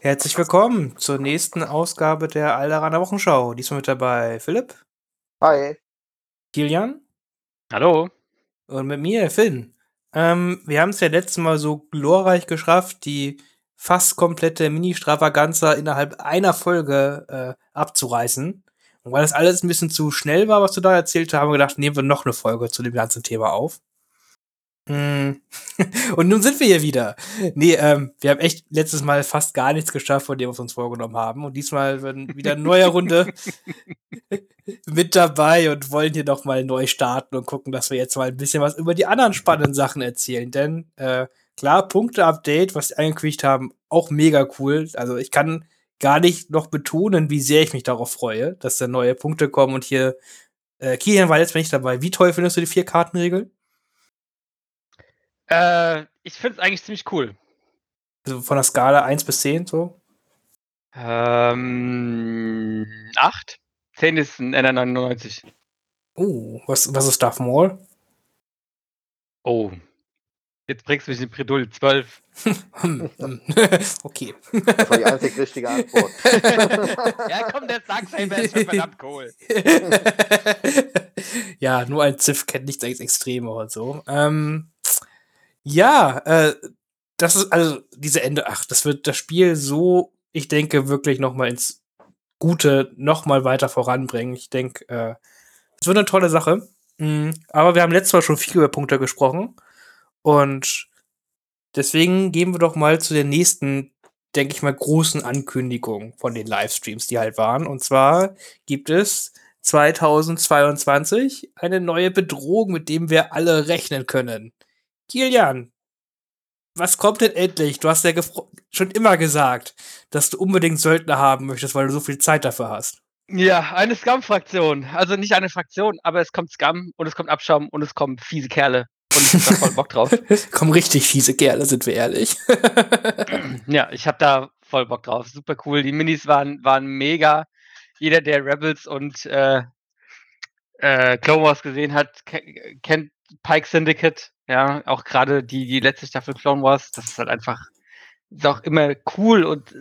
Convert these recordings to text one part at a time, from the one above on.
Herzlich willkommen zur nächsten Ausgabe der Alderaner Wochenschau. Diesmal mit dabei Philipp, Hi. Kilian Hallo. und mit mir, Finn. Ähm, wir haben es ja letztes Mal so glorreich geschafft, die fast komplette Mini-Stravaganza innerhalb einer Folge äh, abzureißen. Und weil das alles ein bisschen zu schnell war, was du da erzählt hast, haben wir gedacht, nehmen wir noch eine Folge zu dem ganzen Thema auf. Mm. Und nun sind wir hier wieder. Nee, ähm, wir haben echt letztes Mal fast gar nichts geschafft, von dem, was wir uns vorgenommen haben. Und diesmal werden wieder eine neue Runde mit dabei und wollen hier noch mal neu starten und gucken, dass wir jetzt mal ein bisschen was über die anderen spannenden Sachen erzählen. Denn äh, klar, Punkte-Update, was sie angekündigt haben, auch mega cool. Also ich kann gar nicht noch betonen, wie sehr ich mich darauf freue, dass da neue Punkte kommen und hier äh, Kilian war jetzt nicht dabei. Wie toll findest du die vier Kartenregel? Äh, ich finde es eigentlich ziemlich cool. Also von der Skala 1 bis 10 so? Ähm, 8. 10 ist ein NR99. Oh, was, was ist Darth Maul? Oh. Jetzt bringst du mich in Bredouille. 12. Hm, hm. okay. Das war die einzig richtige Antwort. ja, komm, der Darksaber ist schon verdammt cool. ja, nur ein Ziff kennt nichts als Extreme und so. Ähm, ja, äh, das ist also diese Ende. Ach, das wird das Spiel so, ich denke, wirklich noch mal ins Gute noch mal weiter voranbringen. Ich denke, äh, es wird eine tolle Sache. Mhm, aber wir haben letztes Mal schon viel über Punkte gesprochen und deswegen gehen wir doch mal zu der nächsten, denke ich mal, großen Ankündigung von den Livestreams, die halt waren. Und zwar gibt es 2022 eine neue Bedrohung, mit dem wir alle rechnen können. Kilian, was kommt denn endlich? Du hast ja schon immer gesagt, dass du unbedingt Söldner haben möchtest, weil du so viel Zeit dafür hast. Ja, eine Scum-Fraktion. Also nicht eine Fraktion, aber es kommt Scum und es kommt Abschaum und es kommen fiese Kerle. Und ich hab da voll Bock drauf. kommen richtig fiese Kerle, sind wir ehrlich. ja, ich hab da voll Bock drauf. Super cool. Die Minis waren, waren mega. Jeder, der Rebels und äh, äh, Clone Wars gesehen hat, kennt Pike Syndicate. Ja, auch gerade die, die letzte Staffel Clone Wars, das ist halt einfach, ist auch immer cool und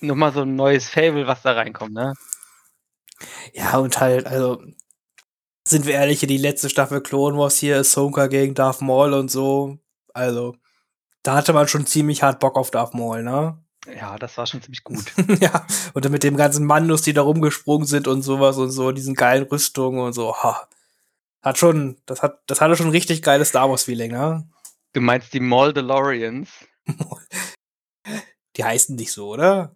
nochmal so ein neues Fable, was da reinkommt, ne? Ja, und halt, also, sind wir ehrlich, die letzte Staffel Clone Wars hier, Ahsoka gegen Darth Maul und so, also, da hatte man schon ziemlich hart Bock auf Darth Maul, ne? Ja, das war schon ziemlich gut. ja, und dann mit dem ganzen Mandos, die da rumgesprungen sind und sowas und so, diesen geilen Rüstungen und so, ha. Hat schon, das hat, das hatte schon ein richtig geiles Star Wars-Feeling, ne? Du meinst die Maldalorians? die heißen nicht so, oder?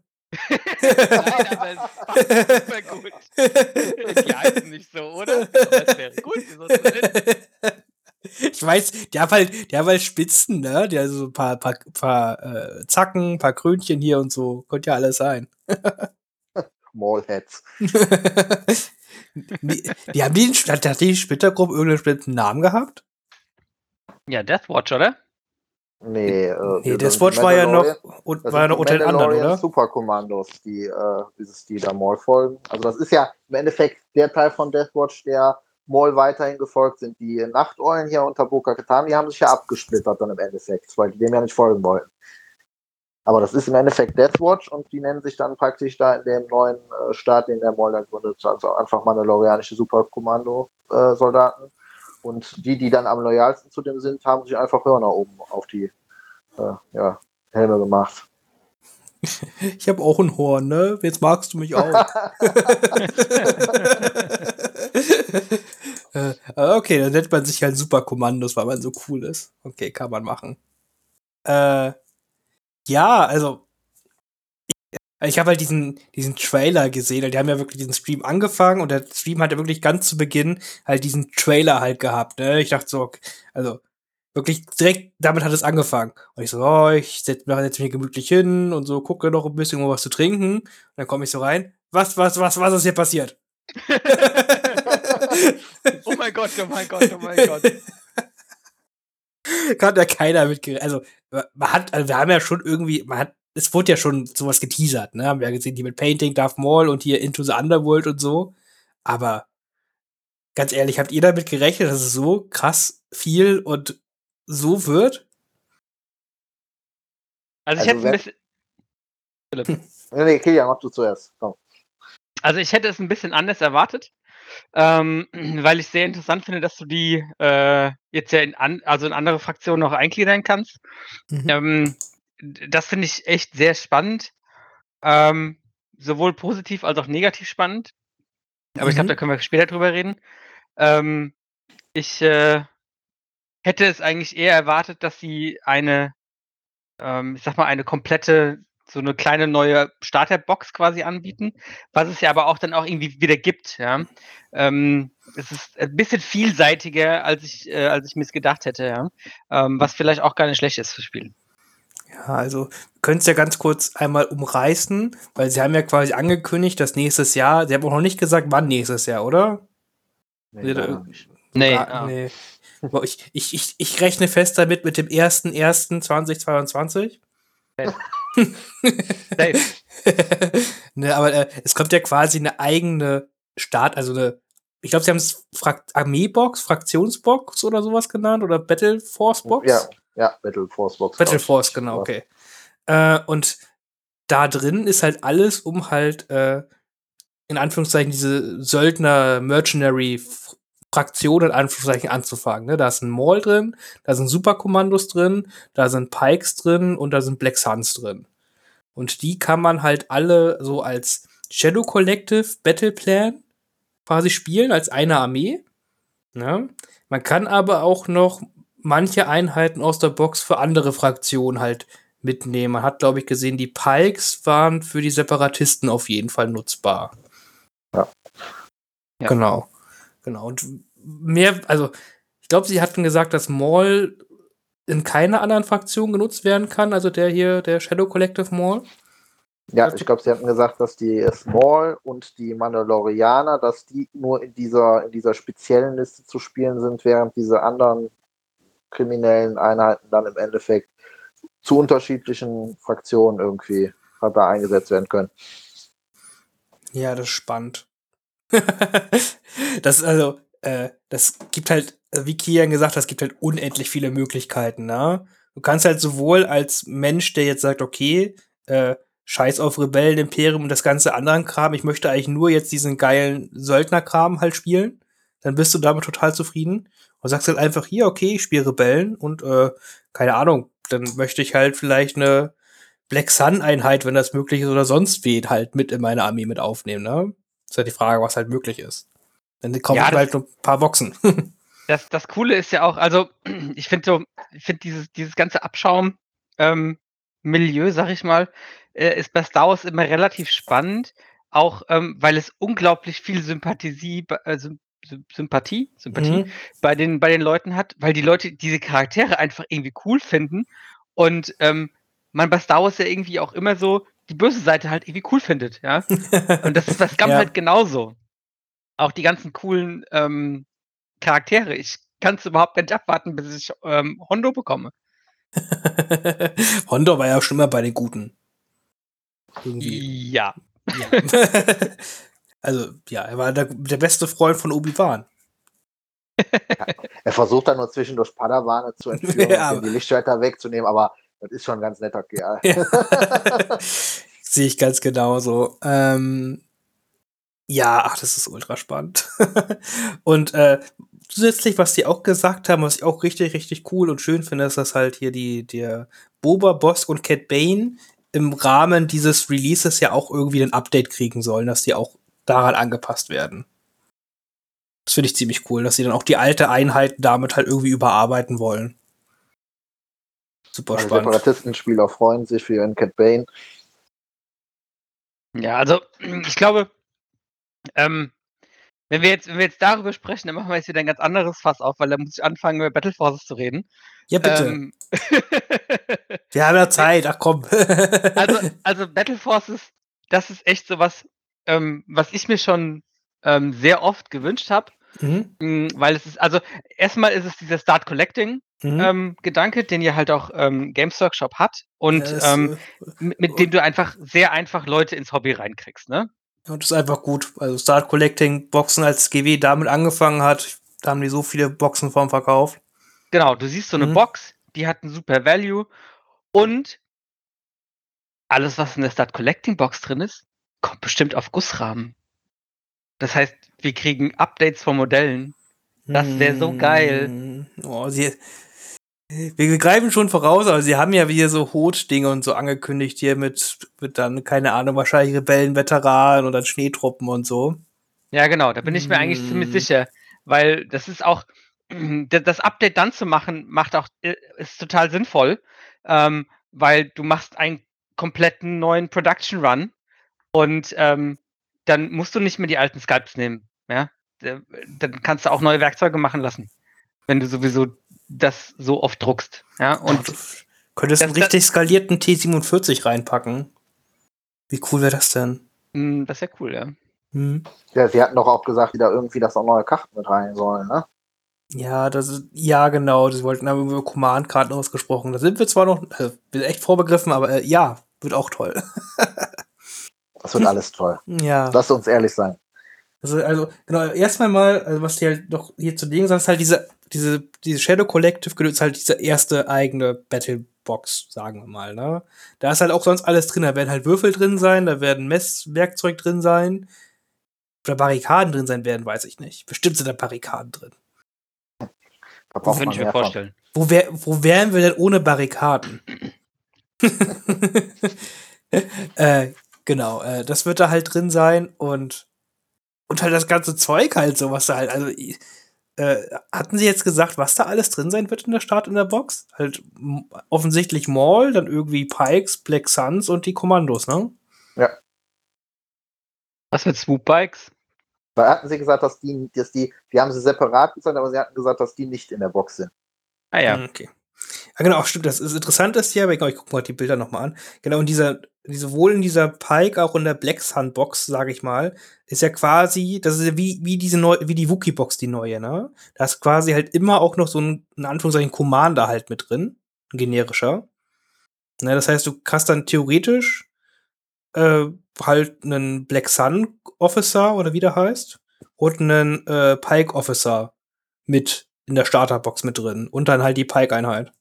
Nein, aber es ist super gut. Die heißen nicht so, oder? Aber es wäre gut, so zu nennen. Ich weiß, die haben halt, die haben halt Spitzen, ne? Die haben so ein paar, paar, paar äh, Zacken, ein paar Krönchen hier und so. Könnte ja alles sein. Mallheads. die, die haben die, die Splittergruppe irgendeinen bestimmten Namen gehabt? Ja, Deathwatch, oder? Nee, äh, nee Deathwatch war ja noch, und, war ja noch unter den anderen, oder? Superkommandos, die, äh, dieses, die da Maul folgen. Also das ist ja im Endeffekt der Teil von Deathwatch, der Maul weiterhin gefolgt sind. Die Nachteulen hier unter Boca Katan, die haben sich ja abgesplittert dann im Endeffekt, weil die dem ja nicht folgen wollten. Aber das ist im Endeffekt Deathwatch und die nennen sich dann praktisch da in dem neuen äh, Staat, den der dann gründet, also einfach mandalorianische Superkommando-Soldaten. Äh, und die, die dann am loyalsten zu dem sind, haben sich einfach Hörner oben auf die äh, ja, Helme gemacht. Ich habe auch ein Horn, ne? Jetzt magst du mich auch. äh, okay, dann nennt man sich halt Superkommandos, weil man so cool ist. Okay, kann man machen. Äh, ja, also ich, ich habe halt diesen, diesen Trailer gesehen. Die haben ja wirklich diesen Stream angefangen und der Stream hat ja wirklich ganz zu Beginn halt diesen Trailer halt gehabt. Ne? Ich dachte so, okay, also wirklich direkt damit hat es angefangen. Und ich so, oh, ich setze setz mich gemütlich hin und so, gucke noch ein bisschen, um was zu trinken. Und dann komme ich so rein. Was, was, was, was ist hier passiert? oh mein Gott, oh mein Gott, oh mein Gott. Kann ja keiner mitgerechnet. Also, man hat, also wir haben ja schon irgendwie, man hat, es wurde ja schon sowas geteasert, ne? Haben wir ja gesehen, die mit Painting, Darth Maul und hier Into the Underworld und so. Aber ganz ehrlich, habt ihr damit gerechnet, dass es so krass viel und so wird? Also ich also hätte ein bisschen. Nee, nee, Kilian, mach du zuerst. Komm. Also ich hätte es ein bisschen anders erwartet, ähm, weil ich sehr interessant finde, dass du die äh, jetzt ja in, an, also in andere Fraktionen noch eingliedern kannst. Mhm. Ähm, das finde ich echt sehr spannend. Ähm, sowohl positiv als auch negativ spannend. Aber ich glaube, Mhm. da können wir später drüber reden. Ähm, ich äh, hätte es eigentlich eher erwartet, dass sie eine, ähm, ich sag mal, eine komplette, so eine kleine neue Starterbox quasi anbieten, was es ja aber auch dann auch irgendwie wieder gibt, ja. Ähm, es ist ein bisschen vielseitiger, als ich, äh, als ich mir es gedacht hätte, ja. Ähm, was vielleicht auch gar nicht schlecht ist für Spielen. Ja, also, wir können es ja ganz kurz einmal umreißen, weil sie haben ja quasi angekündigt, dass nächstes Jahr, sie haben auch noch nicht gesagt, wann nächstes Jahr, oder? Nee, da- nicht. Nee, Ah, nee. Ich, ich, ich, ich rechne fest damit mit dem 1.1.2022. Safe. ne, aber äh, es kommt ja quasi eine eigene Start, also eine, ich glaube, sie haben es Frak Armeebox, Fraktionsbox oder sowas genannt oder Battle Force Box. Ja, ja, Battle Force Box. Battle. Force, genau, okay. Äh, und da drin ist halt alles, um halt äh, in Anführungszeichen diese Söldner Mercenary Fraktion in Anführungszeichen anzufangen. Ne? Da ist ein Maul drin, da sind Superkommandos drin, da sind Pikes drin und da sind Black Suns drin. Und die kann man halt alle so als Shadow Collective Battle Plan quasi spielen, als eine Armee. Ne? Man kann aber auch noch manche Einheiten aus der Box für andere Fraktionen halt mitnehmen. Man hat, glaube ich, gesehen, die Pikes waren für die Separatisten auf jeden Fall nutzbar. Ja. Ja. Genau. Genau. Und mehr, also, ich glaube, sie hatten gesagt, dass Maul in keiner anderen Fraktion genutzt werden kann, also der hier, der Shadow Collective Maul. Ja, ich glaube, sie hatten gesagt, dass die Small und die Mandalorianer, dass die nur in dieser, in dieser speziellen Liste zu spielen sind, während diese anderen kriminellen Einheiten dann im Endeffekt zu unterschiedlichen Fraktionen irgendwie hat da eingesetzt werden können. Ja, das ist spannend. das also, äh, das gibt halt, wie Kian gesagt hat, es gibt halt unendlich viele Möglichkeiten, ne? Du kannst halt sowohl als Mensch, der jetzt sagt, okay, äh, scheiß auf Rebellen, Imperium und das ganze anderen Kram, ich möchte eigentlich nur jetzt diesen geilen Söldnerkram halt spielen, dann bist du damit total zufrieden und sagst halt einfach, hier, okay, ich spiele Rebellen und, äh, keine Ahnung, dann möchte ich halt vielleicht eine Black Sun-Einheit, wenn das möglich ist, oder sonst wen halt mit in meine Armee mit aufnehmen, ne? Ist ja die Frage, was halt möglich ist. Dann kaufe Ja, halt nur ein paar Boxen. Das, das Coole ist ja auch, also ich finde so, ich finde dieses, dieses ganze Abschaum ähm, Milieu, sag ich mal, äh, ist bei Star Wars immer relativ spannend, auch ähm, weil es unglaublich viel Sympathie, äh, Sym Sym- Sympathie, Sympathie Mhm. bei den, bei den Leuten hat, weil die Leute diese Charaktere einfach irgendwie cool finden und ähm, man bei Star Wars ja irgendwie auch immer so die böse Seite halt irgendwie cool findet, ja. Und das ist bei Scum Ja. halt genauso. Auch die ganzen coolen ähm, Charaktere. Ich kann es überhaupt nicht abwarten, bis ich ähm, Hondo bekomme. Hondo war ja schon immer bei den Guten. Irgendwie. Ja. Ja. also, ja, er war der, der beste Freund von Obi-Wan. Er versucht dann nur zwischendurch Padawane zu entführen Ja, und die Lichtschwerter wegzunehmen, aber das ist schon ein ganz netter Kerl. Sehe ich ganz genauso. Ähm, ja, ach, das ist ultra spannend. und äh, zusätzlich, was die auch gesagt haben, was ich auch richtig, richtig cool und schön finde, ist, dass halt hier die, der Boba, Bosk und Cat Bane im Rahmen dieses Releases ja auch irgendwie ein Update kriegen sollen, dass die auch daran angepasst werden. Das finde ich ziemlich cool, dass sie dann auch die alte Einheiten damit halt irgendwie überarbeiten wollen. Super Also spannend. Separatistenspieler freuen sich für ihren Cat Bane. Ja, also ich glaube, ähm, wenn wir jetzt, wenn wir jetzt darüber sprechen, dann machen wir jetzt wieder ein ganz anderes Fass auf, weil da muss ich anfangen, über Battle Forces zu reden. Ja, bitte. Ähm, Wir haben ja Zeit, ach komm. also, also Battle Forces, das ist echt so was, ähm, was ich mir schon ähm, sehr oft gewünscht habe. Mhm. Mm, Weil es ist, also erstmal ist es dieser Start Collecting Mhm. ähm, Gedanke, den ja halt auch ähm, Games Workshop hat und Ja, ähm, mit, mit dem du einfach sehr einfach Leute ins Hobby reinkriegst, ne? äh, und das ist einfach gut. Also Start Collecting Boxen, als GW damit angefangen hat, da haben die so viele Boxen vom Verkauf. Genau, du siehst so eine Mhm. Box, die hat einen super Value und alles, was in der Start Collecting Box drin ist, kommt bestimmt auf Gussrahmen. Das heißt, wir kriegen Updates von Modellen. Das wäre so geil. Hm, Oh, sie, wir, greifen schon voraus, aber sie haben ja wieder so Hot-Dinge und so angekündigt hier mit, mit dann, keine Ahnung, wahrscheinlich Rebellenveteranen und dann Schneetruppen und so. Ja, genau, da bin ich mir eigentlich ziemlich Mm. sicher, weil das ist auch, das Update dann zu machen, macht auch, äh, ist total sinnvoll, ähm, weil du machst einen kompletten neuen Production Run und ähm, dann musst du nicht mehr die alten Sculpts nehmen, ja, dann kannst du auch neue Werkzeuge machen lassen, wenn du sowieso das so oft druckst, ja, Und du könntest einen richtig skalierten T47 reinpacken. Wie cool wäre das denn? mh, das ist ja cool, ja. Hm. Ja, sie hatten doch auch gesagt, die da irgendwie, dass auch neue Karten mit rein sollen, ne? Ja, das ist, ja, genau. Sie wollten aber über Command-Karten ausgesprochen. Da sind wir zwar noch, also, wir sind echt vorbegriffen, aber äh, ja, wird auch toll. Das wird alles toll. ja. Lass uns ehrlich sein. Also, also genau, erstmal mal, also was die halt noch hier zu legen sagen, ist halt diese, diese, diese Shadow Collective ist halt diese erste eigene Battlebox, sagen wir mal, ne? Da ist halt auch sonst alles drin. Da werden halt Würfel drin sein, da werden Messwerkzeug drin sein. Oder Barrikaden drin sein werden, weiß ich nicht. Bestimmt sind da Barrikaden drin. Da braucht Könnte ich mir vorstellen. Wo, wär, wo wären wir denn ohne Barrikaden? äh, genau, äh, das wird da halt drin sein und, und halt das ganze Zeug halt so, was da halt, also äh, hatten sie jetzt gesagt, was da alles drin sein wird in der Start in der Box? Halt m- offensichtlich Maul, dann irgendwie Pikes, Black Suns und die Kommandos, ne? Was mit Swoop Bikes? Da hatten sie gesagt, dass die, dass die, die haben sie separat gesagt, aber sie hatten gesagt, dass die nicht in der Box sind. Ah ja. Okay. Ja, genau, stimmt. Das ist interessant ist ja, aber ich, ich gucke mal die Bilder nochmal an. Genau, und dieser, diese, sowohl in dieser Pike, auch in der Black Sun Box, sage ich mal, ist ja quasi, das ist ja wie, wie diese neue, wie die Wookie Box, die neue, ne? Da ist quasi halt immer auch noch so ein, in Anführungszeichen, Commander halt mit drin. Ein generischer. Ne, das heißt, du hast dann theoretisch äh, halt einen Black Sun Officer oder wie der heißt und einen äh, Pike Officer mit in der Starterbox mit drin und dann halt die Pike-Einheit.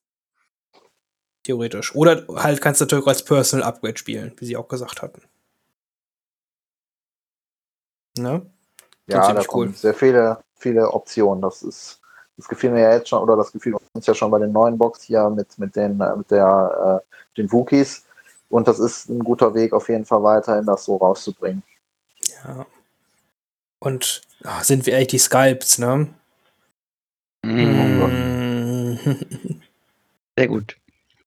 Theoretisch. Oder halt kannst du natürlich auch als Personal Upgrade spielen, wie sie auch gesagt hatten. Ne? Ja, da cool. sehr viele, viele Optionen. Das ist, das gefiel mir ja jetzt schon, oder das gefiel uns ja schon bei den neuen Box hier mit, mit den, mit der, äh, den Wookies. Und das ist ein guter Weg, auf jeden Fall weiterhin das so rauszubringen. Ja. Und ah, sind wir echt die Skypes, ne? Mhm. Mm. Sehr gut.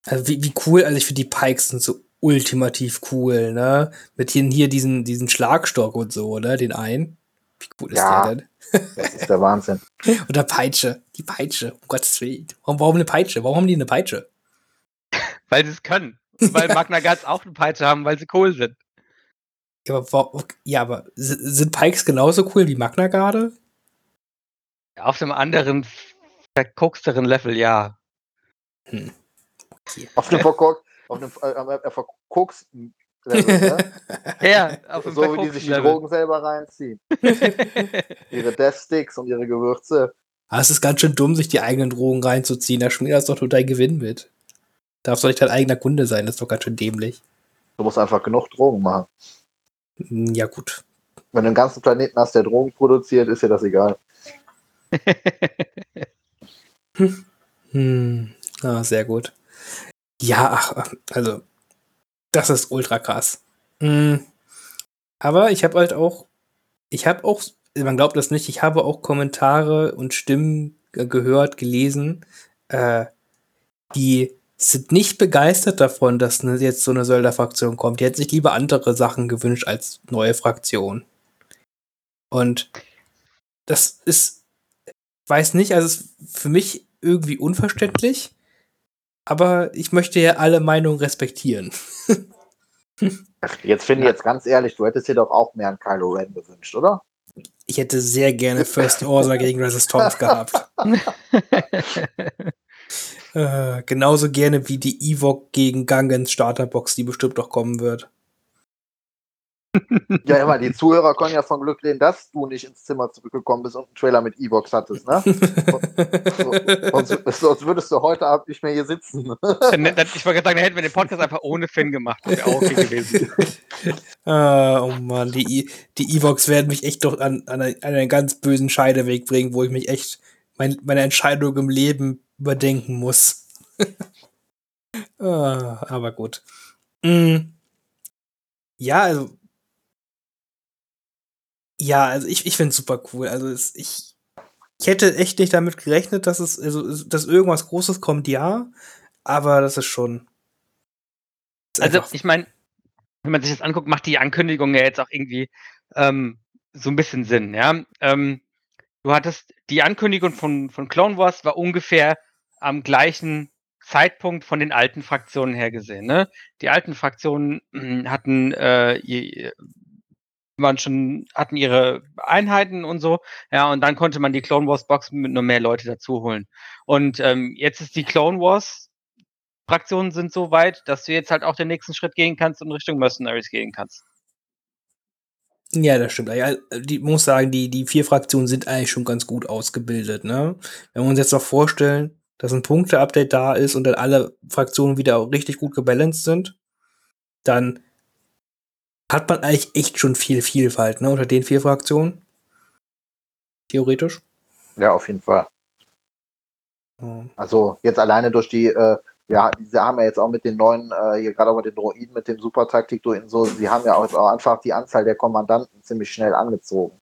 Also wie, wie cool, also ich finde die Pikes sind so ultimativ cool, ne? Mit hier, hier diesen, diesen Schlagstock und so, ne? Den einen. Wie cool ist Ja. der denn? Das ist der Wahnsinn. Und der Peitsche. Die Peitsche. Um Gottes Willen. Warum, warum eine Peitsche? Warum haben die eine Peitsche? Weil sie es können. Und weil Magna Guards auch eine Peitsche haben, weil sie cool sind. Ja, aber, ja, aber si- sind Pikes genauso cool wie Magna Garde? Auf einem anderen, verkoksteren Level, ja. Auf dem verkork, auf dem äh, äh, verkoksten Level, ne? Ja, auf dem So wie die sich die Drogen selber reinziehen. Ihre Death Sticks und ihre Gewürze. Ah, es ist ganz schön dumm, sich die eigenen Drogen reinzuziehen. Da schmierst doch nur dein Gewinn mit. Darf doch nicht dein eigener Kunde sein, das ist doch ganz schön dämlich. Du musst einfach genug Drogen machen. Hm, Ja, gut. Wenn du einen ganzen Planeten hast, der Drogen produziert, ist dir das egal. Hm, ah, sehr gut. Ja, ach, ach, also, das ist ultra krass. Hm, aber ich habe halt auch, ich habe auch, man glaubt das nicht, ich habe auch Kommentare und Stimmen ge- gehört, gelesen, äh, die sind nicht begeistert davon, dass ne, jetzt so eine Söldner-Fraktion kommt. Die hätten sich lieber andere Sachen gewünscht als neue Fraktion. Und das ist, weiß nicht, also für mich irgendwie unverständlich, aber ich möchte ja alle Meinungen respektieren. Jetzt finde ich jetzt ganz ehrlich, du hättest dir doch auch mehr an Kylo Ren gewünscht, oder? Ich hätte sehr gerne First Order gegen Resistance gehabt. Äh, genauso gerne wie die Ewok gegen Gangens Starterbox, die bestimmt noch kommen wird. Ja, immer, die Zuhörer können ja von Glück reden, dass du nicht ins Zimmer zurückgekommen bist und einen Trailer mit E-Box hattest, ne? sonst, sonst, würdest du heute Abend nicht mehr hier sitzen. ich wollte gerade sagen, dann hätten wir den Podcast einfach ohne Finn gemacht. Das wäre auch okay gewesen. ah, oh Mann, die, die E-Box werden mich echt doch an, an, einen ganz bösen Scheideweg bringen, wo ich mich echt mein, meine Entscheidung im Leben überdenken muss. ah, aber gut. Mm. Ja, also ja, also ich, ich finde es super cool. Also es, ich, ich hätte echt nicht damit gerechnet, dass es, also, dass irgendwas Großes kommt, ja. Aber das ist schon. Ist also ich meine, wenn man sich das anguckt, macht die Ankündigung ja jetzt auch irgendwie ähm, so ein bisschen Sinn, ja. Ähm, du hattest die Ankündigung von, von Clone Wars war ungefähr am gleichen Zeitpunkt von den alten Fraktionen her gesehen. Ne? Die alten Fraktionen hm, hatten äh, waren schon, hatten ihre Einheiten und so, ja, und dann konnte man die Clone Wars Box mit nur mehr Leute dazu holen. Und ähm, jetzt ist die Clone Wars Fraktionen sind so weit, dass du jetzt halt auch den nächsten Schritt gehen kannst und Richtung Mercenaries gehen kannst. Ja, das stimmt. Die muss sagen, die, die vier Fraktionen sind eigentlich schon ganz gut ausgebildet, ne? Wenn wir uns jetzt noch vorstellen, dass ein Punkte-Update da ist und dann alle Fraktionen wieder richtig gut gebalanced sind, dann hat man eigentlich echt schon viel Vielfalt, ne, unter den vier Fraktionen. Theoretisch. Ja, auf jeden Fall. Also jetzt alleine durch die, äh, ja, diese haben ja jetzt auch mit den neuen, äh, hier gerade auch mit den Droiden, mit dem Super-Taktik-Droiden so, sie haben ja auch, auch einfach die Anzahl der Kommandanten ziemlich schnell angezogen.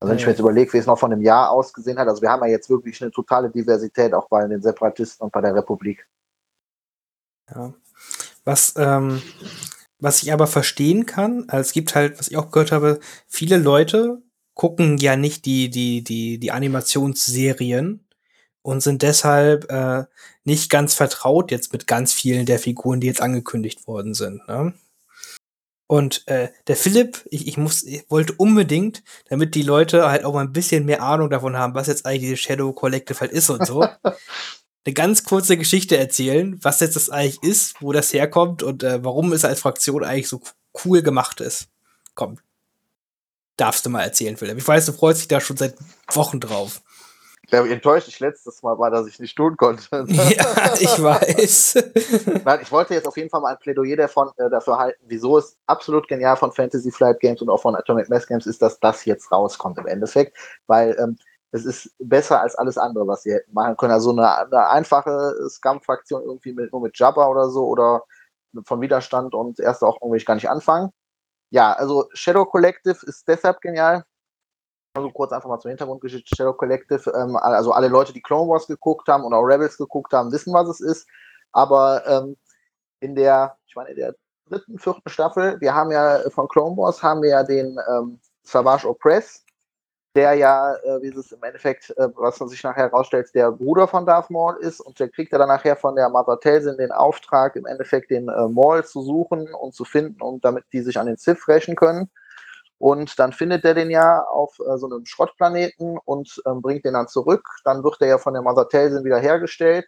Also wenn ich mir jetzt überlege, wie es noch von einem Jahr ausgesehen hat, also wir haben ja jetzt wirklich eine totale Diversität auch bei den Separatisten und bei der Republik. Ja. Was, ähm, was ich aber verstehen kann, also es gibt halt, was ich auch gehört habe, viele Leute gucken ja nicht die, die, die, die Animationsserien und sind deshalb äh, nicht ganz vertraut jetzt mit ganz vielen der Figuren, die jetzt angekündigt worden sind. Ne? Und äh, der Philipp, ich, ich muss, ich wollte unbedingt, damit die Leute halt auch mal ein bisschen mehr Ahnung davon haben, was jetzt eigentlich diese Shadow Collective halt ist und so, eine ganz kurze Geschichte erzählen, was jetzt das eigentlich ist, wo das herkommt und äh, warum es als Fraktion eigentlich so cool gemacht ist. Komm. Darfst du mal erzählen, Philipp. Ich weiß, du freust dich da schon seit Wochen drauf. Ja, enttäuscht ich letztes Mal war, dass ich nicht tun konnte. ja, ich weiß. Nein, ich wollte jetzt auf jeden Fall mal ein Plädoyer davon, äh, dafür halten, wieso es absolut genial von Fantasy Flight Games und auch von Atomic Mass Games ist, dass das jetzt rauskommt im Endeffekt. Weil ähm, es ist besser als alles andere, was sie hätten machen können. Also eine, eine einfache Scum-Fraktion irgendwie mit, nur mit Jabba oder so oder von Widerstand und erst auch irgendwie gar nicht anfangen. Ja, also Shadow Collective ist deshalb genial. Also kurz einfach mal zur Hintergrundgeschichte Shadow Collective. Ähm, also alle Leute, die Clone Wars geguckt haben und auch Rebels geguckt haben, wissen, was es ist. Aber ähm, in der, ich meine, in der dritten, vierten Staffel, wir haben ja von Clone Wars haben wir ja den ähm, Savage Opress, der ja, äh, wie es im Endeffekt, äh, was man sich nachher herausstellt, der Bruder von Darth Maul ist und der kriegt ja dann nachher von der Mother Telsin den Auftrag, im Endeffekt den äh, Maul zu suchen und zu finden und damit die sich an den Sith rächen können. Und dann findet er den ja auf äh, so einem Schrottplaneten und ähm, bringt den dann zurück. Dann wird er ja von der Mother Telsin wieder hergestellt.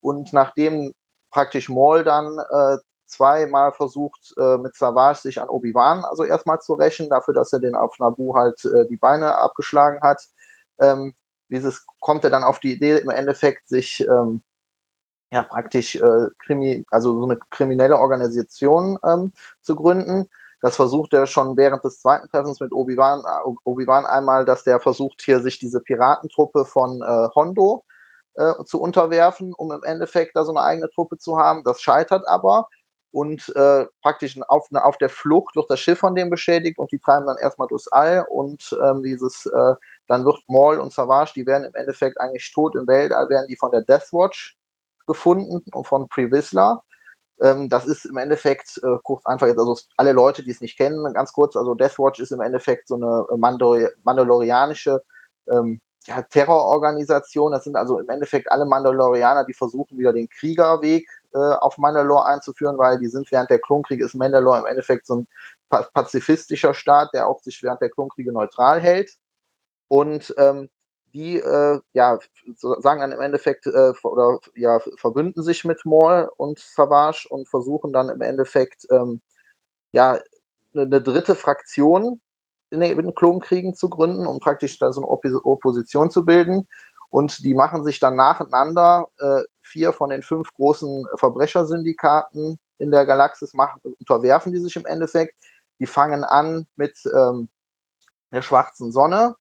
Und nachdem praktisch Maul dann äh, zweimal versucht, äh, mit Savage sich an Obi-Wan also erstmal zu rächen, dafür, dass er den auf Nabu halt äh, die Beine abgeschlagen hat. Ähm, dieses kommt er dann auf die Idee, im Endeffekt sich ähm, ja praktisch äh, Krimi, also so eine kriminelle Organisation ähm, zu gründen. Das versucht er schon während des zweiten Treffens mit Obi-Wan, äh, Obi-Wan einmal, dass der versucht hier sich diese Piratentruppe von äh, Hondo äh, zu unterwerfen, um im Endeffekt da so eine eigene Truppe zu haben. Das scheitert aber und äh, praktisch auf, auf der Flucht wird das Schiff von dem beschädigt und die treiben dann erstmal durchs All und ähm, dieses, äh, dann wird Maul und Savage, die werden im Endeffekt eigentlich tot im Weltall, werden die von der Deathwatch gefunden und von Previsla. Ähm, das ist im Endeffekt, äh, kurz einfach jetzt, also alle Leute, die es nicht kennen, ganz kurz, also Deathwatch ist im Endeffekt so eine Mandal mandalorianische ähm, ja, Terrororganisation. Das sind also im Endeffekt alle Mandalorianer, die versuchen, wieder den Kriegerweg äh, auf Mandalore einzuführen, weil die sind während der Klonkriege ist Mandalore im Endeffekt so ein pazifistischer Staat, der auch sich während der Klonkriege neutral hält. Und ähm, die äh, ja, sagen dann im Endeffekt äh, oder ja, verbünden sich mit Maul und Savage und versuchen dann im Endeffekt ähm, ja, eine dritte Fraktion in den Klonkriegen zu gründen, um praktisch da so eine Opposition zu bilden. Und die machen sich dann nacheinander äh, vier von den fünf großen Verbrechersyndikaten in der Galaxis machen, unterwerfen die sich im Endeffekt. Die fangen an mit ähm, der schwarzen Sonne.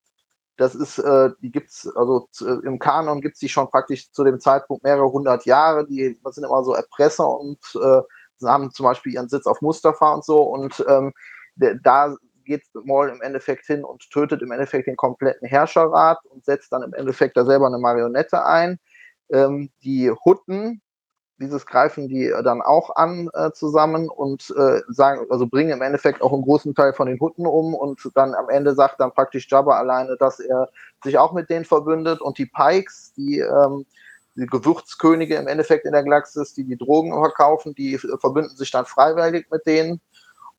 Das ist, äh, die gibt's, also äh, im Kanon gibt's die schon praktisch zu dem Zeitpunkt mehrere hundert Jahre. Die das sind immer so Erpresser und äh, haben zum Beispiel ihren Sitz auf Mustafa und so. Und ähm, da geht Maul im Endeffekt hin und tötet im Endeffekt den kompletten Herrscherrat und setzt dann im Endeffekt da selber eine Marionette ein. Ähm, die Hutten, dieses greifen die dann auch an äh, zusammen und äh, sagen, also bringen im Endeffekt auch einen großen Teil von den Hutten um und dann am Ende sagt dann praktisch Jabba alleine, dass er sich auch mit denen verbündet und die Pikes, die, ähm, die Gewürzkönige im Endeffekt in der Galaxis, die die Drogen verkaufen, die verbünden sich dann freiwillig mit denen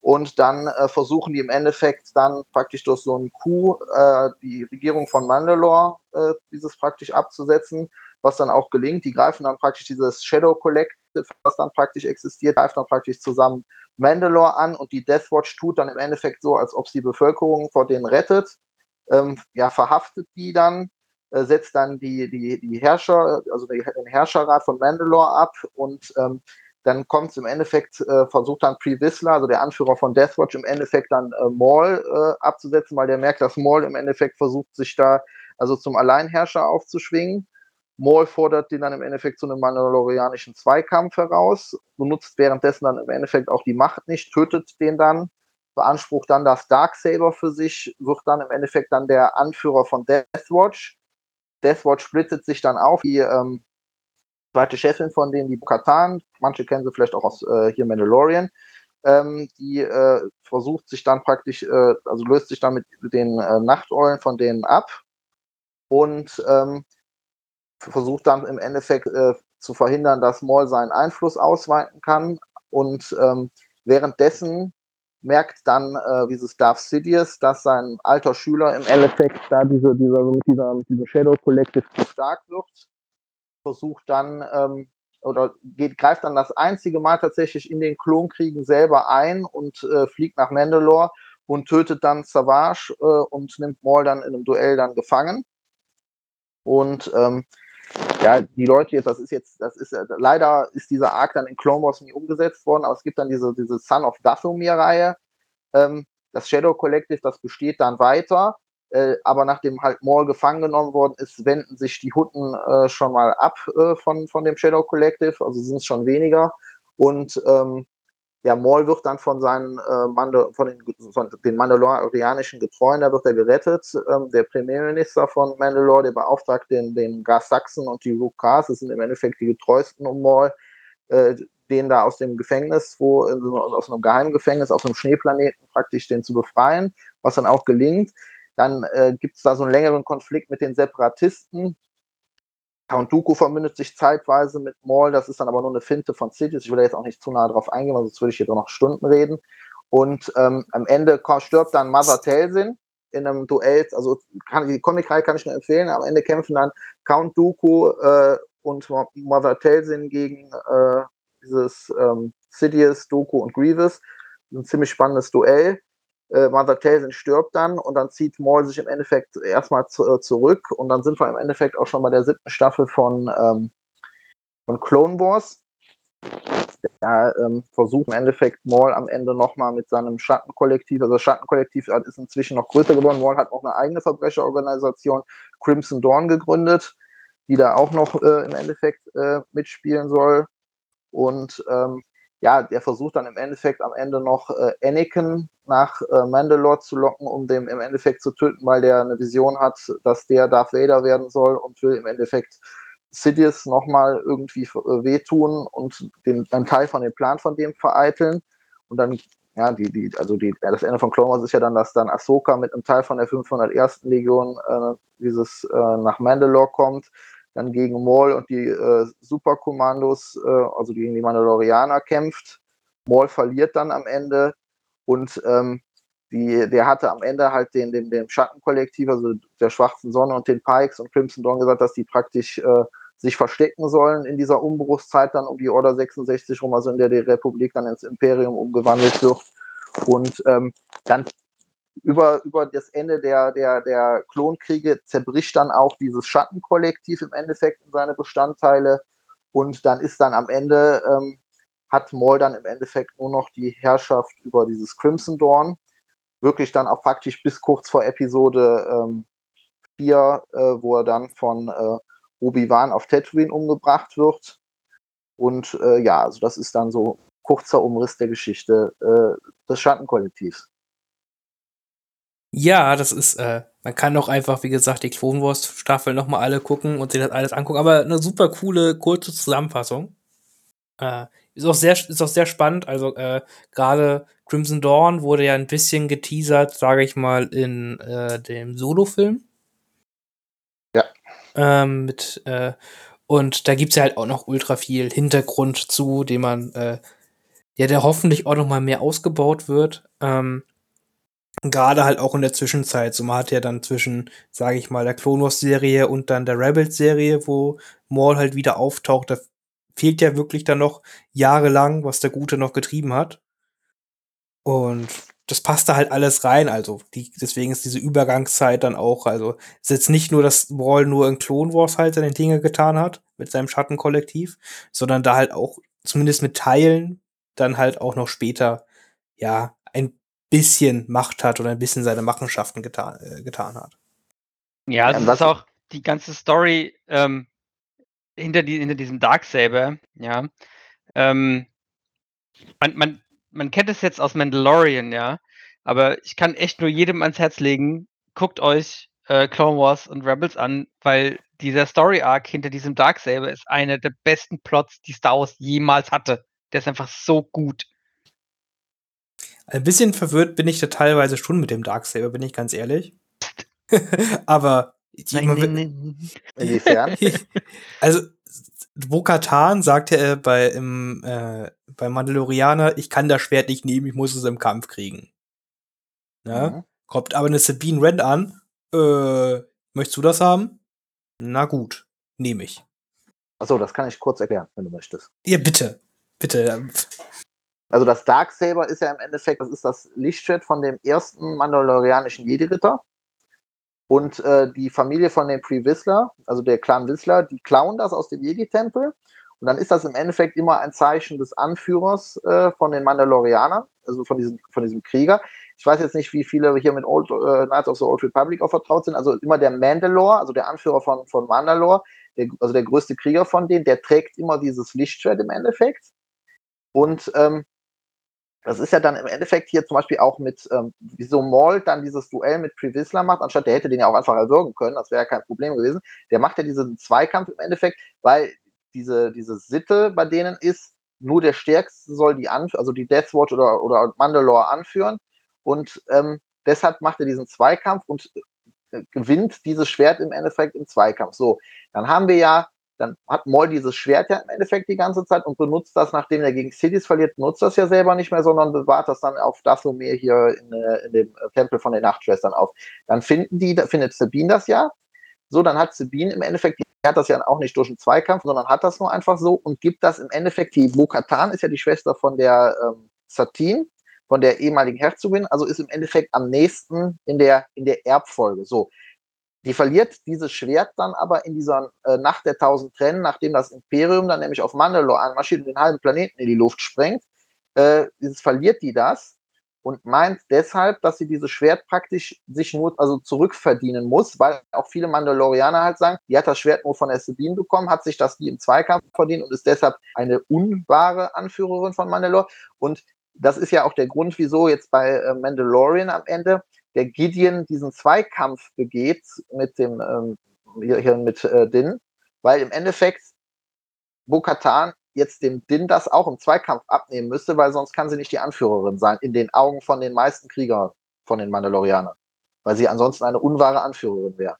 und dann äh, versuchen die im Endeffekt dann praktisch durch so einen Coup äh, die Regierung von Mandalore äh, dieses praktisch abzusetzen, was dann auch gelingt. Die greifen dann praktisch dieses Shadow Collective, was dann praktisch existiert, greifen dann praktisch zusammen Mandalore an und die Death Watch tut dann im Endeffekt so, als ob sie die Bevölkerung vor denen rettet, ähm, ja, verhaftet die dann, äh, setzt dann die, die, die Herrscher, also den Herrscherrat von Mandalore ab und ähm, dann kommt es im Endeffekt, äh, versucht dann Pre Whistler, also der Anführer von Deathwatch, im Endeffekt dann äh, Maul äh, abzusetzen, weil der merkt, dass Maul im Endeffekt versucht, sich da also zum Alleinherrscher aufzuschwingen. Maul fordert den dann im Endeffekt zu einem mandalorianischen Zweikampf heraus, benutzt währenddessen dann im Endeffekt auch die Macht nicht, tötet den dann, beansprucht dann das Darksaber für sich, wird dann im Endeffekt dann der Anführer von Deathwatch. Deathwatch splittet sich dann auf, die ähm, zweite Chefin von denen, die Katan, manche kennen sie vielleicht auch aus äh, hier Mandalorian, ähm, die äh, versucht sich dann praktisch, äh, also löst sich dann mit den äh, Nachteulen von denen ab und ähm, versucht dann im Endeffekt äh, zu verhindern, dass Maul seinen Einfluss ausweiten kann und ähm, währenddessen merkt dann, äh, wie es Darth Sidious, dass sein alter Schüler im Endeffekt da diese, dieser, mit, dieser, mit diesem Shadow Collective zu stark wird versucht dann ähm, oder geht, greift dann das einzige Mal tatsächlich in den Klonkriegen selber ein und äh, fliegt nach Mandalore und tötet dann Savage äh, und nimmt Maul dann in einem Duell dann gefangen. Und ähm, ja, die Leute jetzt, das ist jetzt, das ist leider ist dieser Arc dann in Clone Wars nie umgesetzt worden, aber es gibt dann diese, diese Son of Dathomir-Reihe. Ähm, das Shadow Collective, das besteht dann weiter äh, aber nachdem halt Maul gefangen genommen worden ist, wenden sich die Hutten äh, schon mal ab äh, von, von dem Shadow Collective, also sind es schon weniger. Und ähm, ja, Maul wird dann von seinen äh, Mando von, den, von den mandalorianischen Getreuen, da wird er gerettet. Ähm, der Premierminister von Mandalore, der beauftragt den, den Gas Sachsen und die Rukas, das sind im Endeffekt die getreuesten um Maul, äh, den da aus dem Gefängnis, wo aus einem Geheimgefängnis auf einem Schneeplaneten praktisch den zu befreien, was dann auch gelingt. Dann äh, gibt es da so einen längeren Konflikt mit den Separatisten. Count Dooku verbündet sich zeitweise mit Maul, das ist dann aber nur eine Finte von Sidious. Ich will da jetzt auch nicht zu nah drauf eingehen, weil sonst würde ich hier doch noch Stunden reden. Und ähm, am Ende stirbt dann Mother Telsin in einem Duell, also kann, die Comic-Reihe kann ich nur empfehlen, am Ende kämpfen dann Count Dooku äh, und Mother Telsin gegen äh, dieses ähm, Sidious, Dooku und Grievous. Ein ziemlich spannendes Duell äh, Mother Talzin stirbt dann und dann zieht Maul sich im Endeffekt erstmal zu, äh, zurück und dann sind wir im Endeffekt auch schon bei der siebten Staffel von, ähm, von Clone Wars. Da ähm, versucht im Endeffekt Maul am Ende nochmal mit seinem Schattenkollektiv, also das Schattenkollektiv ist inzwischen noch größer geworden. Maul hat auch eine eigene Verbrecherorganisation, Crimson Dawn, gegründet, die da auch noch äh, im Endeffekt äh, mitspielen soll. Und ähm, ja, der versucht dann im Endeffekt am Ende noch äh, Anakin nach äh, Mandalore zu locken, um den im Endeffekt zu töten, weil der eine Vision hat, dass der Darth Vader werden soll und will im Endeffekt Sidious nochmal irgendwie äh, wehtun und den, einen Teil von dem Plan von dem vereiteln. Und dann, ja, die, die, also die, ja, das Ende von Clone Wars ist ja dann, dass dann Ahsoka mit einem Teil von der 501. Legion äh, dieses äh, nach Mandalore kommt dann gegen Maul und die äh, Superkommandos, äh, also gegen die Mandalorianer kämpft. Maul verliert dann am Ende und ähm, die, der hatte am Ende halt den, den, dem Schattenkollektiv, also der Schwarzen Sonne und den Pikes und Crimson Dawn gesagt, dass die praktisch äh, sich verstecken sollen in dieser Umbruchszeit dann um die Order 66 rum, also in der die Republik dann ins Imperium umgewandelt wird. Und ähm, dann über, über das Ende der, der, der Klonkriege zerbricht dann auch dieses Schattenkollektiv im Endeffekt in seine Bestandteile. Und dann ist dann am Ende, ähm, hat Maul dann im Endeffekt nur noch die Herrschaft über dieses Crimson Dawn. Wirklich dann auch praktisch bis kurz vor Episode ähm, 4, äh, wo er dann von äh, Obi-Wan auf Tatooine umgebracht wird. Und äh, ja, also das ist dann so kurzer Umriss der Geschichte äh, des Schattenkollektivs. Ja, das ist, äh, man kann doch einfach, wie gesagt, die Clone Wars Staffel nochmal alle gucken und sich das alles angucken, aber eine super coole, kurze Zusammenfassung. Äh, ist auch sehr, ist auch sehr spannend, also äh, gerade Crimson Dawn wurde ja ein bisschen geteasert, sage ich mal, in äh, dem Solo-Film. Ja. Ähm, mit, äh, und da gibt's ja halt auch noch ultra viel Hintergrund zu, den man, äh, ja, der hoffentlich auch noch mal mehr ausgebaut wird. Ähm, Gerade halt auch in der Zwischenzeit. So, man hat ja dann zwischen, sage ich mal, der Clone Wars Serie und dann der Rebels Serie, wo Maul halt wieder auftaucht, da fehlt ja wirklich dann noch jahrelang, was der Gute noch getrieben hat. Und das passt da halt alles rein. Also, die, deswegen ist diese Übergangszeit dann auch, also, ist jetzt nicht nur, dass Maul nur in Clone Wars halt seine Dinge getan hat, mit seinem Schattenkollektiv, sondern da halt auch, zumindest mit Teilen, dann halt auch noch später, ja, ein bisschen Macht hat oder ein bisschen seine Machenschaften getan, äh, getan hat. Ja, also das ist auch die ganze Story ähm, hinter, die, hinter diesem Darksaber, ja. Ähm, man, man, man kennt es jetzt aus Mandalorian, ja, aber ich kann echt nur jedem ans Herz legen, guckt euch äh, Clone Wars und Rebels an, weil dieser Story Arc hinter diesem Darksaber ist einer der besten Plots, die Star Wars jemals hatte. Der ist einfach so gut. Ein bisschen verwirrt bin ich da teilweise schon mit dem Darksaber, bin ich ganz ehrlich. Aber Inwiefern? also Bo-Katan sagte er bei im äh, bei Mandalorianer, ich kann das Schwert nicht nehmen, ich muss es im Kampf kriegen. Ja? Mhm. Kommt aber eine Sabine Wren an, äh, möchtest du das haben? Na gut, nehme ich. Achso, das kann ich kurz erklären, wenn du möchtest. Ja, bitte. Bitte. Also das Darksaber ist ja im Endeffekt, das ist das Lichtschwert von dem ersten mandalorianischen Jedi-Ritter. Und äh, die Familie von den Pre Whistler, also der Clan Whistler, die klauen das aus dem Jedi-Tempel. Und dann ist das im Endeffekt immer ein Zeichen des Anführers äh, von den Mandalorianern, also von diesem, von diesem Krieger. Ich weiß jetzt nicht, wie viele hier mit Old, äh, Knights of the Old Republic auch vertraut sind. Also immer der Mandalore, also der Anführer von, von Mandalore, der, also der größte Krieger von denen, der trägt immer dieses Lichtschwert im Endeffekt. Und ähm, das ist ja dann im Endeffekt hier zum Beispiel auch mit, ähm, wieso Maul dann dieses Duell mit Previsla macht, anstatt der hätte den ja auch einfach erwürgen können, das wäre ja kein Problem gewesen. Der macht ja diesen Zweikampf im Endeffekt, weil diese, diese Sitte bei denen ist, nur der Stärkste soll die an, also die Deathwatch oder, oder Mandalore anführen. Und ähm, deshalb macht er diesen Zweikampf und äh, gewinnt dieses Schwert im Endeffekt im Zweikampf. So, dann haben wir ja dann hat Moll dieses Schwert ja im Endeffekt die ganze Zeit und benutzt das, nachdem er gegen Cities verliert, nutzt das ja selber nicht mehr, sondern bewahrt das dann auf Dathomir hier in, äh, in, dem Tempel von den Nachtschwestern auf. Dann finden die, findet Sabine das ja. So, dann hat Sabine im Endeffekt, die hat das ja auch nicht durch einen Zweikampf, sondern hat das nur einfach so und gibt das im Endeffekt, die Bo-Katan ist ja die Schwester von der ähm, Satine, von der ehemaligen Herzogin, also ist im Endeffekt am nächsten in der, in der Erbfolge. So, die verliert dieses Schwert dann aber in dieser äh, Nacht der tausend Tränen, nachdem das Imperium dann nämlich auf Mandalore anmarschiert und den halben Planeten in die Luft sprengt. Äh, dieses verliert die das und meint deshalb, dass sie dieses Schwert praktisch sich nur also zurückverdienen muss, weil auch viele Mandalorianer halt sagen, die hat das Schwert nur von Sabine bekommen, hat sich das die im Zweikampf verdient und ist deshalb eine unwahre Anführerin von Mandalore. Und das ist ja auch der Grund, wieso jetzt bei äh, Mandalorian am Ende der Gideon diesen Zweikampf begeht mit dem ähm, hier, hier mit äh, Din, weil im Endeffekt Bo-Katan jetzt dem Din das auch im Zweikampf abnehmen müsste, weil sonst kann sie nicht die Anführerin sein, in den Augen von den meisten Kriegern von den Mandalorianern, weil sie ansonsten eine unwahre Anführerin wäre.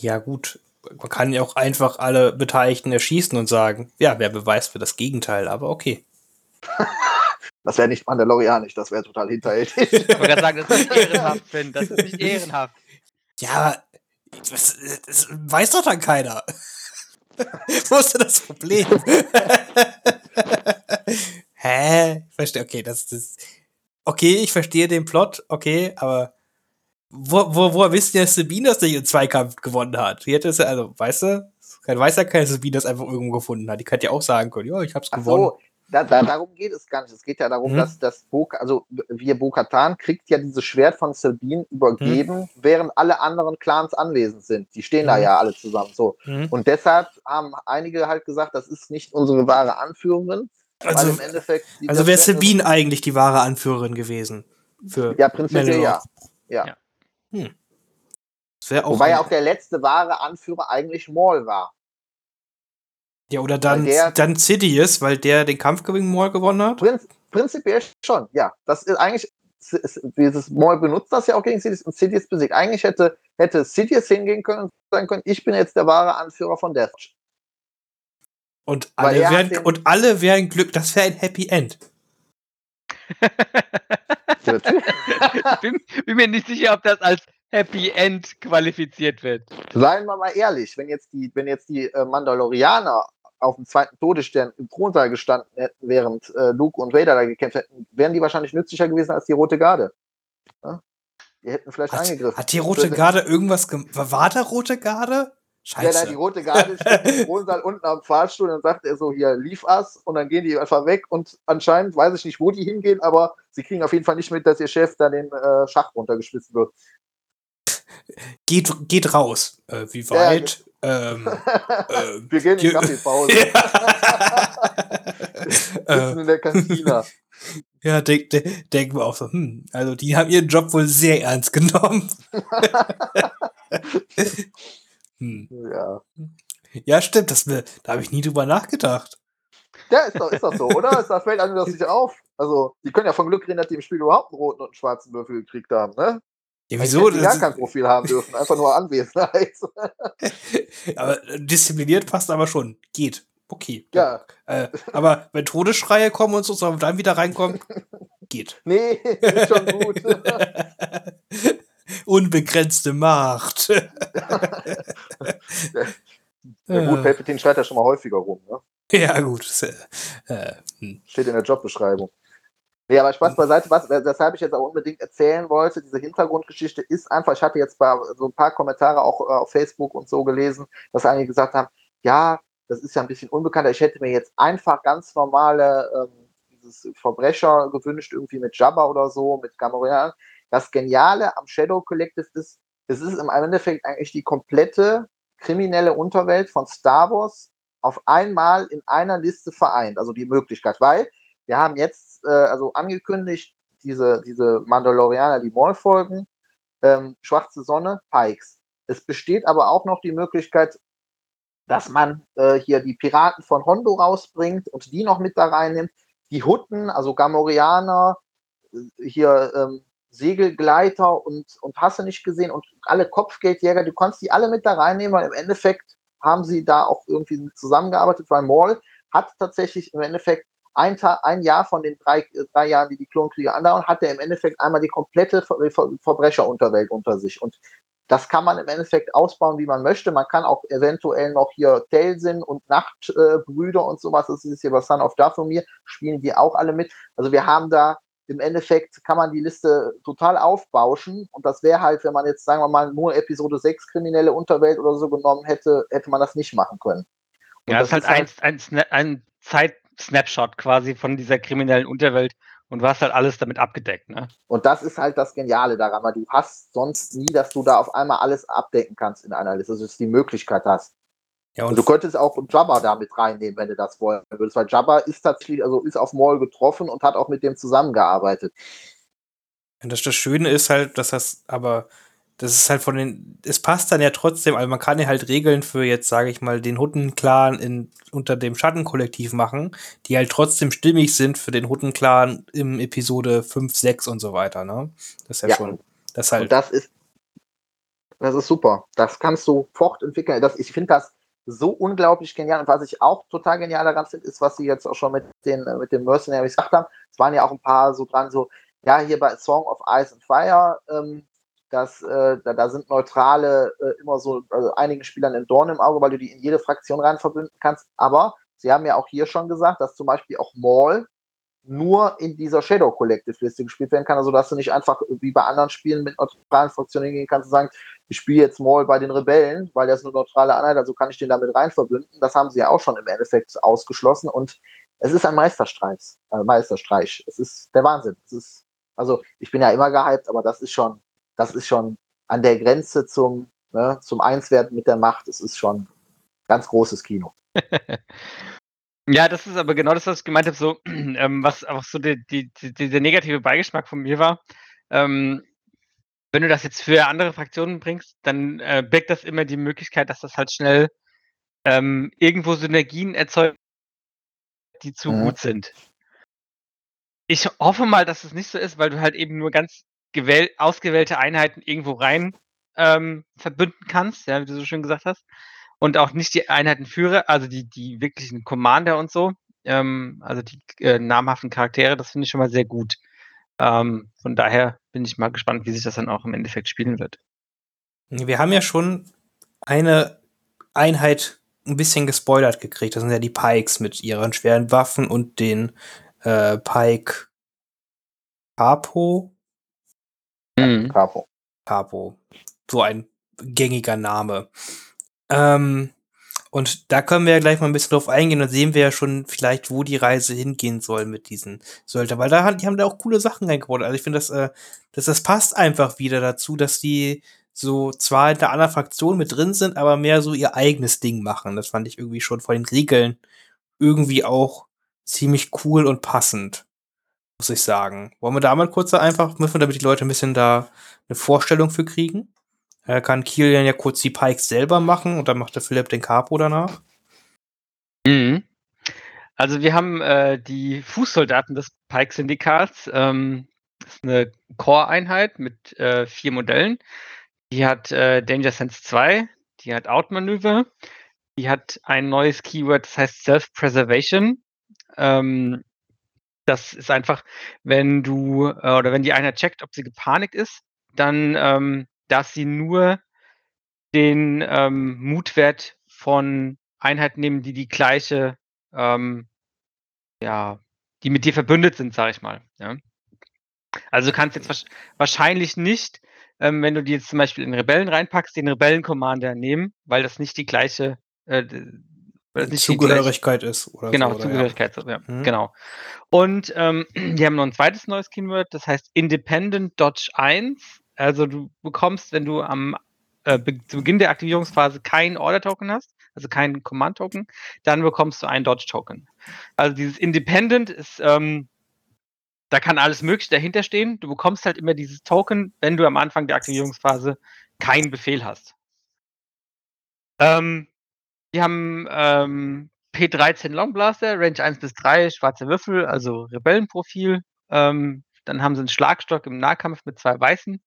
Ja, gut. Man kann ja auch einfach alle Beteiligten erschießen und sagen, ja, wer beweist für das Gegenteil, aber okay. Das wäre nicht mandalorianisch, das wäre total hinterhältig. Ich wollte gerade sagen, das ist nicht ehrenhaft, Finn. Das ist nicht ehrenhaft. Ja, das, das weiß doch dann keiner. Wo ist denn das Problem? Hä? Verstehe, okay, das ist. Okay, ich verstehe den Plot, okay, aber wo, wo, woher wisst ihr, dass Sabine das nicht im Zweikampf gewonnen hat? Die hätte es ja, also, weißt du, kein weiß ja kein Sabine das einfach irgendwo gefunden hat. Die könnte ja auch sagen können, ja, ich hab's Ach gewonnen. so, da, da, darum geht es gar nicht. Es geht ja darum, Mhm. dass das Bo also wir Bo-Katan kriegt ja dieses Schwert von Sabine übergeben, während alle anderen Clans anwesend sind. Die stehen da Mhm. ja alle zusammen so. Mhm. Und deshalb haben einige halt gesagt, das ist nicht unsere wahre Anführerin, Also, im Endeffekt die- also wäre Sabine eigentlich die wahre Anführerin gewesen. Für Ja, prinzipiell ja. Ja. Wäre auch. Wobei ja auch der letzte wahre Anführer eigentlich Maul war. Ja, oder dann, der- dann Sidious, weil der den Kampf gegen Maul gewonnen hat. Prinz, prinzipiell schon, ja. Das ist eigentlich, dieses Maul benutzt das ja auch gegen Sidious und Sidious besiegt. Eigentlich hätte, hätte Sidious hingehen können und sagen können, ich bin jetzt der wahre Anführer von Death. Und alle, wären, den- und alle wären Glück. Das wäre ein Happy End. bin, bin mir nicht sicher, ob das als Happy End qualifiziert wird. Seien wir mal ehrlich, wenn jetzt die, wenn jetzt die äh, Mandalorianer auf dem zweiten Todesstern im Thronsaal gestanden hätten, während äh, Luke und Vader da gekämpft hätten, wären die wahrscheinlich nützlicher gewesen als die Rote Garde. Ja? Die hätten vielleicht Hat, angegriffen. hat die Rote Garde irgendwas gemacht? War da Rote Garde? Ja, da Scheiße. die Rote Garde steht im Thronsaal unten am Fahrstuhl und dann sagt er so, hier, lief us und dann gehen die einfach weg und anscheinend weiß ich nicht, wo die hingehen, aber sie kriegen auf jeden Fall nicht mit, dass ihr Chef da den äh, Schach runtergeschmissen wird. Geht, geht raus. Äh, wie Ja, weit? ähm, äh, Wir gehen in die Kaffeepause, sitzen äh, in der Kantine. ja, denk, denk, denken wir auch so, hm, also die haben ihren Job wohl sehr ernst genommen. hm. Ja. Ja, stimmt, das, da habe ich nie drüber nachgedacht. Ja, ist doch, ist doch so, oder? Das fällt einem das nicht auf? Also, die können ja von Glück reden, dass die im Spiel überhaupt einen roten und einen schwarzen Würfel gekriegt haben, ne? Ja, wieso? hätten Die gar kein Profil haben dürfen, einfach nur Anwesenheit. aber äh, diszipliniert passt aber schon. Geht. Okay. ja, Äh, aber wenn Todesschreie kommen und so, wir dann wieder reinkommen? Geht. nee, ist schon gut. Unbegrenzte Macht. Ja, gut, Palpatine schreit ja schon mal häufiger rum, ne? Ja, gut. Äh, äh, hm. Steht in der Jobbeschreibung. Nee, aber Spaß beiseite, was, weshalb ich jetzt auch unbedingt erzählen wollte, diese Hintergrundgeschichte ist einfach, ich hatte jetzt bei, so ein paar Kommentare auch äh, auf Facebook und so gelesen, dass einige gesagt haben, ja, das ist ja ein bisschen unbekannter, ich hätte mir jetzt einfach ganz normale ähm, dieses Verbrecher gewünscht, irgendwie mit Jabba oder so, mit Gamorrean. Das Geniale am Shadow Collective ist, es ist im Endeffekt eigentlich die komplette kriminelle Unterwelt von Star Wars auf einmal in einer Liste vereint, also die Möglichkeit, weil wir haben jetzt äh, also angekündigt, diese, diese Mandalorianer, die Maul folgen, ähm, Schwarze Sonne, Pikes. Es besteht aber auch noch die Möglichkeit, dass man äh, hier die Piraten von Hondo rausbringt und die noch mit da reinnimmt. Die Hutten, also Gamorianer, äh, hier ähm, Segelgleiter und, und hast du nicht gesehen und alle Kopfgeldjäger, du kannst die alle mit da reinnehmen, weil im Endeffekt haben sie da auch irgendwie zusammengearbeitet, weil Maul hat tatsächlich im Endeffekt ein, Tag, ein Jahr von den drei, äh, drei Jahren, die die Klonkriege andauern, hat er im Endeffekt einmal die komplette Ver Ver Verbrecherunterwelt unter sich. Und das kann man im Endeffekt ausbauen, wie man möchte. Man kann auch eventuell noch hier Telsin und Nachtbrüder äh, und sowas, das ist hier bei Son of Dathomir, spielen die auch alle mit. Also wir haben da im Endeffekt kann man die Liste total aufbauschen und das wäre halt, wenn man jetzt, sagen wir mal, nur Episode 6 kriminelle Unterwelt oder so genommen hätte, hätte man das nicht machen können. Und Ja, das ist halt ein, ein, ein Zeit-Snapshot quasi von dieser kriminellen Unterwelt und du hast halt alles damit abgedeckt, ne? Und das ist halt das Geniale daran, weil du hast sonst nie, dass du da auf einmal alles abdecken kannst in einer Liste, also dass du die Möglichkeit hast. Ja, Und und du könntest auch Jabba da mit reinnehmen, wenn du das wollen würdest, weil Jabba ist tatsächlich, also ist auf Maul getroffen und hat auch mit dem zusammengearbeitet. Und das, das Schöne ist halt, dass das, aber das ist halt von den, es passt dann ja trotzdem, also man kann ja halt Regeln für jetzt, sage ich mal, den Hutten-Clan in, unter dem Schattenkollektiv machen, die halt trotzdem stimmig sind für den Hutten-Clan im Episode 5, 6 und so weiter, ne? Das ist ja, Ja. schon, das Und halt, das ist, das ist super. Das kannst du fortentwickeln. Das, ich finde das so unglaublich genial. Und was ich auch total genial daran finde, ist, was sie jetzt auch schon mit den, mit den Mercenaries gesagt haben. Es waren ja auch ein paar so dran, so, ja, hier bei Song of Ice and Fire, ähm, das, äh, da, da sind Neutrale äh, immer so, also einigen Spielern ein Dorn im Auge, weil du die in jede Fraktion rein verbünden kannst. Aber sie haben ja auch hier schon gesagt, dass zum Beispiel auch Maul nur in dieser Shadow Collective Liste gespielt werden kann, also dass du nicht einfach wie bei anderen Spielen mit neutralen Funktionen hingehen kannst und sagen, ich spiele jetzt Maul bei den Rebellen, weil der ist eine neutrale Einheit, also kann ich den damit rein verbünden. Das haben sie ja auch schon im Endeffekt ausgeschlossen und es ist ein Meisterstreich, äh, Meisterstreich. Es ist der Wahnsinn. Es ist, also ich bin ja immer gehypt, aber das ist schon, das ist schon an der Grenze zum, ne, zum Einswerten mit der Macht. Es ist schon ganz großes Kino. Ja, das ist aber genau das, was ich gemeint habe, so, ähm, was auch so die, die, die, der negative Beigeschmack von mir war. Ähm, wenn du das jetzt für andere Fraktionen bringst, dann äh, birgt das immer die Möglichkeit, dass das halt schnell ähm, irgendwo Synergien erzeugt, die zu mhm. gut sind. Ich hoffe mal, dass es nicht so ist, weil du halt eben nur ganz ausgewählte Einheiten irgendwo rein ähm, verbünden kannst, ja, wie du so schön gesagt hast und auch nicht die Einheiten führe, also die, die wirklichen Commander und so, ähm, also die äh, namhaften Charaktere, das finde ich schon mal sehr gut. Ähm, von daher bin ich mal gespannt, wie sich das dann auch im Endeffekt spielen wird. Wir haben ja schon eine Einheit ein bisschen gespoilert gekriegt. Das sind ja die Pikes mit ihren schweren Waffen und den äh, Pike Capo. Mhm. Capo. Capo. So ein gängiger Name. Ähm, und da können wir ja gleich mal ein bisschen drauf eingehen und sehen wir ja schon vielleicht, wo die Reise hingehen soll mit diesen Söldnern. Weil da die haben da auch coole Sachen reingebaut. Also ich finde, das, äh, das, das passt einfach wieder dazu, dass die so zwar in der anderen Fraktion mit drin sind, aber mehr so ihr eigenes Ding machen. Das fand ich irgendwie schon von den Regeln irgendwie auch ziemlich cool und passend, muss ich sagen. Wollen wir da mal kurz einfach, müssen wir damit die Leute ein bisschen da eine Vorstellung für kriegen? Er kann Kilian ja kurz die Pikes selber machen und dann macht der Philipp den Capo danach. Mhm. Also wir haben äh, die Fußsoldaten des Pike-Syndikats. Ähm, das ist eine Core-Einheit mit äh, vier Modellen. Die hat äh, Danger Sense 2, die hat Outmanöver, die hat ein neues Keyword, das heißt Self-Preservation. Ähm, das ist einfach, wenn du äh, oder wenn die Einheit checkt, ob sie gepanikt ist, dann ähm, dass sie nur den ähm, Mutwert von Einheiten nehmen, die die gleiche, ähm, ja, die mit dir verbündet sind, sage ich mal. Ja. Also du kannst jetzt wahrscheinlich nicht, ähm, wenn du die jetzt zum Beispiel in Rebellen reinpackst, den Rebellen-Commander nehmen, weil das nicht die gleiche äh, Zugehörigkeit ist. Oder genau, so, oder Zugehörigkeit, ja. ja mhm. genau. Und ähm, die haben noch ein zweites neues Keyword, das heißt Independent Dodge 1 also du bekommst, wenn du am äh, zu Beginn der Aktivierungsphase kein Order-Token hast, also kein Command-Token, dann bekommst du ein Dodge-Token. Also dieses Independent ist, ähm, da kann alles Mögliche dahinter stehen. Du bekommst halt immer dieses Token, wenn du am Anfang der Aktivierungsphase keinen Befehl hast. Ähm, wir haben ähm, P13 Long Blaster, Range 1 bis 3, schwarze Würfel, also Rebellenprofil. Ähm, dann haben sie einen Schlagstock im Nahkampf mit zwei Weißen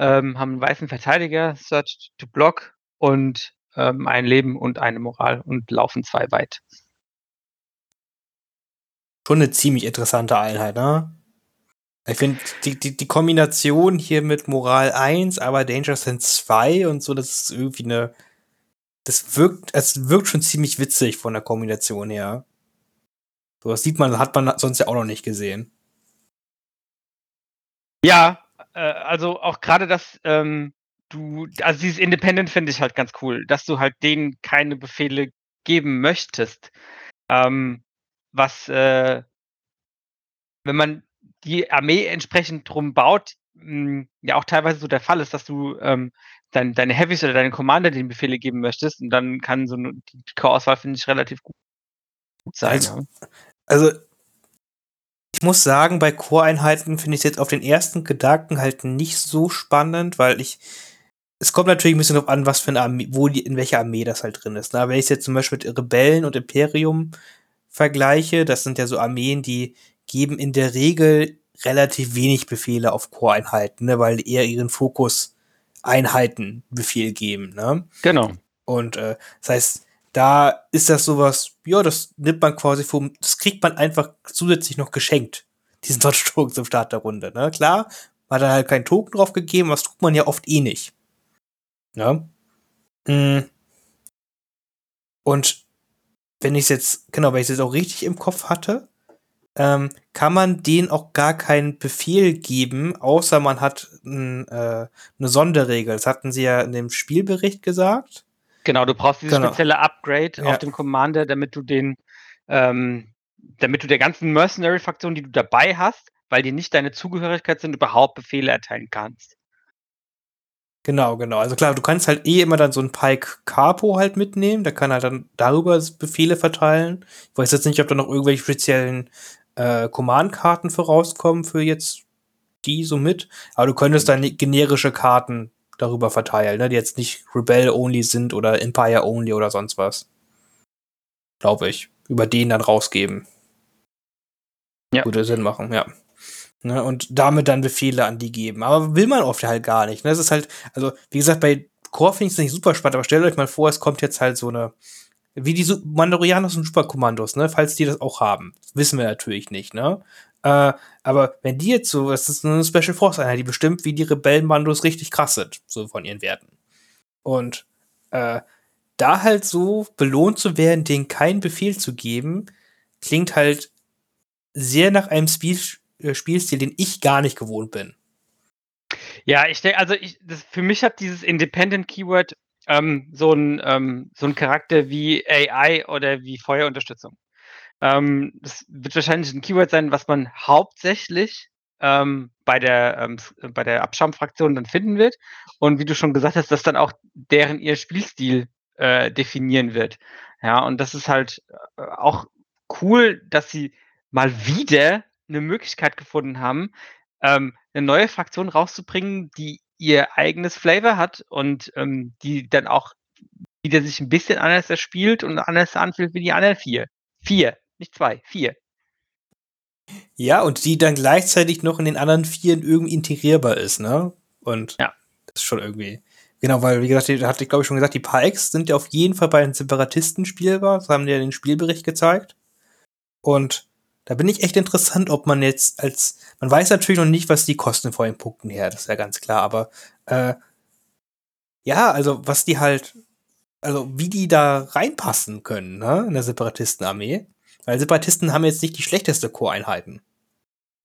ähm, haben einen weißen Verteidiger, Search to Block und ähm, ein Leben und eine Moral und laufen zwei weit. Schon eine ziemlich interessante Einheit, ne? Ich finde, die, die, die Kombination hier mit Moral 1, aber Danger Sense 2 und so, das ist irgendwie eine. Das wirkt, es wirkt schon ziemlich witzig von der Kombination her. So, das sieht man, hat man sonst ja auch noch nicht gesehen. Ja, äh, also auch gerade das, ähm, du, also dieses Independent finde ich halt ganz cool, dass du halt denen keine Befehle geben möchtest. Ähm, was, äh, wenn man die Armee entsprechend drum baut, mh, hm, ja auch teilweise so der Fall ist, dass du ähm, dein, deine Heavies oder deine Commander den Befehle geben möchtest und dann kann so eine, die Core-Auswahl, finde ich, relativ gut sein. Also, also ich muss sagen, bei Core-Einheiten finde ich es jetzt auf den ersten Gedanken halt nicht so spannend, weil ich. Es kommt natürlich ein bisschen darauf an, was für eine Armee, wo die, in welcher Armee das halt drin ist. Na, ne? wenn ich es jetzt zum Beispiel mit Rebellen und Imperium vergleiche, das sind ja so Armeen, die geben in der Regel relativ wenig Befehle auf Core-Einheiten, ne, weil eher ihren Fokus Einheiten Befehl geben. Ne? Genau. Und äh, das heißt, da ist das sowas, ja, das nimmt man quasi vom, das kriegt man einfach zusätzlich noch geschenkt, diesen Dodge-Token zum Start der Runde, ne? Klar, man hat da halt keinen Token drauf gegeben, was tut man ja oft eh nicht. Ja. Ne? Und wenn ich es jetzt, genau, wenn ich es jetzt auch richtig im Kopf hatte, ähm, kann man denen auch gar keinen Befehl geben, außer man hat n, äh, eine Sonderregel. Das hatten sie ja in dem Spielbericht gesagt. Genau, du brauchst dieses Genau. spezielle Upgrade Ja. auf dem Commander, damit du den, ähm, damit du der ganzen Mercenary-Fraktion, die du dabei hast, weil die nicht deine Zugehörigkeit sind, überhaupt Befehle erteilen kannst. Genau, genau. Also klar, du kannst halt eh immer dann so einen Pike Capo halt mitnehmen. Der kann halt dann darüber Befehle verteilen. Ich weiß jetzt nicht, ob da noch irgendwelche speziellen äh, Command-Karten vorauskommen für jetzt die so mit. Aber du könntest dann generische Karten darüber verteilen, ne? die jetzt nicht Rebel-only sind oder Empire-only oder sonst was. Glaube ich. Über den dann rausgeben. Ja. Würde Sinn machen, ja. Ne, und damit dann Befehle an die geben. Aber will man oft halt gar nicht. Ne? Das ist halt, also, wie gesagt, bei Core finde ich es nicht super spannend, aber stellt euch mal vor, es kommt jetzt halt so eine, wie die Mandalorianer und Superkommandos, ne, falls die das auch haben. Wissen wir natürlich nicht, ne? Äh, aber wenn die jetzt so, das ist eine Special Force Einheit, die bestimmt, wie die Rebellenmandos richtig krass sind, so von ihren Werten. Und äh, da halt so belohnt zu werden, denen keinen Befehl zu geben, klingt halt sehr nach einem Spiel, äh, Spielstil, den ich gar nicht gewohnt bin. Ja, ich denke, also ich, das, für mich hat dieses Independent Keyword ähm, so ein ähm, so ein Charakter wie AI oder wie Feuerunterstützung. Ähm, das wird wahrscheinlich ein Keyword sein, was man hauptsächlich ähm, bei der ähm, äh, bei der Abschaum-Fraktion dann finden wird und wie du schon gesagt hast, das dann auch deren ihr Spielstil äh, definieren wird. Ja, und das ist halt äh, auch cool, dass sie mal wieder eine Möglichkeit gefunden haben, ähm, eine neue Fraktion rauszubringen, die ihr eigenes Flavor hat und ähm, die dann auch wieder sich ein bisschen anders erspielt und anders anfühlt wie die anderen vier. Vier, nicht zwei, vier. Ja, und die dann gleichzeitig noch in den anderen Vieren irgendwie integrierbar ist, ne? Und Ja. das ist schon irgendwie. Genau, weil, wie gesagt, die- hatte ich glaube ich schon gesagt, die Pikes sind ja auf jeden Fall bei den Separatisten spielbar. Das haben die ja in den Spielbericht gezeigt. Und da bin ich echt interessant, ob man jetzt als, man weiß natürlich noch nicht, was die kosten vor den Punkten her, das ist ja ganz klar, aber äh, ja, also was die halt, also wie die da reinpassen können, ne, in der Separatistenarmee. Weil Separatisten haben jetzt nicht die schlechteste Core-Einheiten.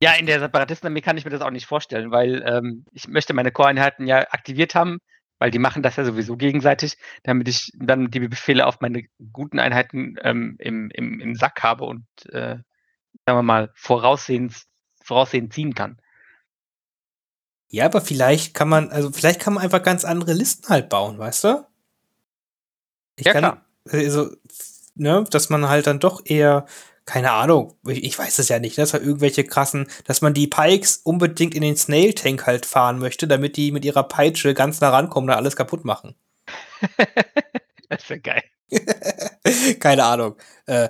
Ja, in der Separatistenarmee kann ich mir das auch nicht vorstellen, weil ähm, ich möchte meine Core-Einheiten ja aktiviert haben, weil die machen das ja sowieso gegenseitig, damit ich dann die Befehle auf meine guten Einheiten ähm, im, im, im Sack habe und, äh, sagen wir mal, voraussehend, voraussehend ziehen kann. Ja, aber vielleicht kann man, also vielleicht kann man einfach ganz andere Listen halt bauen, weißt du? Ich Ja, kann, klar. also, ne, dass man halt dann doch eher, keine Ahnung, ich, ich weiß es ja nicht, dass halt irgendwelche krassen, dass man die Pikes unbedingt in den Snail Tank halt fahren möchte, damit die mit ihrer Peitsche ganz nah rankommen und alles kaputt machen. das wäre geil. keine Ahnung. Äh,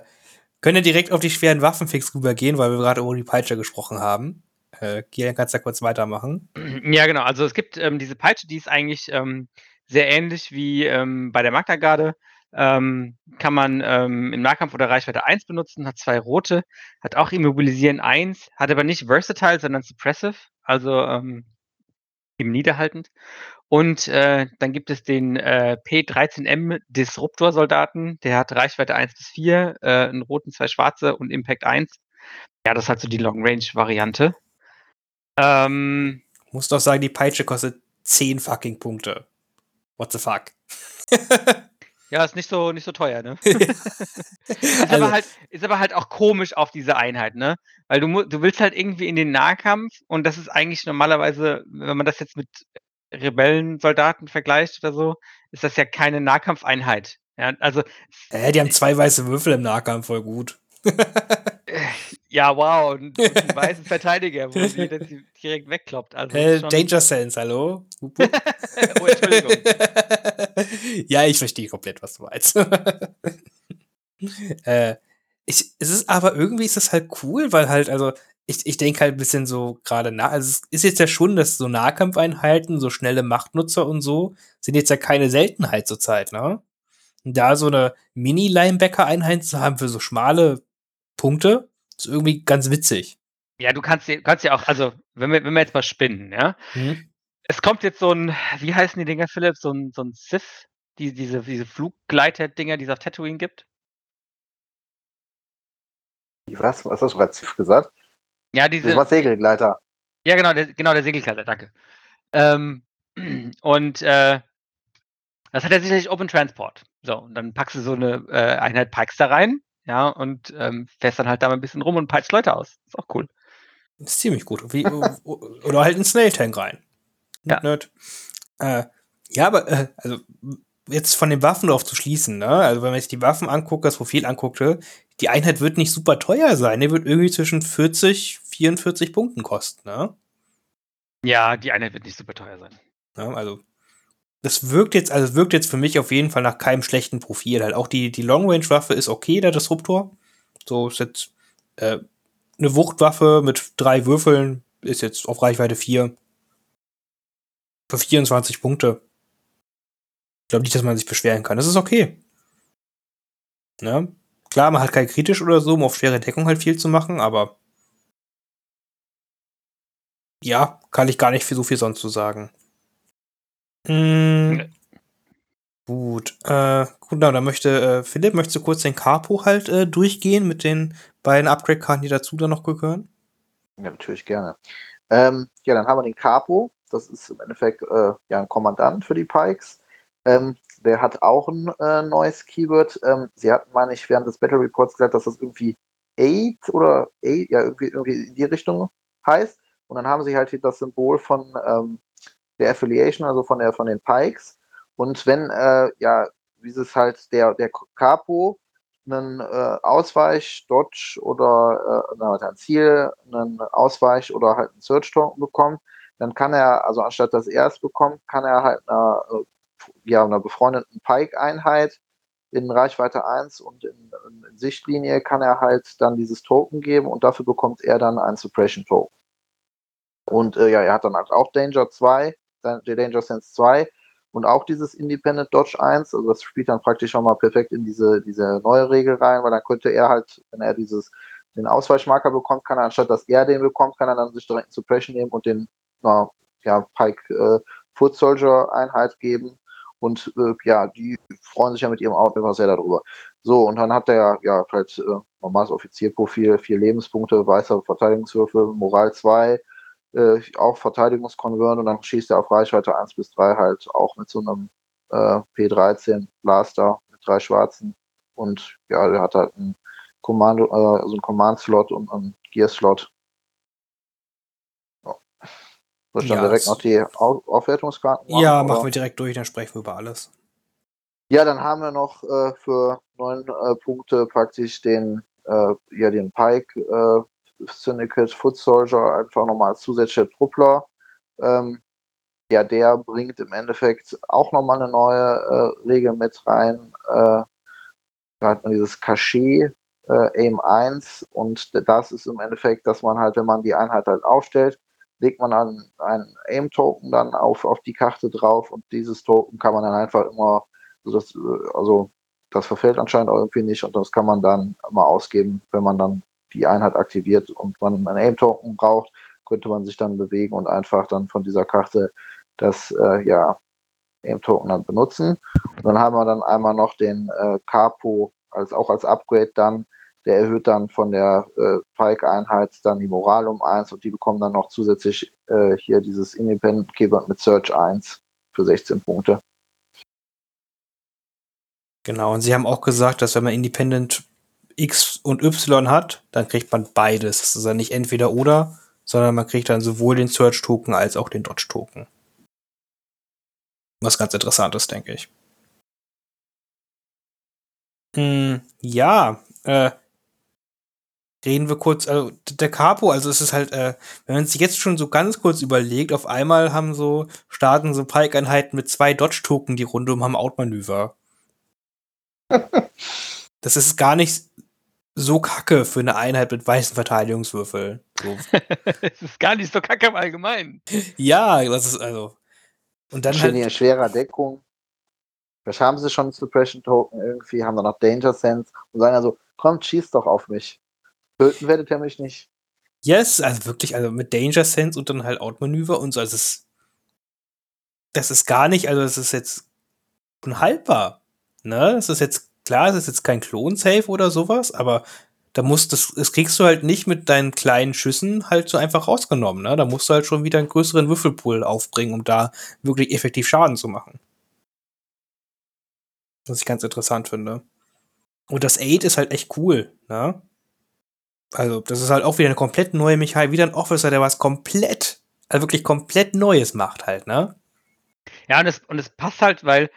können wir direkt auf die schweren Waffenfix rübergehen, weil wir gerade über die Peitsche gesprochen haben. Äh, Gideon, kannst du da kurz weitermachen? Ja, genau. Also es gibt ähm, diese Peitsche, die ist eigentlich ähm, sehr ähnlich wie ähm, bei der Magna Garde. Ähm, kann man ähm, im Nahkampf oder Reichweite 1 benutzen, hat zwei rote, hat auch Immobilisieren 1, hat aber nicht Versatile, sondern Suppressive, also ähm, eben niederhaltend. Und äh, dann gibt es den äh, P13M Disruptor-Soldaten, der hat Reichweite 1 bis 4, äh, einen roten, zwei schwarze und Impact 1. Ja, das ist halt so die Long-Range-Variante. Ähm, Muss doch sagen, die Peitsche kostet 10 fucking Punkte. What the fuck? Ja, ist nicht so nicht so teuer, ne? Ist Also- aber halt ist aber halt auch komisch auf diese Einheit, ne? Weil du du willst halt irgendwie in den Nahkampf und das ist eigentlich normalerweise, wenn man das jetzt mit Rebellensoldaten vergleicht oder so, ist das ja keine Nahkampfeinheit. Ja, also Äh, die haben zwei weiße Würfel im Nahkampf, voll gut. ja, wow, und, und einen weißen Verteidiger, wo sie direkt wegkloppt. Also Äh, schon- Danger Sense, hallo? Oh, Entschuldigung. ja, ich verstehe komplett, was du meinst. äh, ich, es ist aber irgendwie ist das halt cool, weil halt, also, ich, ich denke halt ein bisschen so gerade nach, also es ist jetzt ja schon, dass so Nahkampfeinheiten, so schnelle Machtnutzer und so, sind jetzt ja keine Seltenheit zurzeit, ne? Und da so eine Mini-Linebacker-Einheit zu haben für so schmale Punkte, ist irgendwie ganz witzig. Ja, du kannst ja kannst ja auch also, wenn wir wenn wir jetzt mal spinnen, ja? Hm? Es kommt jetzt so ein, wie heißen die Dinger, Philipp? So ein so 'n Sith, die diese diese Fluggleiter-Dinger, die es auf Tatooine gibt? was? Was hast du gerade gesagt? Ja, Das diese. war Segelgleiter. Ja, genau, der, genau, der Segelkleider, danke. Ähm, und äh, das hat ja sicherlich Open Transport. So, und dann packst du so eine äh, Einheit Pikes da rein, ja, und ähm, fährst dann halt da mal ein bisschen rum und peitscht Leute aus. Ist auch cool. Ist ziemlich gut. Wie, oder halt einen Snail Tank rein. Ja. Nerd. Äh, ja, aber äh, also jetzt von den Waffen drauf zu schließen, ne? Also wenn man sich die Waffen anguckt, das Profil anguckte, die Einheit wird nicht super teuer sein. Die wird irgendwie zwischen 40, 44 Punkten kosten, ne? Ja, die Einheit wird nicht super teuer sein. Ja, also das wirkt jetzt, also wirkt jetzt für mich auf jeden Fall nach keinem schlechten Profil. Halt auch die, die Long-Range-Waffe ist okay, der Disruptor. So ist jetzt äh, eine Wuchtwaffe mit drei Würfeln, ist jetzt auf Reichweite 4. Für 24 Punkte. Ich glaube nicht, dass man sich beschweren kann. Das ist okay. Ne? Klar, man hat kein kritisch oder so, um auf schwere Deckung halt viel zu machen, aber ja, kann ich gar nicht für so viel sonst zu sagen. Nee. Gut, äh, gut, na, dann möchte äh, Philipp, möchtest du kurz den Capo halt äh, durchgehen mit den beiden Upgrade-Karten, die dazu dann noch gehören? Ja, natürlich gerne. Ähm, ja, dann haben wir den Capo. Das ist im Endeffekt äh, ja ein Kommandant für die Pikes. Ähm, der hat auch ein äh, neues Keyword. Ähm, sie hatten, meine ich, während des Battle Reports gesagt, dass das irgendwie Eight oder Eight, ja, irgendwie, irgendwie in die Richtung heißt. Und dann haben sie halt hier das Symbol von ähm, der Affiliation, also von der von den Pikes. Und wenn, äh, ja, wie es halt der, der Capo einen äh, Ausweich, Dodge oder äh, na, ein Ziel, einen Ausweich oder halt einen Search Token bekommt, dann kann er, also anstatt dass er es bekommt, kann er halt einer, äh, ja, einer befreundeten Pike-Einheit in Reichweite 1 und in, in Sichtlinie kann er halt dann dieses Token geben und dafür bekommt er dann ein Suppression Token. Und äh, ja, er hat dann halt auch Danger 2, der Danger Sense 2 und auch dieses Independent Dodge 1, also das spielt dann praktisch schon mal perfekt in diese, diese neue Regel rein, weil dann könnte er halt, wenn er dieses, den Ausweichmarker bekommt, kann er, anstatt dass er den bekommt, kann er dann sich direkt einen Suppression nehmen und den, na, ja, Pike äh, Foot Soldier Einheit geben. Und äh, ja, die freuen sich ja mit ihrem Auto immer sehr darüber. So, und dann hat der ja halt äh, normales Offizierprofil, vier Lebenspunkte, weißer Verteidigungswürfel, Moral 2, äh, auch Verteidigungskonvert und dann schießt er auf Reichweite 1 bis 3 halt auch mit so einem äh, P13 Blaster mit drei schwarzen und ja, der hat halt ein Kommando, äh, also einen Command-Slot und einen Gear-Slot. Ja. Soll ich dann Ja, direkt das- noch die Au Aufwertungskarten ja, oder? machen wir direkt durch, dann sprechen wir über alles. Ja, dann haben wir noch äh, für neun äh, Punkte praktisch den, äh, ja, den Pike äh, Syndicate Foot Soldier einfach nochmal als zusätzlicher Truppler. Ähm, ja, der bringt im Endeffekt auch nochmal eine neue äh, Regel mit rein. Äh, da hat man dieses Cachet Aim 1 und das ist im Endeffekt, dass man halt, wenn man die Einheit halt aufstellt, legt man dann einen Aim-Token dann auf, auf die Karte drauf und dieses Token kann man dann einfach immer, also das, äh, also das verfällt anscheinend irgendwie nicht und das kann man dann immer ausgeben, wenn man dann die Einheit aktiviert und man einen Aim-Token braucht, könnte man sich dann bewegen und einfach dann von dieser Karte das äh, ja, Aim-Token dann benutzen. Und dann haben wir dann einmal noch den äh, Capo als auch als Upgrade dann, der erhöht dann von der äh, Pike-Einheit dann die Moral um 1 und die bekommen dann noch zusätzlich äh, hier dieses Independent Keyword mit Search 1 für 16 Punkte. Genau, und sie haben auch gesagt, dass wenn man Independent X und Y hat, dann kriegt man beides. Das ist dann nicht entweder oder, sondern man kriegt dann sowohl den Search-Token als auch den Dodge-Token. Was ganz interessant ist, denke ich. Mm, ja, äh, reden wir kurz, also der Capo, also es ist halt, äh, wenn man sich jetzt schon so ganz kurz überlegt, auf einmal haben so, starten so Pike-Einheiten mit zwei Dodge-Token die Runde und haben Outmanöver. das ist gar nicht so kacke für eine Einheit mit weißen Verteidigungswürfeln. So. Es ist gar nicht so kacke im Allgemeinen. ja, das ist also. Und dann in halt, schwerer Deckung. Vielleicht haben sie schon Suppression Token irgendwie, haben dann noch Danger Sense und sagen also, kommt, schießt doch auf mich. Töten werdet ihr mich nicht. yes, also wirklich, also mit Danger Sense und dann halt Outmanöver und so, also es das ist gar nicht, also es ist jetzt unhaltbar. Ne, es ist jetzt, klar, es ist jetzt kein Klon-Safe oder sowas, aber da musst das, das kriegst du halt nicht mit deinen kleinen Schüssen halt so einfach rausgenommen, ne? Da musst du halt schon wieder einen größeren Würfelpool aufbringen, um da wirklich effektiv Schaden zu machen. Was ich ganz interessant finde. Und das Aid ist halt echt cool, ne? Also, das ist halt auch wieder eine komplett neue Mechanik, wieder ein Officer, der was komplett, also wirklich komplett Neues macht halt, ne? Ja, und es, und es passt halt, weil,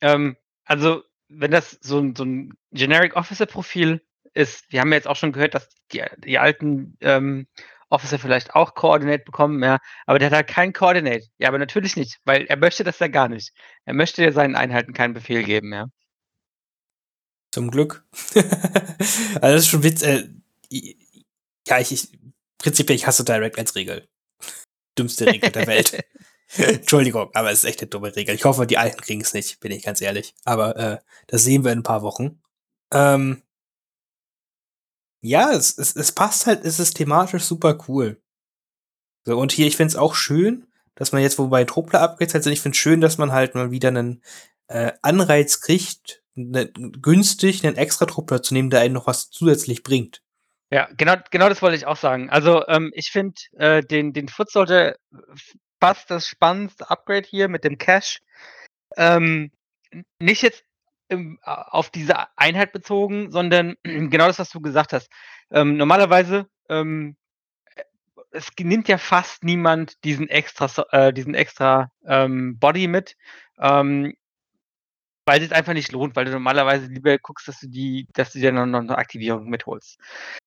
ähm, also, wenn das so ein, so ein Generic Officer-Profil ist, wir haben ja jetzt auch schon gehört, dass die, die alten ähm, Officer vielleicht auch Coordinate bekommen, ja, aber der hat halt kein Coordinate. Ja, aber natürlich nicht, weil er möchte das ja gar nicht. Er möchte ja seinen Einheiten keinen Befehl geben, ja. Zum Glück. also das ist schon Witz. Äh, ja, ich, ich prinzipiell, ich hasse Direct als Regel. Dümmste Regel der Welt. Entschuldigung, aber es ist echt eine dumme Regel. Ich hoffe, die Alten kriegen es nicht, bin ich ganz ehrlich. Aber äh, das sehen wir in ein paar Wochen. Ähm, ja, es, es, es passt halt, es ist thematisch super cool. So, und hier, ich finde es auch schön, dass man jetzt, wobei Truppler halt sind, ich finde es schön, dass man halt mal wieder einen äh, Anreiz kriegt, ne, günstig einen extra Truppler zu nehmen, der einen noch was zusätzlich bringt. Ja, genau, genau das wollte ich auch sagen. Also ähm, ich finde äh, den, den Foot sollte fast das spannendste Upgrade hier mit dem Cash. Ähm, nicht jetzt im, auf diese Einheit bezogen, sondern genau das, was du gesagt hast. Ähm, normalerweise ähm, es nimmt ja fast niemand diesen extra, äh, diesen extra ähm, Body mit, ähm, weil es einfach nicht lohnt, weil du normalerweise lieber guckst, dass du die, dass du dir noch, noch eine Aktivierung mitholst.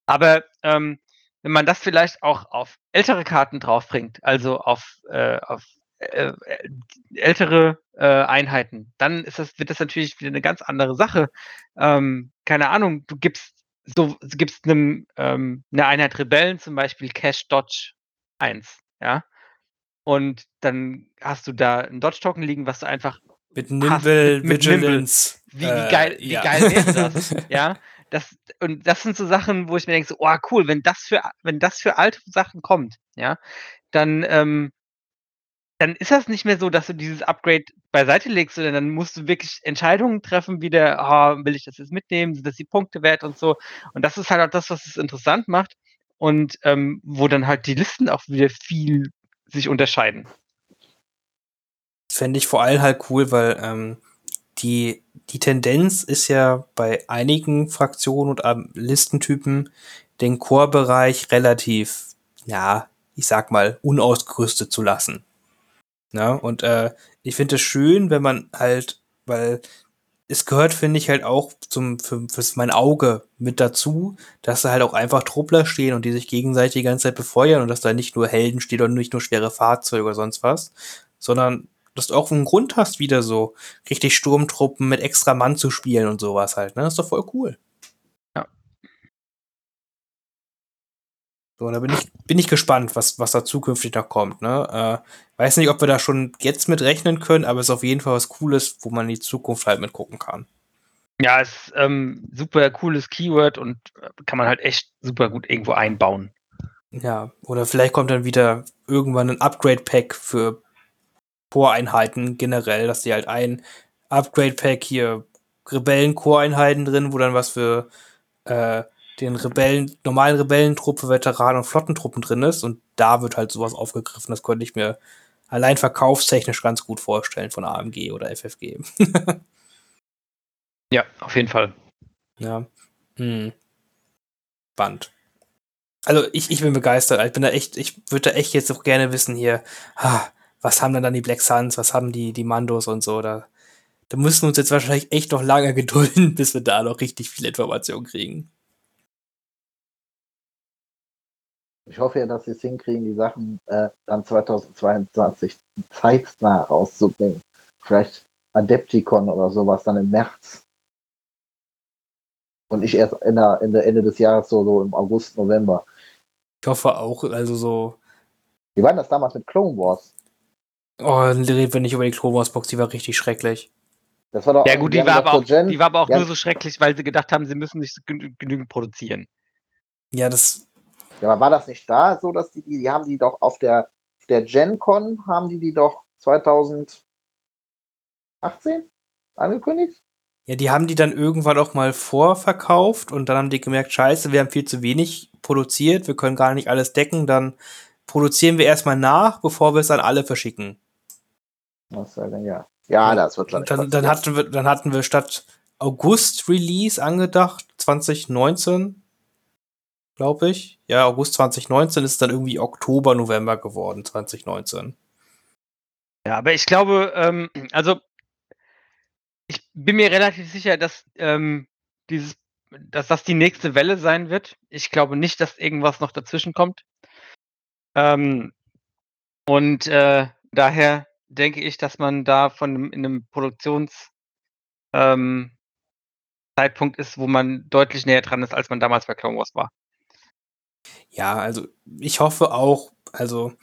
Aber ähm, wenn man das vielleicht auch auf ältere Karten draufbringt, also auf, äh, auf äh, ältere äh, Einheiten, dann ist das, wird das natürlich wieder eine ganz andere Sache. Ähm, keine Ahnung, du gibst so gibst einem, ähm, eine Einheit Rebellen zum Beispiel Cash Dodge 1, ja. Und dann hast du da ein Dodge-Token liegen, was du einfach mit Nimble, mit, Vigilance. Nimble. Wie, wie, geil, äh, ja. wie geil wäre das? ja. Das, und das sind so Sachen, wo ich mir denke, so, oh cool, wenn das für, wenn das für alte Sachen kommt, ja, dann, ähm, dann ist das nicht mehr so, dass du dieses Upgrade beiseite legst, sondern dann musst du wirklich Entscheidungen treffen, wie der, oh, will ich das jetzt mitnehmen, sind das die Punkte wert und so. Und das ist halt auch das, was es interessant macht und ähm, wo dann halt die Listen auch wieder viel sich unterscheiden. Fände ich vor allem halt cool, weil ähm, die, die Tendenz ist ja bei einigen Fraktionen und Listentypen den Core-Bereich relativ, ja, ich sag mal, unausgerüstet zu lassen. Ja, und äh, ich finde es schön, wenn man halt, weil es gehört, finde ich, halt auch zum, für, fürs mein Auge mit dazu, dass da halt auch einfach Truppler stehen und die sich gegenseitig die ganze Zeit befeuern und dass da nicht nur Helden steht und nicht nur schwere Fahrzeuge oder sonst was, sondern dass du auch einen Grund hast, wieder so richtig Sturmtruppen mit extra Mann zu spielen und sowas halt, ne? Das ist doch voll cool. So, da bin ich, bin ich gespannt, was, was da zukünftig noch kommt. Ne? Äh, weiß nicht, ob wir da schon jetzt mit rechnen können, aber es ist auf jeden Fall was Cooles, wo man in die Zukunft halt mit gucken kann. Ja, ist ähm, super cooles Keyword und äh, kann man halt echt super gut irgendwo einbauen. Ja, oder vielleicht kommt dann wieder irgendwann ein Upgrade-Pack für Core-Einheiten generell, dass die halt ein Upgrade-Pack hier Rebellen-Core-Einheiten drin, wo dann was für äh, den Rebellen, normalen Rebellentruppe, Veteranen und Flottentruppen drin ist. Und da wird halt sowas aufgegriffen. Das konnte ich mir allein verkaufstechnisch ganz gut vorstellen von AMG oder FFG. ja, auf jeden Fall. Ja. Hm. Band. Also ich, ich bin begeistert. Ich bin da echt, ich würde da echt jetzt auch gerne wissen hier, ah, was haben denn dann die Black Suns, was haben die, die Mandos und so. Da, da müssen wir uns jetzt wahrscheinlich echt noch lange gedulden, bis wir da noch richtig viel Informationen kriegen. Ich hoffe ja, dass sie es hinkriegen, die Sachen äh, dann 2022 zeitnah rauszubringen. Vielleicht Adepticon oder sowas dann im März. Und nicht erst in der, in der Ende des Jahres, so, so im August, November. Ich hoffe auch, also so. Wie war das damals mit Clone Wars? Oh, reden wir nicht über die Clone Wars Box, die war richtig schrecklich. Das war doch, ja gut, die, die war, aber auch, Gen, die war aber auch ja, nur so schrecklich, weil sie gedacht haben, sie müssen nicht genügend produzieren. Ja, das ja, aber war das nicht da so, dass die, die haben die doch auf der, der GenCon, haben die die doch 2018 angekündigt? Ja, die haben die dann irgendwann auch mal vorverkauft und dann haben die gemerkt, scheiße, wir haben viel zu wenig produziert, wir können gar nicht alles decken, dann produzieren wir erstmal nach, bevor wir es an alle verschicken. Was soll denn, ja. Ja, das wird. Dann, dann, hatten wir, dann hatten wir statt August Release angedacht, 2019, glaube ich. Ja, August 2019 ist dann irgendwie Oktober, November geworden, 2019. Ja, aber ich glaube, ähm, also ich bin mir relativ sicher, dass ähm, dieses, dass das die nächste Welle sein wird. Ich glaube nicht, dass irgendwas noch dazwischen kommt. Ähm, und äh, daher denke ich, dass man da von einem, in einem Produktions ähm, ist, wo man deutlich näher dran ist, als man damals bei Clone Wars war. Ja, also ich hoffe auch, also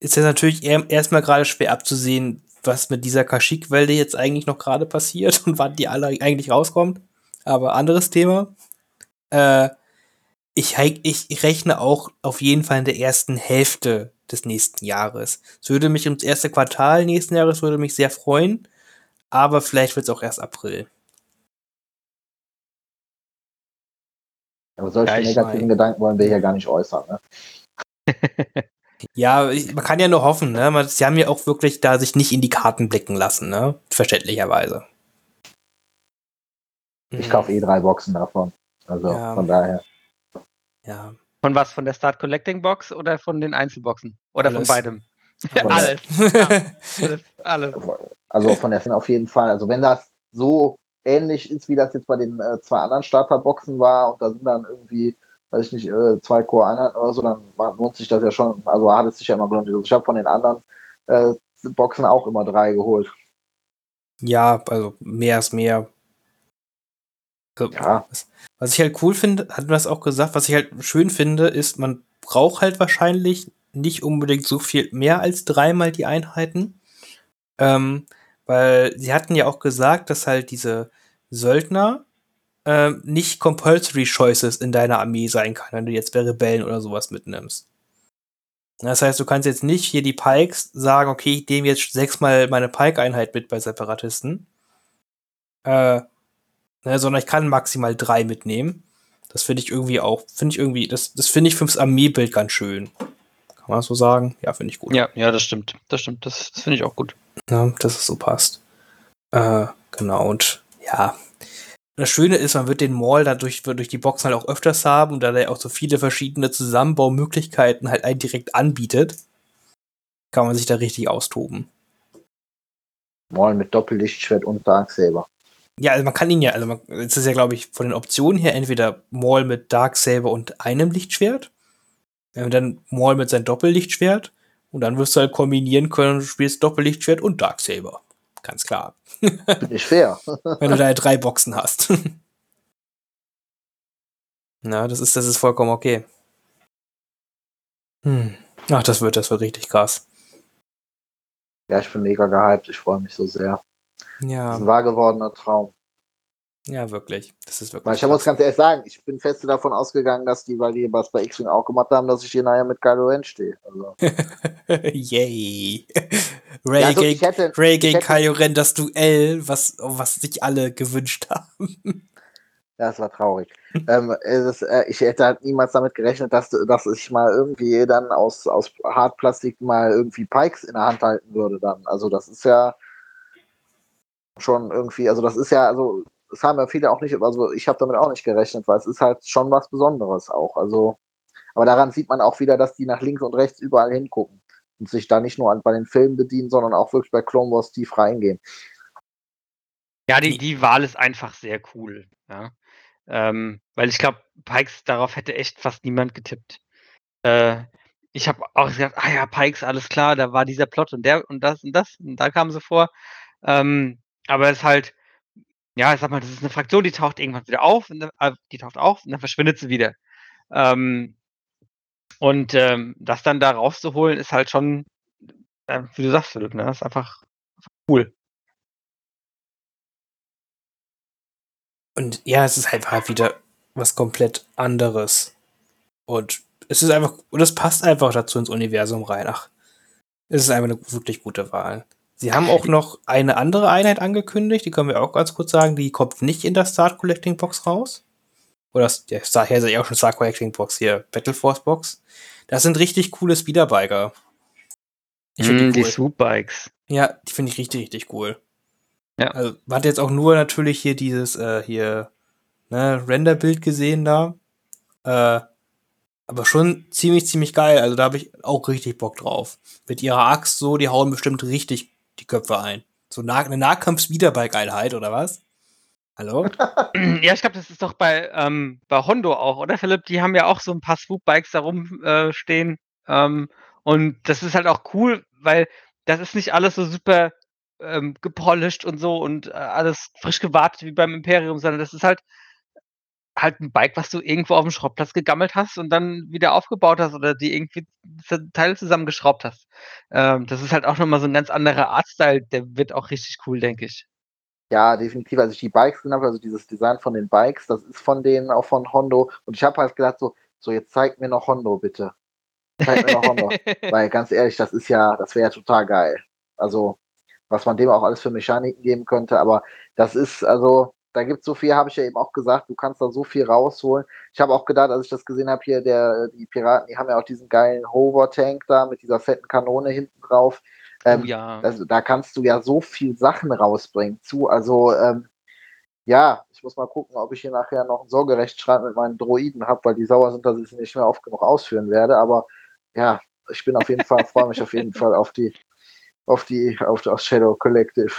ist ja natürlich erstmal gerade schwer abzusehen, was mit dieser Kashyyyk-Welle jetzt eigentlich noch gerade passiert und wann die alle eigentlich rauskommt. Aber anderes Thema. Äh, ich, ich rechne auch auf jeden Fall in der ersten Hälfte des nächsten Jahres. Es würde mich ums erste Quartal nächsten Jahres würde mich sehr freuen, aber vielleicht wird es auch erst April. Aber solche ja, negativen mein. Gedanken wollen wir hier gar nicht äußern. Ne? ja, ich, man kann ja nur hoffen. Ne? Sie haben ja auch wirklich da sich nicht in die Karten blicken lassen, ne? verständlicherweise. Ich kaufe eh drei Boxen davon. Also ja. von daher. Ja. Von was? Von der Start Collecting Box oder von den Einzelboxen? Oder alles. von beidem? Von alles. ja, alles. Also von der Fin auf jeden Fall. Also wenn das so ähnlich ist, wie das jetzt bei den äh, zwei anderen Starterboxen war und da sind dann irgendwie, weiß ich nicht, äh, zwei Core-Einheiten oder so, dann lohnt sich das ja schon. Also hat es sich ja immer gelohnt. Also ich habe von den anderen äh, Boxen auch immer drei geholt. Ja, also mehr ist mehr. Also, ja. Was, was, ich halt cool finde, hatten wir es auch gesagt, was ich halt schön finde, ist, man braucht halt wahrscheinlich nicht unbedingt so viel mehr als dreimal die Einheiten. Ähm, weil sie hatten ja auch gesagt, dass halt diese Söldner äh, nicht Compulsory Choices in deiner Armee sein kann, wenn du jetzt bei Rebellen oder sowas mitnimmst. Das heißt, du kannst jetzt nicht hier die Pikes sagen, okay, ich nehme jetzt sechsmal meine Pike-Einheit mit bei Separatisten. Äh, ne, sondern ich kann maximal drei mitnehmen. Das finde ich irgendwie auch, finde ich irgendwie, das, das finde ich fürs Armeebild ganz schön. Kann man das so sagen? Ja, finde ich gut. Ja, ja, das stimmt. Das stimmt. Das, das finde ich auch gut. Ja, dass es so passt. Äh, genau, und ja. Das Schöne ist, man wird den Mall dadurch durch die Boxen halt auch öfters haben und da der auch so viele verschiedene Zusammenbaumöglichkeiten halt einen direkt anbietet, kann man sich da richtig austoben. Mall mit Doppellichtschwert und Darksaber. Ja, also man kann ihn ja, also man, es ist ja, glaube ich, von den Optionen her entweder Maul mit Darksaber und einem Lichtschwert, dann Maul mit seinem Doppellichtschwert und dann wirst du halt kombinieren können, du spielst Doppellichtschwert und Darksaber. Ganz klar. Bin ich fair. Wenn du da drei Boxen hast. Na, das ist, das ist vollkommen okay. Hm. Ach, das wird, das wird richtig krass. Ja, ich bin mega gehypt. Ich freue mich so sehr. Ja. Das ist ein wahr gewordener Traum. Ja, wirklich. Das ist wirklich. Weil ich muss ganz ehrlich sagen, ich bin fest davon ausgegangen, dass die, weil die was bei X-Wing auch gemacht haben, dass ich hier nachher mit Kylo Ren stehe. Also. Yay. Ray, ja, also gegen, hätte, Ray gegen Kylo Ren, das Duell, was, was sich alle gewünscht haben. Ja, das war traurig. ähm, das, äh, ich hätte halt niemals damit gerechnet, dass, dass ich mal irgendwie dann aus, aus Hartplastik mal irgendwie Pikes in der Hand halten würde dann. Also das ist ja schon irgendwie, also das ist ja, also das haben ja viele auch nicht, also ich habe damit auch nicht gerechnet, weil es ist halt schon was Besonderes auch. Also, aber daran sieht man auch wieder, dass die nach links und rechts überall hingucken und sich da nicht nur an, bei den Filmen bedienen, sondern auch wirklich bei Clone Wars tief reingehen. Ja, die, die Wahl ist einfach sehr cool. Ja. Ähm, weil ich glaube, Pikes, darauf hätte echt fast niemand getippt. Äh, ich habe auch gesagt, ah ja, Pikes, alles klar, da war dieser Plot und der und das und das und da kamen sie vor. Ähm, aber es ist halt, ja, ich sag mal, das ist eine Fraktion, die taucht irgendwann wieder auf, und dann, äh, die taucht auf und dann verschwindet sie wieder. Ähm, und ähm, das dann da rauszuholen, ist halt schon, äh, wie du sagst, Philipp, ne? Das ist einfach, einfach cool. Und ja, es ist halt halt wieder was komplett anderes. Und es ist einfach, und es passt einfach dazu ins Universum rein. Ach, es ist einfach eine wirklich gute Wahl. Sie haben auch noch eine andere Einheit angekündigt, die können wir auch ganz kurz sagen, die kommt nicht in der Start Collecting Box raus. Oder das, ja, daher ist ja auch schon Start Collecting Box hier, Battle Force Box. Das sind richtig coole Speederbiker. Ich mm, die, cool. die Swoopbikes. Ja, die finde ich richtig, richtig cool. Ja. Also, man hat jetzt auch nur natürlich hier dieses, äh, hier, ne, Renderbild gesehen da. Äh, aber schon ziemlich, ziemlich geil. Also da habe ich auch richtig Bock drauf. Mit ihrer Axt so, die hauen bestimmt richtig die Köpfe ein. So nah eine Nahkampf-Speederbike-Einheit, oder was? Hallo? ja, ich glaube, das ist doch bei, ähm, bei Hondo auch, oder Philipp? Die haben ja auch so ein paar Swoop-Bikes da rumstehen. Äh, ähm, und das ist halt auch cool, weil das ist nicht alles so super ähm, gepolished und so und äh, alles frisch gewartet wie beim Imperium, sondern das ist halt halt ein Bike, was du irgendwo auf dem Schrottplatz gegammelt hast und dann wieder aufgebaut hast oder die irgendwie Teile zusammengeschraubt hast. Ähm, das ist halt auch nochmal so ein ganz anderer Artstyle, der wird auch richtig cool, denke ich. Ja, definitiv. Als ich die Bikes genannt habe, also dieses Design von den Bikes, das ist von denen auch von Hondo. Und ich habe halt gedacht, so, so jetzt zeig mir noch Hondo, bitte. Zeig mir noch Hondo. Weil ganz ehrlich, das ist ja, das wäre ja total geil. Also, was man dem auch alles für Mechaniken geben könnte, aber das ist, also, da gibt es so viel, habe ich ja eben auch gesagt, du kannst da so viel rausholen. Ich habe auch gedacht, als ich das gesehen habe, hier, der, die Piraten, die haben ja auch diesen geilen Hover-Tank da mit dieser fetten Kanone hinten drauf. Ähm, oh ja. also, da kannst du ja so viel Sachen rausbringen zu. Also, ähm, ja, ich muss mal gucken, ob ich hier nachher noch ein Sorgerechtsschreib mit meinen Droiden habe, weil die sauer sind, dass ich sie nicht mehr oft genug ausführen werde. Aber ja, ich bin auf jeden Fall, freue mich auf jeden Fall auf die, auf die, auf das Shadow Collective.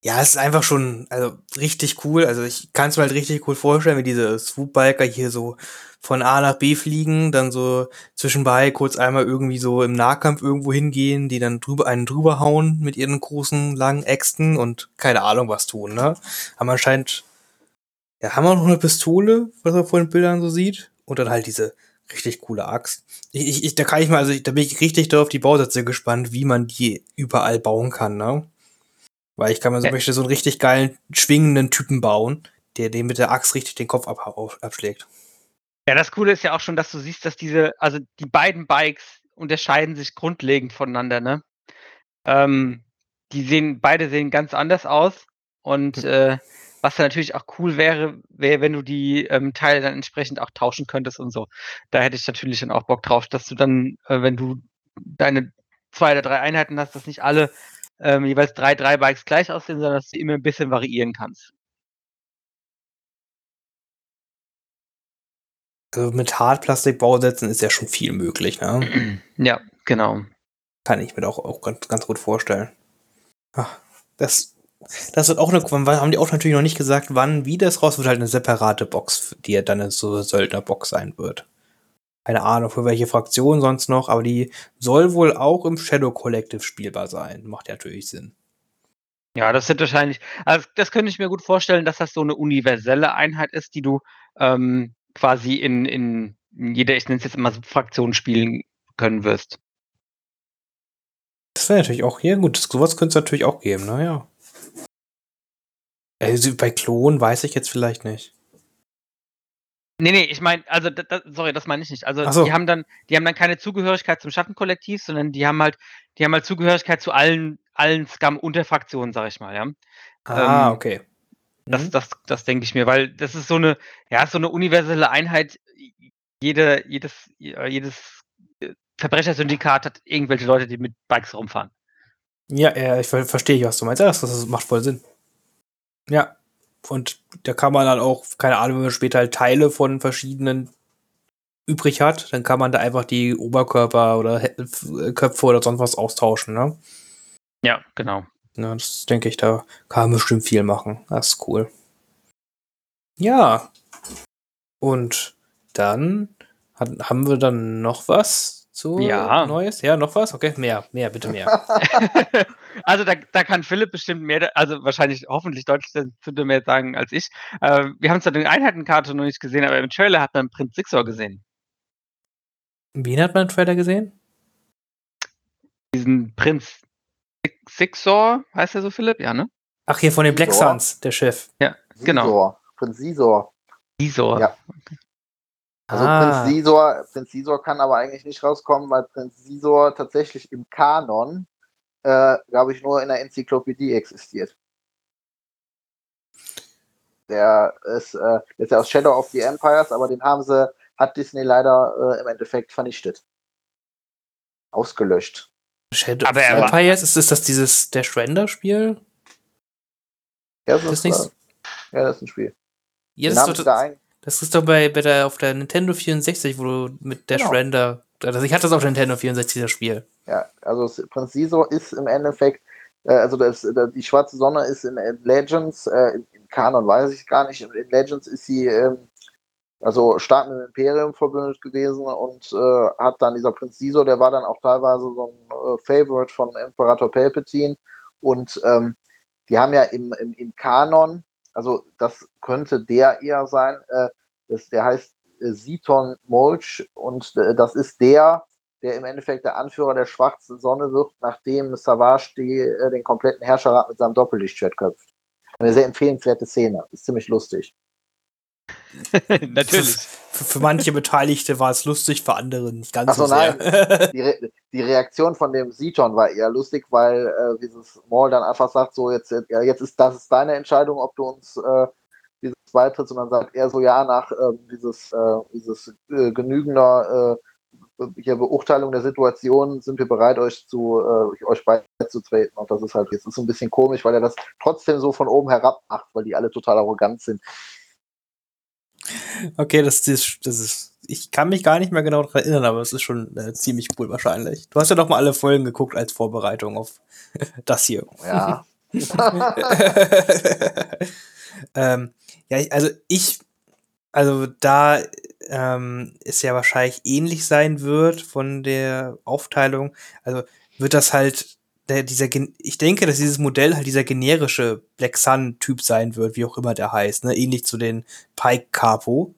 Ja, es ist einfach schon, also richtig cool. Also ich kann es mir halt richtig cool vorstellen, wie diese Swoop-Biker hier so von A nach B fliegen, dann so zwischenbei kurz einmal irgendwie so im Nahkampf irgendwo hingehen, die dann drüber einen drüber hauen mit ihren großen langen Äxten und keine Ahnung was tun, ne? Aber anscheinend, ja, haben wir noch eine Pistole, was man vor den Bildern so sieht, und dann halt diese richtig coole Axt. Ich, ich, da kann ich mal, also da bin ich richtig doll auf die Bausätze gespannt, wie man die überall bauen kann, ne? Weil ich kann mir so, möchte so einen richtig geilen, schwingenden Typen bauen, der dem mit der Axt richtig den Kopf ab, abschlägt. Ja, das Coole ist ja auch schon, dass du siehst, dass diese, also die beiden Bikes unterscheiden sich grundlegend voneinander, ne? Ähm, die sehen, beide sehen ganz anders aus. Und hm. äh, was dann natürlich auch cool wäre, wäre, wenn du die ähm, Teile dann entsprechend auch tauschen könntest und so. Da hätte ich natürlich dann auch Bock drauf, dass du dann, äh, wenn du deine zwei oder drei Einheiten hast, dass nicht alle ähm, jeweils drei, drei Bikes gleich aussehen, sondern dass du immer ein bisschen variieren kannst. Also mit Hartplastikbausätzen ist ja schon viel möglich, ne? Ja, genau. Kann ich mir auch, auch ganz, ganz gut vorstellen. Ach, das, das wird auch eine, haben die auch natürlich noch nicht gesagt, wann, wie das raus wird, halt eine separate Box, die ja dann eine so Söldnerbox sein wird keine Ahnung für welche Fraktion sonst noch, aber die soll wohl auch im Shadow Collective spielbar sein. Macht ja natürlich Sinn. Ja, das sind wahrscheinlich, also das könnte ich mir gut vorstellen, dass das so eine universelle Einheit ist, die du ähm, quasi in, in jeder, ich nenne es jetzt immer Fraktion spielen können wirst. Das wäre natürlich auch hier gut. Sowas könnte es natürlich auch geben, naja. Also bei Klon weiß ich jetzt vielleicht nicht. Nee, nee, ich meine, also da, da, sorry, das meine ich nicht. Also so. die haben dann, die haben dann keine Zugehörigkeit zum Schattenkollektiv, sondern die haben halt, die haben halt Zugehörigkeit zu allen, allen Scum-Unterfraktionen, sag ich mal, ja. Ah, ähm, okay. Das, mhm. das, das denke ich mir, weil das ist so eine, ja, so eine universelle Einheit. Jede, jedes, jedes Verbrechersyndikat hat irgendwelche Leute, die mit Bikes rumfahren. Ja, ja, ich verstehe, was du meinst. Ja, das, das macht voll Sinn. Ja, und da kann man dann auch, keine Ahnung, wenn man später halt Teile von verschiedenen übrig hat, dann kann man da einfach die Oberkörper oder Köpfe oder sonst was austauschen, ne? Ja, genau. Ja, das denke ich, da kann man bestimmt viel machen. Das ist cool. Ja. Und dann hat, haben wir dann noch was? Zu ja. Neues? Ja, noch was? Okay, mehr, mehr, bitte mehr. also da, da kann Philipp bestimmt mehr, also wahrscheinlich hoffentlich deutlich zu mehr sagen als ich. Äh, wir haben zwar den Einheitenkarte noch nicht gesehen, aber im Trailer hat man Prinz Sixor gesehen. Wen hat man im Trailer gesehen? Diesen Prinz Sixor, heißt er so, Philipp? Ja, ne? Ach, hier von den Black Suns, der Chef. Ja, genau. Sisor. Prinz Sisor. Sisor. Ja. Okay. Also Ah. Prinz Sisor, Prinz Sisor kann aber eigentlich nicht rauskommen, weil Prinz Sisor tatsächlich im Kanon, äh, glaube ich, nur in der Enzyklopädie existiert. Der ist, äh, der ist ja aus Shadow of the Empires, aber den haben sie, hat Disney leider äh, im Endeffekt vernichtet. Ausgelöscht. Shadow Aber of the Empires, ist, ist das dieses Dash Render-Spiel? Ja, das, Das ist, nicht- äh, ja, das ist ein Spiel. Ja, Den das haben ist, das ist doch bei, bei der, auf der Nintendo 64, wo du mit Dash Genau. Render. Also ich hatte das auf der Nintendo 64, das Spiel. Ja, also es- Prinz Sisor ist im Endeffekt, äh, also das, äh, die schwarze Sonne ist in, Legends, äh, in, in Kanon weiß ich gar nicht, in Legends ist sie ähm, also stark mit dem Imperium verbündet gewesen und äh, hat dann dieser Prinz Sisor, der war dann auch teilweise so ein äh, Favorite von Imperator Palpatine und ähm, die haben ja im, im, im Kanon, also das könnte der eher sein, äh, das, der heißt äh, Siton Molch und äh, das ist der, der im Endeffekt der Anführer der schwarzen Sonne wird, nachdem Savage die, äh, den kompletten Herrscherrat mit seinem Doppellichtschwert köpft. Eine sehr empfehlenswerte Szene. Ist ziemlich lustig. Natürlich. Für, für manche Beteiligte war es lustig, für andere nicht ganz so, so sehr. Die, Re die Reaktion von dem Siton war eher lustig, weil äh, dieses Maul dann einfach sagt, so jetzt, ja, jetzt ist das ist deine Entscheidung, ob du uns äh, dieses beitrittst. Und dann sagt er so, ja, nach ähm, dieses, äh, dieses äh, genügender äh, hier Beurteilung der Situation sind wir bereit, euch zu äh, euch beizutreten. Und das ist halt jetzt ist so ein bisschen komisch, weil er das trotzdem so von oben herab macht, weil die alle total arrogant sind. Okay, das, ist, das ist. Ich kann mich gar nicht mehr genau daran erinnern, aber es ist schon äh, ziemlich cool wahrscheinlich. Du hast ja doch mal alle Folgen geguckt als Vorbereitung auf das hier. Ja. ähm, ja, also ich, also da ähm, es ja wahrscheinlich ähnlich sein wird von der Aufteilung, also wird das halt der, dieser, ich denke, dass dieses Modell halt dieser generische Black Sun-Typ sein wird, wie auch immer der heißt, ne? Ähnlich zu den Pike Capo.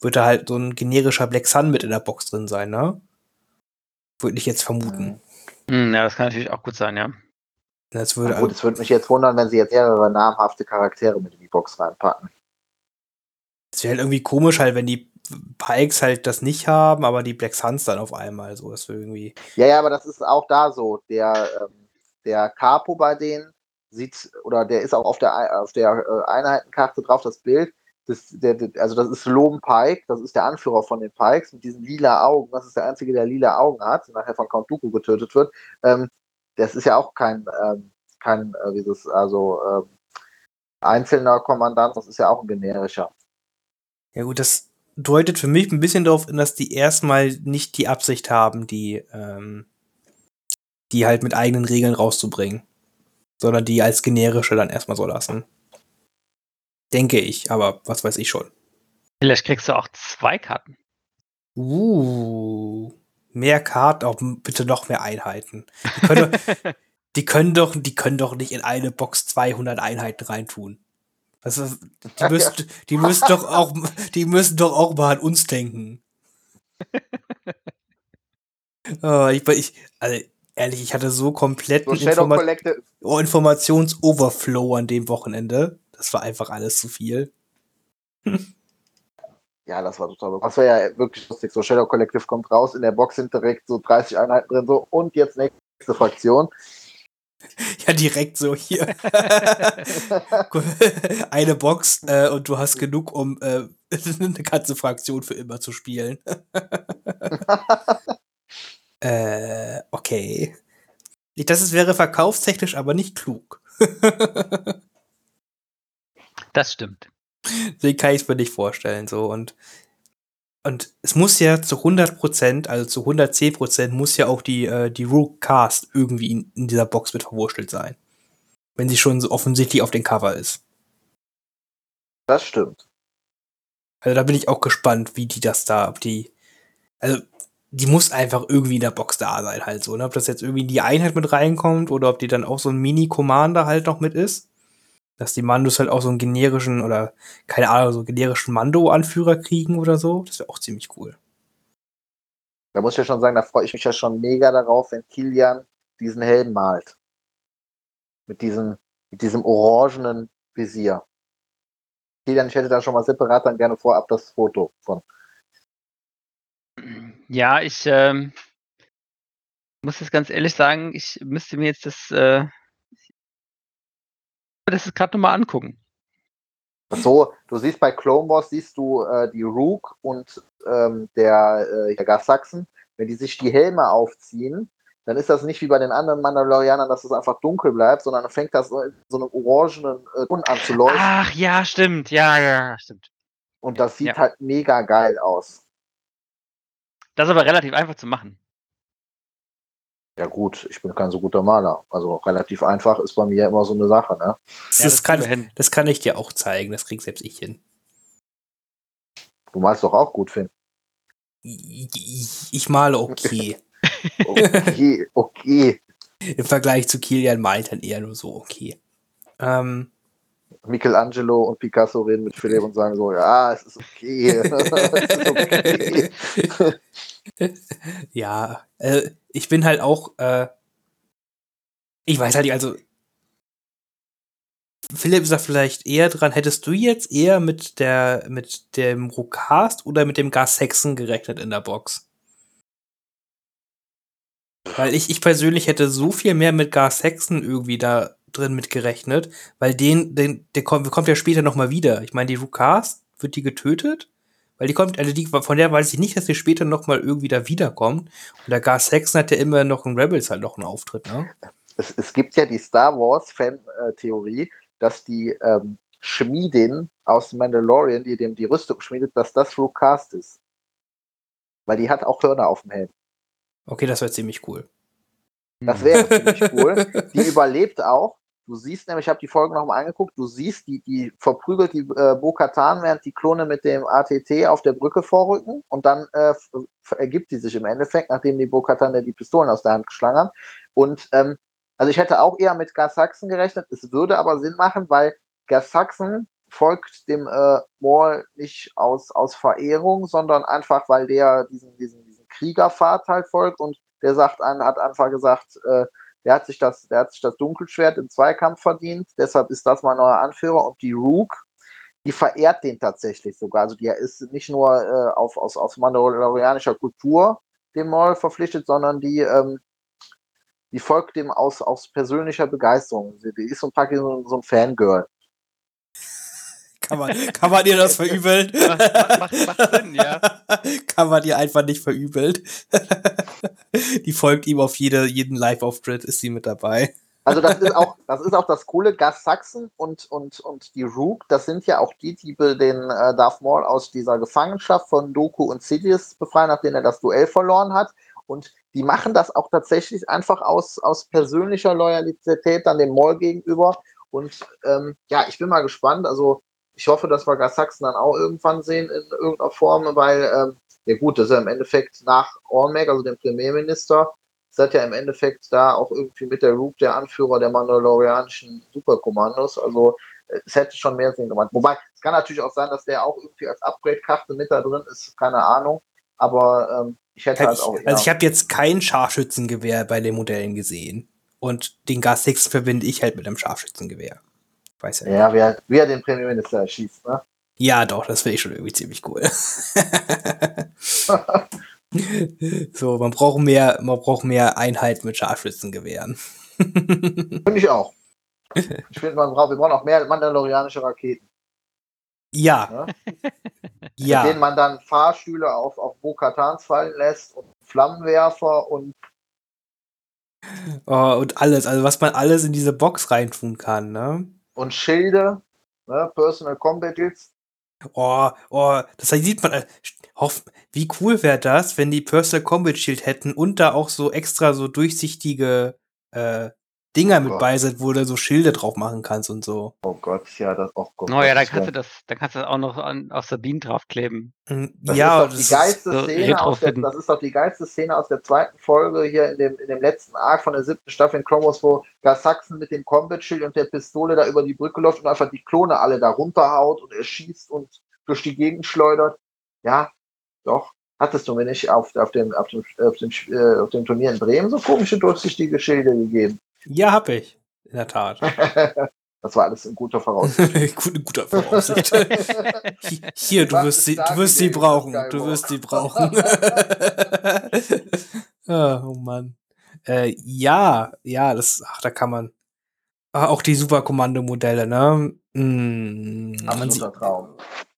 Wird da halt so ein generischer Black Sun mit in der Box drin sein, ne? Würde ich jetzt vermuten. Hm, ja, das kann natürlich auch gut sein, ja. Das würde gut, es würde mich jetzt wundern, wenn sie jetzt mehrere namhafte Charaktere mit in die Box reinpacken. Es wäre halt irgendwie komisch halt, wenn die Pikes halt das nicht haben, aber die Black Suns dann auf einmal so. Das wäre irgendwie. Ja, ja, aber das ist auch da so. Der, ähm, der Capo bei denen sieht, oder der ist auch auf der, auf der äh, Einheitenkarte drauf, das Bild. Das, der, also das ist Loben Pike, das ist der Anführer von den Pikes mit diesen lila Augen. Das ist der einzige, der lila Augen hat, nachher von Count Dooku getötet wird. Ähm, das ist ja auch kein, ähm, kein, äh, wie das, also ähm, einzelner Kommandant, das ist ja auch ein generischer. Ja gut, das deutet für mich ein bisschen darauf hin, dass die erstmal nicht die Absicht haben, die, ähm, die halt mit eigenen Regeln rauszubringen. Sondern die als generische dann erstmal so lassen. Denke ich, aber was weiß ich schon. Vielleicht kriegst du auch zwei Karten. Uh, mehr Karten, auch bitte noch mehr Einheiten. Die können, doch, die können doch, die können doch nicht in eine Box 200 Einheiten reintun. Also, die müssen, die müssen doch auch, die müssen doch auch mal an uns denken. oh, ich, ich, also, ehrlich, ich hatte so So kompletten Shadow Informa oh, Informations-Overflow an dem Wochenende. Das war einfach alles zu viel. Ja, das war total. Das war ja wirklich lustig. So, Shadow Collective kommt raus, in der Box sind direkt so 30 Einheiten drin, so, und jetzt nächste Fraktion. Ja, direkt so hier. Eine Box äh, und du hast genug, um äh, eine ganze Fraktion für immer zu spielen. Äh, okay. Das ist, wäre verkaufstechnisch aber nicht klug. Das stimmt. Deswegen kann ich es mir nicht vorstellen. So. Und, und es muss ja zu 100%, also zu 110% muss ja auch die, äh, die Rook Cast irgendwie in, in dieser Box mit verwurschtelt sein. Wenn sie schon so offensichtlich auf dem Cover ist. Das stimmt. Also da bin ich auch gespannt, wie die das da, ob die, also die muss einfach irgendwie in der Box da sein halt so, ne? Ob das jetzt irgendwie in die Einheit mit reinkommt oder ob die dann auch so ein Mini-Commander halt noch mit ist. Dass die Mandos halt auch so einen generischen oder, keine Ahnung, so einen generischen Mando-Anführer kriegen oder so. Das wäre auch ziemlich cool. Da muss ich ja schon sagen, da freue ich mich ja schon mega darauf, wenn Kilian diesen Helm malt. Mit diesem, mit diesem orangenen Visier. Kilian, ich hätte da schon mal separat dann gerne vorab das Foto von. Ja, ich ähm, muss jetzt ganz ehrlich sagen, ich müsste mir jetzt das, äh, das ist gerade nochmal angucken. So, du siehst bei Clone Wars, siehst du äh, die Rook und ähm, der, äh, der Gas Sachsen, wenn die sich die Helme aufziehen, dann ist das nicht wie bei den anderen Mandalorianern, dass es einfach dunkel bleibt, sondern dann fängt das so in so einem orangenen äh, Ton an zu leuchten. Ach ja, stimmt, ja, ja, stimmt. Und das sieht Ja. halt mega geil aus. Das ist aber relativ einfach zu machen. Ja gut, ich bin kein so guter Maler. Also relativ einfach ist bei mir immer so eine Sache, ne? Das, Ja, das, kann, das kann ich dir auch zeigen, das krieg selbst ich hin. Du malst doch auch gut, Finn. Ich, ich, ich male okay. Okay, okay. Im Vergleich zu Kilian malt dann eher nur so okay. Ähm, Michelangelo und Picasso reden mit Philipp und sagen so, ja, es ist okay. es ist okay. ja, äh, ich bin halt auch, äh, ich weiß halt nicht, also Philipp ist da vielleicht eher dran. Hättest du jetzt eher mit der mit dem Rucast oder mit dem Gas Hexen gerechnet in der Box? Weil ich, ich persönlich hätte so viel mehr mit Gas Hexen irgendwie da drin mit gerechnet, weil den, den, der kommt, kommt ja später noch mal wieder. Ich meine, die Rucast, wird die getötet? Weil die kommt, also die, von der weiß ich nicht, dass sie später noch mal irgendwie da wiederkommt. Und der Gas Hexen hat ja immer noch in Rebels halt noch einen Auftritt, ne? Es, es gibt ja die Star Wars-Fan-Theorie, dass die ähm, Schmiedin aus Mandalorian, die dem die Rüstung schmiedet, dass das Rucast ist. Weil die hat auch Hörner auf dem Helm. Okay, das wäre ziemlich cool. Das wäre ziemlich cool. Die überlebt auch. Du siehst nämlich, ich habe die Folgen nochmal angeguckt, du siehst, die, die verprügelt die äh, Bo-Katan, während die Klone mit dem ATT auf der Brücke vorrücken und dann äh, ergibt die sich im Endeffekt, nachdem die Bo-Katan ja die Pistolen aus der Hand geschlagen hat. Und ähm, also ich hätte auch eher mit Gas Sachsen gerechnet, es würde aber Sinn machen, weil Gas Sachsen folgt dem äh, Maul nicht aus, aus Verehrung, sondern einfach, weil der diesen, diesen, diesen Kriegerpfad halt folgt und der sagt hat einfach gesagt, äh, der hat sich das, der hat sich das Dunkelschwert im Zweikampf verdient, deshalb ist das mein neuer Anführer und die Rook, die verehrt den tatsächlich sogar. Also die ist nicht nur äh, auf, aus, aus mandalorianischer Kultur dem Maul verpflichtet, sondern die, ähm, die folgt dem aus, aus persönlicher Begeisterung. Die ist so so, so ein Fangirl. Kann man, kann man dir das verübeln? Macht, macht, macht Sinn, ja. kann man dir einfach nicht verübeln. Die folgt ihm auf jede, jeden Live-Auftritt, ist sie mit dabei. Also das ist auch, das ist auch das coole. Gas Sachsen und, und, und die Rook, das sind ja auch die, die den äh, Darth Maul aus dieser Gefangenschaft von Doku und Sidious befreien, nachdem er das Duell verloren hat. Und die machen das auch tatsächlich einfach aus, aus persönlicher Loyalität dann dem Maul gegenüber. Und ähm, ja, ich bin mal gespannt. Also ich hoffe, dass wir Gas Sachsen dann auch irgendwann sehen in irgendeiner Form, weil, ähm, ja gut, das ist ja im Endeffekt nach Ormeg, also dem Premierminister, seid ja im Endeffekt da auch irgendwie mit der Rook der Anführer der mandalorianischen Superkommandos. Also es hätte schon mehr Sinn gemacht. Wobei, es kann natürlich auch sein, dass der auch irgendwie als Upgrade-Karte mit da drin ist, keine Ahnung. Aber ähm, ich hätte halt Ich, auch. also ich habe jetzt kein Scharfschützengewehr bei den Modellen gesehen. Und den Gas Hexen verbinde ich halt mit einem Scharfschützengewehr. Weiß ja. ja, wie er, wie er den Premierminister erschießt, ne? Ja, doch, das finde ich schon irgendwie ziemlich cool. so, man braucht mehr, man braucht mehr Einheit mit Scharfschützengewehren. Finde ich auch. Ich finde, man braucht, wir brauchen auch mehr mandalorianische Raketen. ja, Ne? Mit denen ja. man dann Fahrstühle auf, auf Bo-Katans fallen lässt und Flammenwerfer und Oh, und alles, also was man alles in diese Box reintun kann, ne? Und Schilde, ne, Personal Combat Kits. Oh, oh, das sieht man. äh, wie cool wäre das, wenn die Personal Combat Shield hätten und da auch so extra so durchsichtige äh, Dinger mit Gott. bei sind, wo du so Schilde drauf machen kannst und so. Oh Gott, ja, das auch Gott. Oh ja, das kannst du das, kannst du das auch noch an, auf Sabine draufkleben. Das ja, ist doch die das geilste so Szene aus der, retrofitten. das ist doch die geilste Szene aus der zweiten Folge hier in dem, in dem letzten Arc von der siebten Staffel in Wars, wo Gas Saxon mit dem Combat Shield und der Pistole da über die Brücke läuft und einfach die Klone alle da runterhaut und er schießt und durch die Gegend schleudert. Ja, doch. Hattest du mir nicht auf, auf, dem, auf, dem, auf, dem, äh, auf dem Turnier in Bremen so komische durchsichtige Schilde gegeben? Ja, hab ich. In der Tat. Das war alles in guter Voraussicht. Gut, guter Voraussicht. Hier, du wirst sie, du wirst sie brauchen. Du wirst sie brauchen. oh Mann. Äh, ja, ja, das, ach, da kann man. Ah, auch die Superkommando-Modelle, ne? Mm, man sieht, Traum.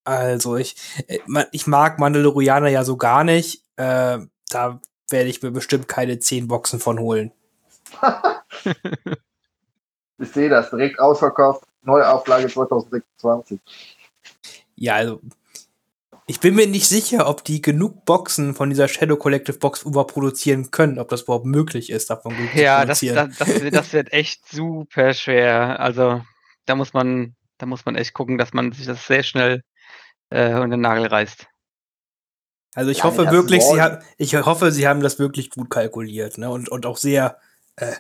also ich, äh, ich mag Mandalorianer ja so gar nicht. Äh, da werde ich mir bestimmt keine 10 Boxen von holen. Ich sehe das direkt ausverkauft. Neuauflage 2026. Ja, also ich bin mir nicht sicher, ob die genug Boxen von dieser Shadow Collective Box überproduzieren können, ob das überhaupt möglich ist, davon gut Ja, das, zu produzieren. das, das, wird, das wird echt super schwer. Also da muss man, da muss man echt gucken, dass man sich das sehr schnell äh, unter den Nagel reißt. also ich Ja, hoffe wirklich, sie haben, ich hoffe, sie haben das wirklich gut kalkuliert, ne? Und, und auch sehr, äh,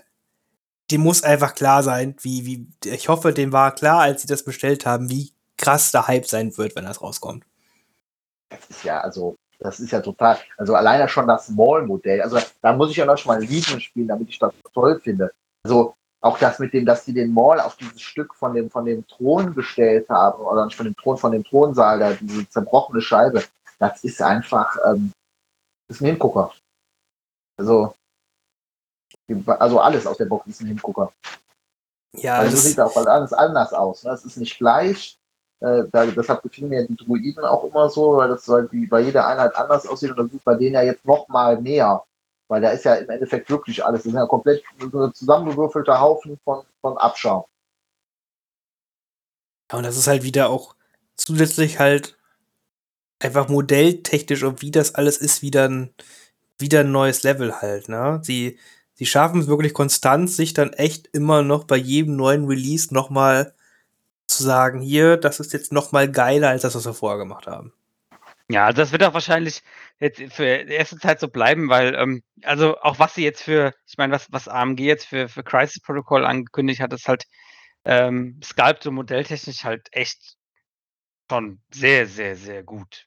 dem muss einfach klar sein, wie, wie, ich hoffe, dem war klar, als sie das bestellt haben, wie krass der Hype sein wird, wenn das rauskommt. Das ist ja, also, das ist ja total, also alleine schon das Mall-Modell, also da muss ich ja noch schon mal ein Lied spielen, damit ich das toll finde. Also auch das mit dem, dass die den Mall auf dieses Stück von dem, von dem Thron gestellt haben, oder nicht von dem Thron, von dem Thronsaal, da diese zerbrochene Scheibe, das ist einfach, ähm, das ist ein Hingucker. Also, also alles aus der Box ist ein Hingucker. Ja, Also so das, sieht auch alles anders aus. Ne? Es ist nicht gleich. Äh, da, deshalb gefielen mir die Druiden auch immer so, weil das halt bei jeder Einheit anders aussieht und das ist bei denen ja jetzt noch mal mehr. Weil da ist ja im Endeffekt wirklich alles. Das ist ja komplett so ein zusammengewürfelter Haufen von, von Abschaum. Ja, und das ist halt wieder auch zusätzlich halt einfach modelltechnisch und wie das alles ist, wieder ein, wieder ein neues Level halt, ne? Sie, sie schaffen es wirklich konstant, sich dann echt immer noch bei jedem neuen Release nochmal zu sagen, hier, das ist jetzt nochmal geiler als das, was wir vorher gemacht haben. Ja, also das wird auch wahrscheinlich jetzt für die erste Zeit so bleiben, weil, ähm, also auch was sie jetzt für, ich meine, was, was AMG jetzt für, für Crisis Protocol angekündigt hat, ist halt ähm, Sculpt und modelltechnisch halt echt schon sehr, sehr, sehr gut.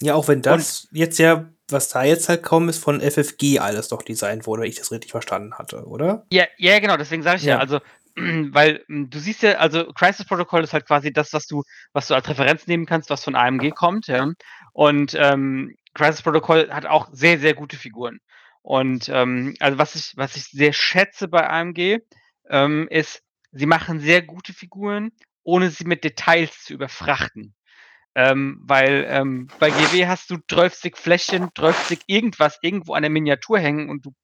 Ja, auch wenn das jetzt ja, was da jetzt halt kaum ist, von FFG alles doch designt wurde, wenn ich das richtig verstanden hatte, oder? Ja, ja, genau, deswegen sage ich ja, Ja. also, weil m, du siehst ja, also Crisis Protocol ist halt quasi das, was du, was du als Referenz nehmen kannst, was von AMG kommt, ja. Und ähm, Crisis Protocol hat auch sehr, sehr gute Figuren. Und ähm, also was ich, was ich sehr schätze bei AMG, ähm, ist, sie machen sehr gute Figuren, ohne sie mit Details zu überfrachten. Ähm, weil ähm, bei GW hast du 12 Fläschchen, 12 irgendwas irgendwo an der Miniatur hängen und du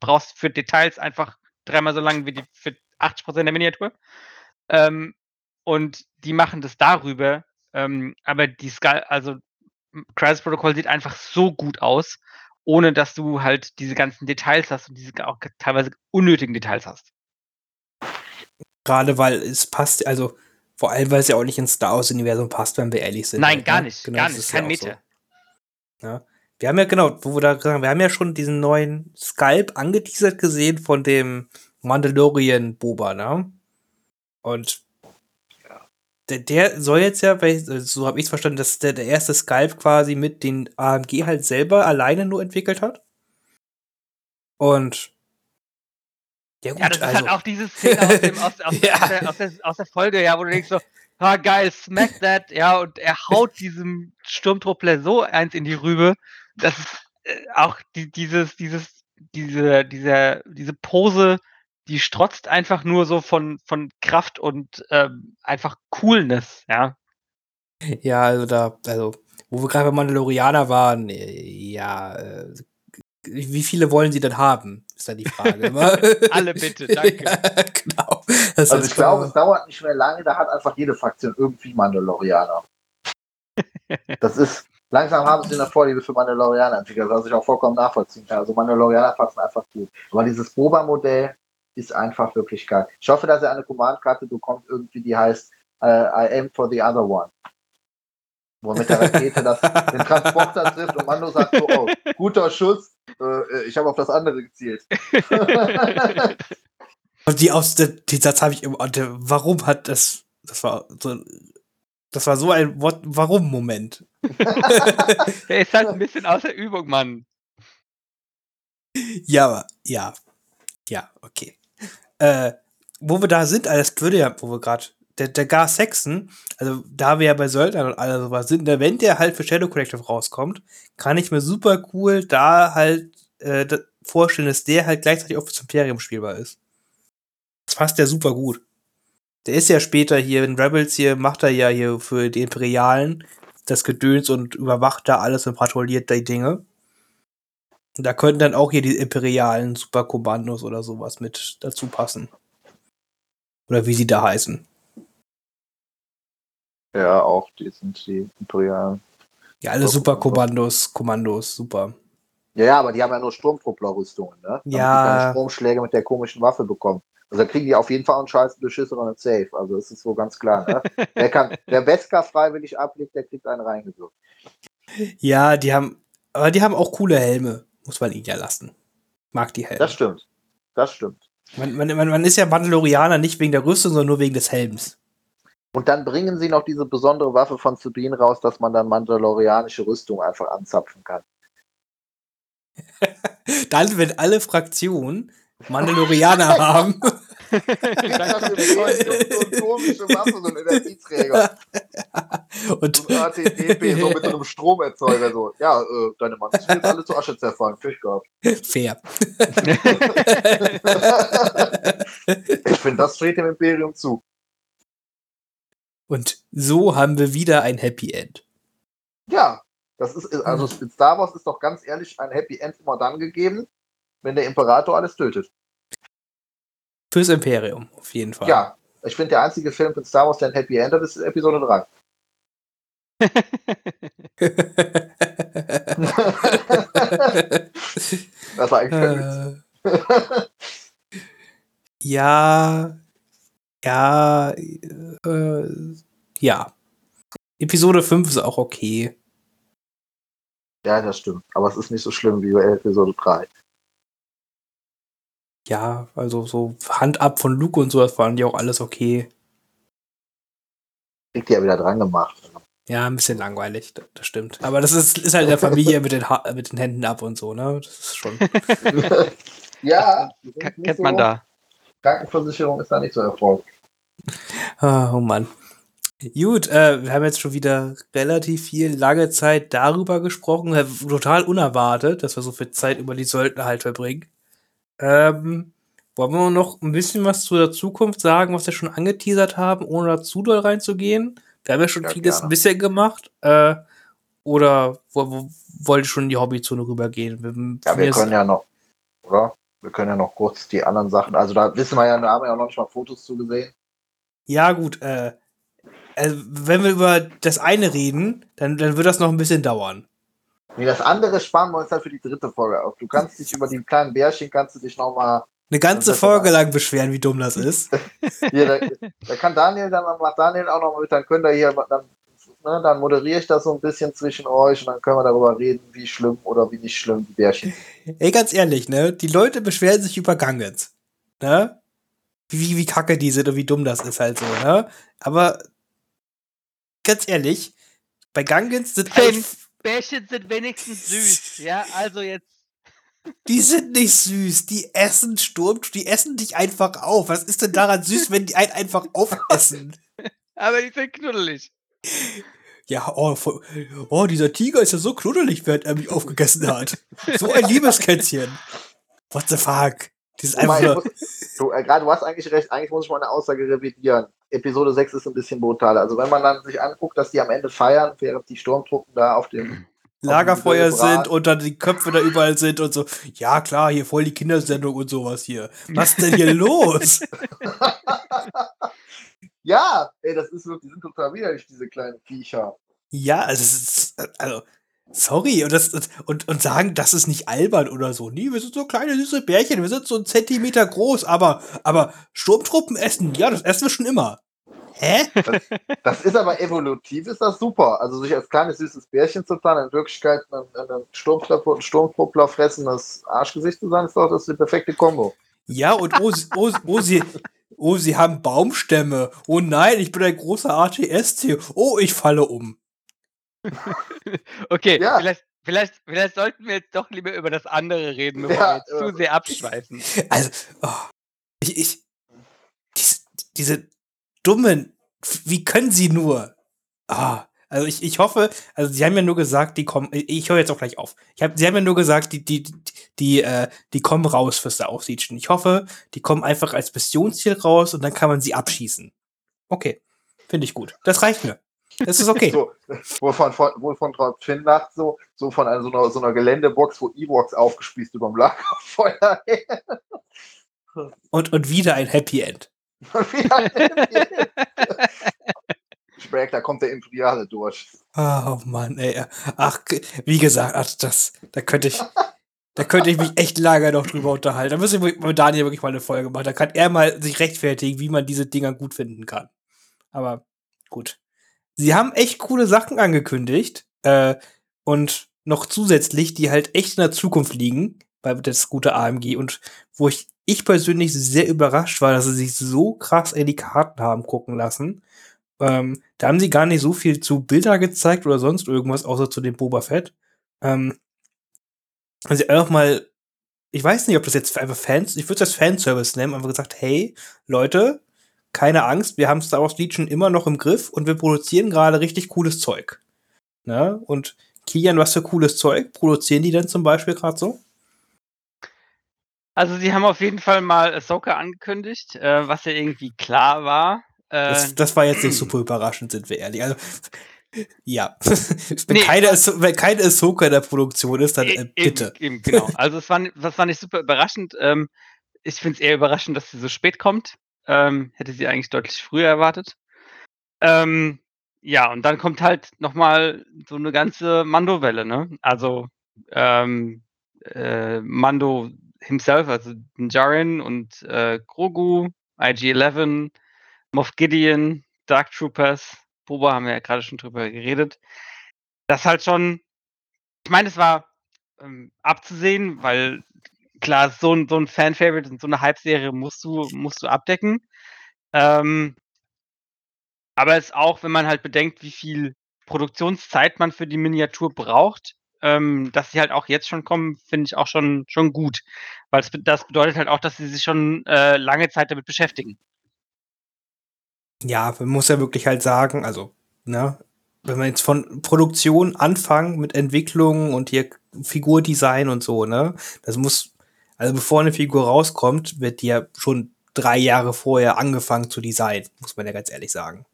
brauchst für Details einfach dreimal so lang wie die für 80% der Miniatur. Ähm, und die machen das darüber. Ähm, aber die Skull, also Crisis Protocol sieht einfach so gut aus, ohne dass du halt diese ganzen Details hast und diese auch teilweise unnötigen Details hast. Gerade weil es passt, also vor allem, weil es ja auch nicht ins Star Wars-Universum passt, wenn wir ehrlich sind. Nein, halt, gar ne? nicht, Genau, gar nicht, kein ja Meter. So. Ja. Wir haben ja, genau, wo wir da gesagt haben, wir haben ja schon diesen neuen Skype angeteasert gesehen von dem Mandalorian-Boba, ne? Und der, der soll jetzt ja, weil- so habe ich es verstanden, dass der, der erste Skype quasi mit den AMG halt selber alleine nur entwickelt hat. Und ja gut, Ja, das ist also, halt auch diese Szene aus, dem, aus, aus, Ja. aus, der, aus, der, aus der Folge, ja, wo du denkst so, ah geil, smack that, ja, und er haut diesem Sturmtruppler so eins in die Rübe, dass es äh, auch die, dieses, dieses, diese, diese, diese Pose, die strotzt einfach nur so von, von Kraft und ähm, einfach Coolness, ja. Ja, also da, also, wo wir gerade bei Mandalorianer waren, äh, ja, äh, wie viele wollen sie denn haben? Ist dann die Frage. wa? Alle bitte, danke. ja, genau. Das Also ich glaube, es dauert nicht mehr lange, da hat einfach jede Fraktion irgendwie Mandalorianer. Das ist, langsam haben sie eine Vorliebe für Mandalorianer entwickelt, was ich auch vollkommen nachvollziehen kann. Also Mandalorianer passen einfach gut. Aber dieses Boba-Modell ist einfach wirklich geil. Ich hoffe, dass er eine Command-Karte bekommt, irgendwie, die heißt äh, I aim for the other one. Wo er mit der Rakete das, den Transporter trifft und Mando sagt so, oh, guter Schuss, äh, ich habe auf das andere gezielt. Und die aus der, den Satz habe ich der, warum hat das, das war so, das war so ein Wort, warum Moment. Der ist halt ein bisschen außer Übung, Mann. Ja, aber, ja, ja, okay. Äh, wo wir da sind, alles würde ja, wo wir gerade, der, der Gar Saxon, also da wir ja bei Söldnern und alles sowas sind, ne, wenn der halt für Shadow Collective rauskommt, kann ich mir super cool da halt äh, vorstellen, dass der halt gleichzeitig auch fürs Imperium spielbar ist. Das passt ja super gut. Der ist ja später hier in Rebels hier, macht er ja hier für die Imperialen das Gedöns und überwacht da alles und patrouilliert die Dinge. Und da könnten dann auch hier die imperialen Superkommandos oder sowas mit dazu passen. Oder wie sie da heißen. Ja, auch die sind die Imperialen. Ja, alle Superkommandos, Kommandos, super. Ja, ja, aber die haben ja nur Sturmtruppler-Rüstungen, ne? Damit Ja. Die keine Stromschläge mit der komischen Waffe bekommen. Also da kriegen die auf jeden Fall einen scheiß beschissenen Safe. Also das ist so ganz klar, ne? wer, kann, wer Wesker freiwillig ablegt, der kriegt einen reingewirkt. Ja, die haben, aber die haben auch coole Helme, muss man ihnen ja lassen. Mag die Helme. Das stimmt. Das stimmt. Man, man, man, man ist ja Mandalorianer nicht wegen der Rüstung, sondern nur wegen des Helms. Und dann bringen sie noch diese besondere Waffe von Sabine raus, dass man dann mandalorianische Rüstung einfach anzapfen kann. Dann, wenn alle Fraktionen Mandalorianer haben. Das ist so eine komische Waffe, so ein Energieträger. und So ein ATDP, so mit so einem Stromerzeuger. So. Ja, äh, deine Mann sind jetzt alle zu Asche zerfallen. Fisch gehabt. fair. Ich finde, das steht dem Imperium zu. Und so haben wir wieder ein Happy End. Ja, das ist, also in Star Wars ist doch ganz ehrlich ein Happy End immer dann gegeben, wenn der Imperator alles tötet. Fürs Imperium, auf jeden Fall. Ja, ich finde, der einzige Film in Star Wars, der ein Happy End hat, ist Episode 3. das war eigentlich kein Witz. äh, ja, ja, äh, ja. Episode 5 ist auch okay. Ja, das stimmt. Aber es ist nicht so schlimm wie bei Episode 3. Ja, also so Hand ab von Luke und sowas waren die auch alles okay. Kriegt die ja wieder dran gemacht. Ja, ein bisschen langweilig, das, stimmt. Aber das ist, ist halt in der Familie mit den, ha mit den Händen ab und so, ne? Das ist schon. ja, Kennt so- man da. Krankenversicherung ist da nicht so erfolgt. Ah, oh Mann. Gut, äh, wir haben jetzt schon wieder relativ viel lange Zeit darüber gesprochen. Äh, Total unerwartet, dass wir so viel Zeit über die Söldner halt verbringen. Ähm, wollen wir noch ein bisschen was zu der Zukunft sagen, was wir schon angeteasert haben, ohne da zu doll reinzugehen? Wir haben ja schon Ja, vieles gerne. ein bisschen gemacht. Äh, oder wo, wo, wollt ihr schon in die Hobbyzone rübergehen? Wir, Ja, wir können ja noch, oder? Wir können ja noch kurz die anderen Sachen, also da wissen wir ja, da haben wir ja noch nicht mal Fotos zu gesehen. Ja, gut, äh, also wenn wir über das eine reden, dann, dann wird das noch ein bisschen dauern. Nee, das andere sparen wir uns halt für die dritte Folge auf. Du kannst dich über die kleinen Bärchen, kannst du dich nochmal, Eine ganze Folge lang beschweren, wie dumm das ist. hier, da, da kann Daniel, dann macht Daniel auch noch mit, dann könnt ihr hier, dann, ne, dann moderiere ich das so ein bisschen zwischen euch und dann können wir darüber reden, wie schlimm oder wie nicht schlimm die Bärchen sind. Ey, ganz ehrlich, ne? Die Leute beschweren sich über Gangens. Ne? Wie, wie kacke die sind und wie dumm das ist halt so, ne? Aber ganz ehrlich, bei Gangens sind eigentlich, Bärchen sind wenigstens süß. Ja, also jetzt. die sind nicht süß, die essen Sturm, die essen dich einfach auf. Was ist denn daran süß, wenn die einen einfach aufessen? Aber die sind knuddelig. Ja, oh, voll, oh, dieser Tiger ist ja so knuddelig, während er mich aufgegessen hat. So ein Liebeskätzchen. What the fuck? Das ist einfach muss, du, äh, gerade du hast eigentlich recht, eigentlich muss ich meine Aussage revidieren. Episode 6 ist ein bisschen brutaler. Also wenn man dann sich anguckt, dass die am Ende feiern, während die Sturmtruppen da auf dem Lagerfeuer sind und dann die Köpfe da überall sind und so. Ja, klar, hier voll die Kindersendung und sowas hier. Was ist denn hier los? Ja, ey, das ist wirklich, die sind total widerlich, diese kleinen Viecher. Ja, also, es ist, also sorry. Und, das, und, und sagen, das ist nicht albern oder so. Nee, wir sind so kleine, süße Bärchen. Wir sind so einen Zentimeter groß. Aber, aber Sturmtruppen essen, ja, das essen wir schon immer. Hä? Das ist aber evolutiv, ist das super. Also sich als kleines süßes Bärchen zu tarnen, in Wirklichkeit ein, ein Sturmtruppler, Sturmtruppler fressendes Arschgesicht zu sein, ist doch das die perfekte Kombo. Ja, und oh, oh, oh, sie, oh, sie haben Baumstämme. Oh nein, ich bin ein großer ATST. Oh, ich falle um. Okay, Ja. vielleicht, vielleicht, vielleicht sollten wir jetzt doch lieber über das andere reden, bevor Ja, wir zu sehr abschweifen. Also, oh, ich, ich, diese dummen, wie können sie nur? Ah, also ich, ich hoffe, also sie haben ja nur gesagt, die kommen, ich höre jetzt auch gleich auf. Ich hab, sie haben ja nur gesagt, die, die, die, äh, die kommen raus fürs Siege. Ich hoffe, die kommen einfach als Missionsziel raus und dann kann man sie abschießen. Okay, finde ich gut. Das reicht mir. Das ist okay. so, wovon, von, wovon träumt Finn nachts so? So von einer, so, einer, so einer Geländebox, wo Ewoks aufgespießt überm Lagerfeuer. und, und wieder ein Happy End. und wieder ein Happy End. Merke, da kommt der Imperiale durch. Oh Mann, ey. Ach, wie gesagt, ach, das, da könnte ich, da könnte ich mich echt lange noch drüber unterhalten. Da müsste ich mit Daniel wirklich mal eine Folge machen. Da kann er mal sich rechtfertigen, wie man diese Dinger gut finden kann. Aber gut. Sie haben echt coole Sachen angekündigt. Äh, und noch zusätzlich, die halt echt in der Zukunft liegen, bei das gute AMG. Und wo ich, ich persönlich sehr überrascht war, dass sie sich so krass in die Karten haben gucken lassen. Ähm, da haben sie gar nicht so viel zu Bilder gezeigt oder sonst irgendwas, außer zu dem Boba Fett. Ähm, also einfach mal, ich weiß nicht, ob das jetzt einfach Fans, ich würde das Fanservice nennen, einfach gesagt, hey, Leute, keine Angst, wir haben Star Wars Legion immer noch im Griff und wir produzieren gerade richtig cooles Zeug. Ne? Und Kian, was für cooles Zeug produzieren die denn zum Beispiel gerade so? Also sie haben auf jeden Fall mal Ahsoka angekündigt, äh, was ja irgendwie klar war. Das, äh, das, war jetzt nicht super überraschend, sind wir ehrlich. Also, ja. wenn, nee, keine, wenn keine Ahsoka in der Produktion ist, dann äh, bitte. Eben, genau. Also es war, das war nicht super überraschend. Ähm, ich finde es eher überraschend, dass sie so spät kommt. Ähm, hätte sie eigentlich deutlich früher erwartet. Ähm, ja, und dann kommt halt nochmal so eine ganze Mando-Welle, ne? Also ähm, äh, Mando himself, also Jaren und äh, Grogu, IG-11, Moff Gideon, Dark Troopers, Boba haben wir ja gerade schon drüber geredet. Das halt schon, ich meine, es war ähm, abzusehen, weil klar, so ein, so ein Fan-Favorite und so eine Hype-Serie musst du, musst du abdecken. Ähm, aber es auch, wenn man halt bedenkt, wie viel Produktionszeit man für die Miniatur braucht, ähm, dass sie halt auch jetzt schon kommen, finde ich auch schon, schon gut. Weil das bedeutet halt auch, dass sie sich schon äh, lange Zeit damit beschäftigen ja, man muss ja wirklich halt sagen, also, ne, wenn wir jetzt von Produktion anfangen mit Entwicklung und hier Figurdesign und so, ne, das muss, also bevor eine Figur rauskommt, wird die ja schon drei Jahre vorher angefangen zu designen, muss man ja ganz ehrlich sagen.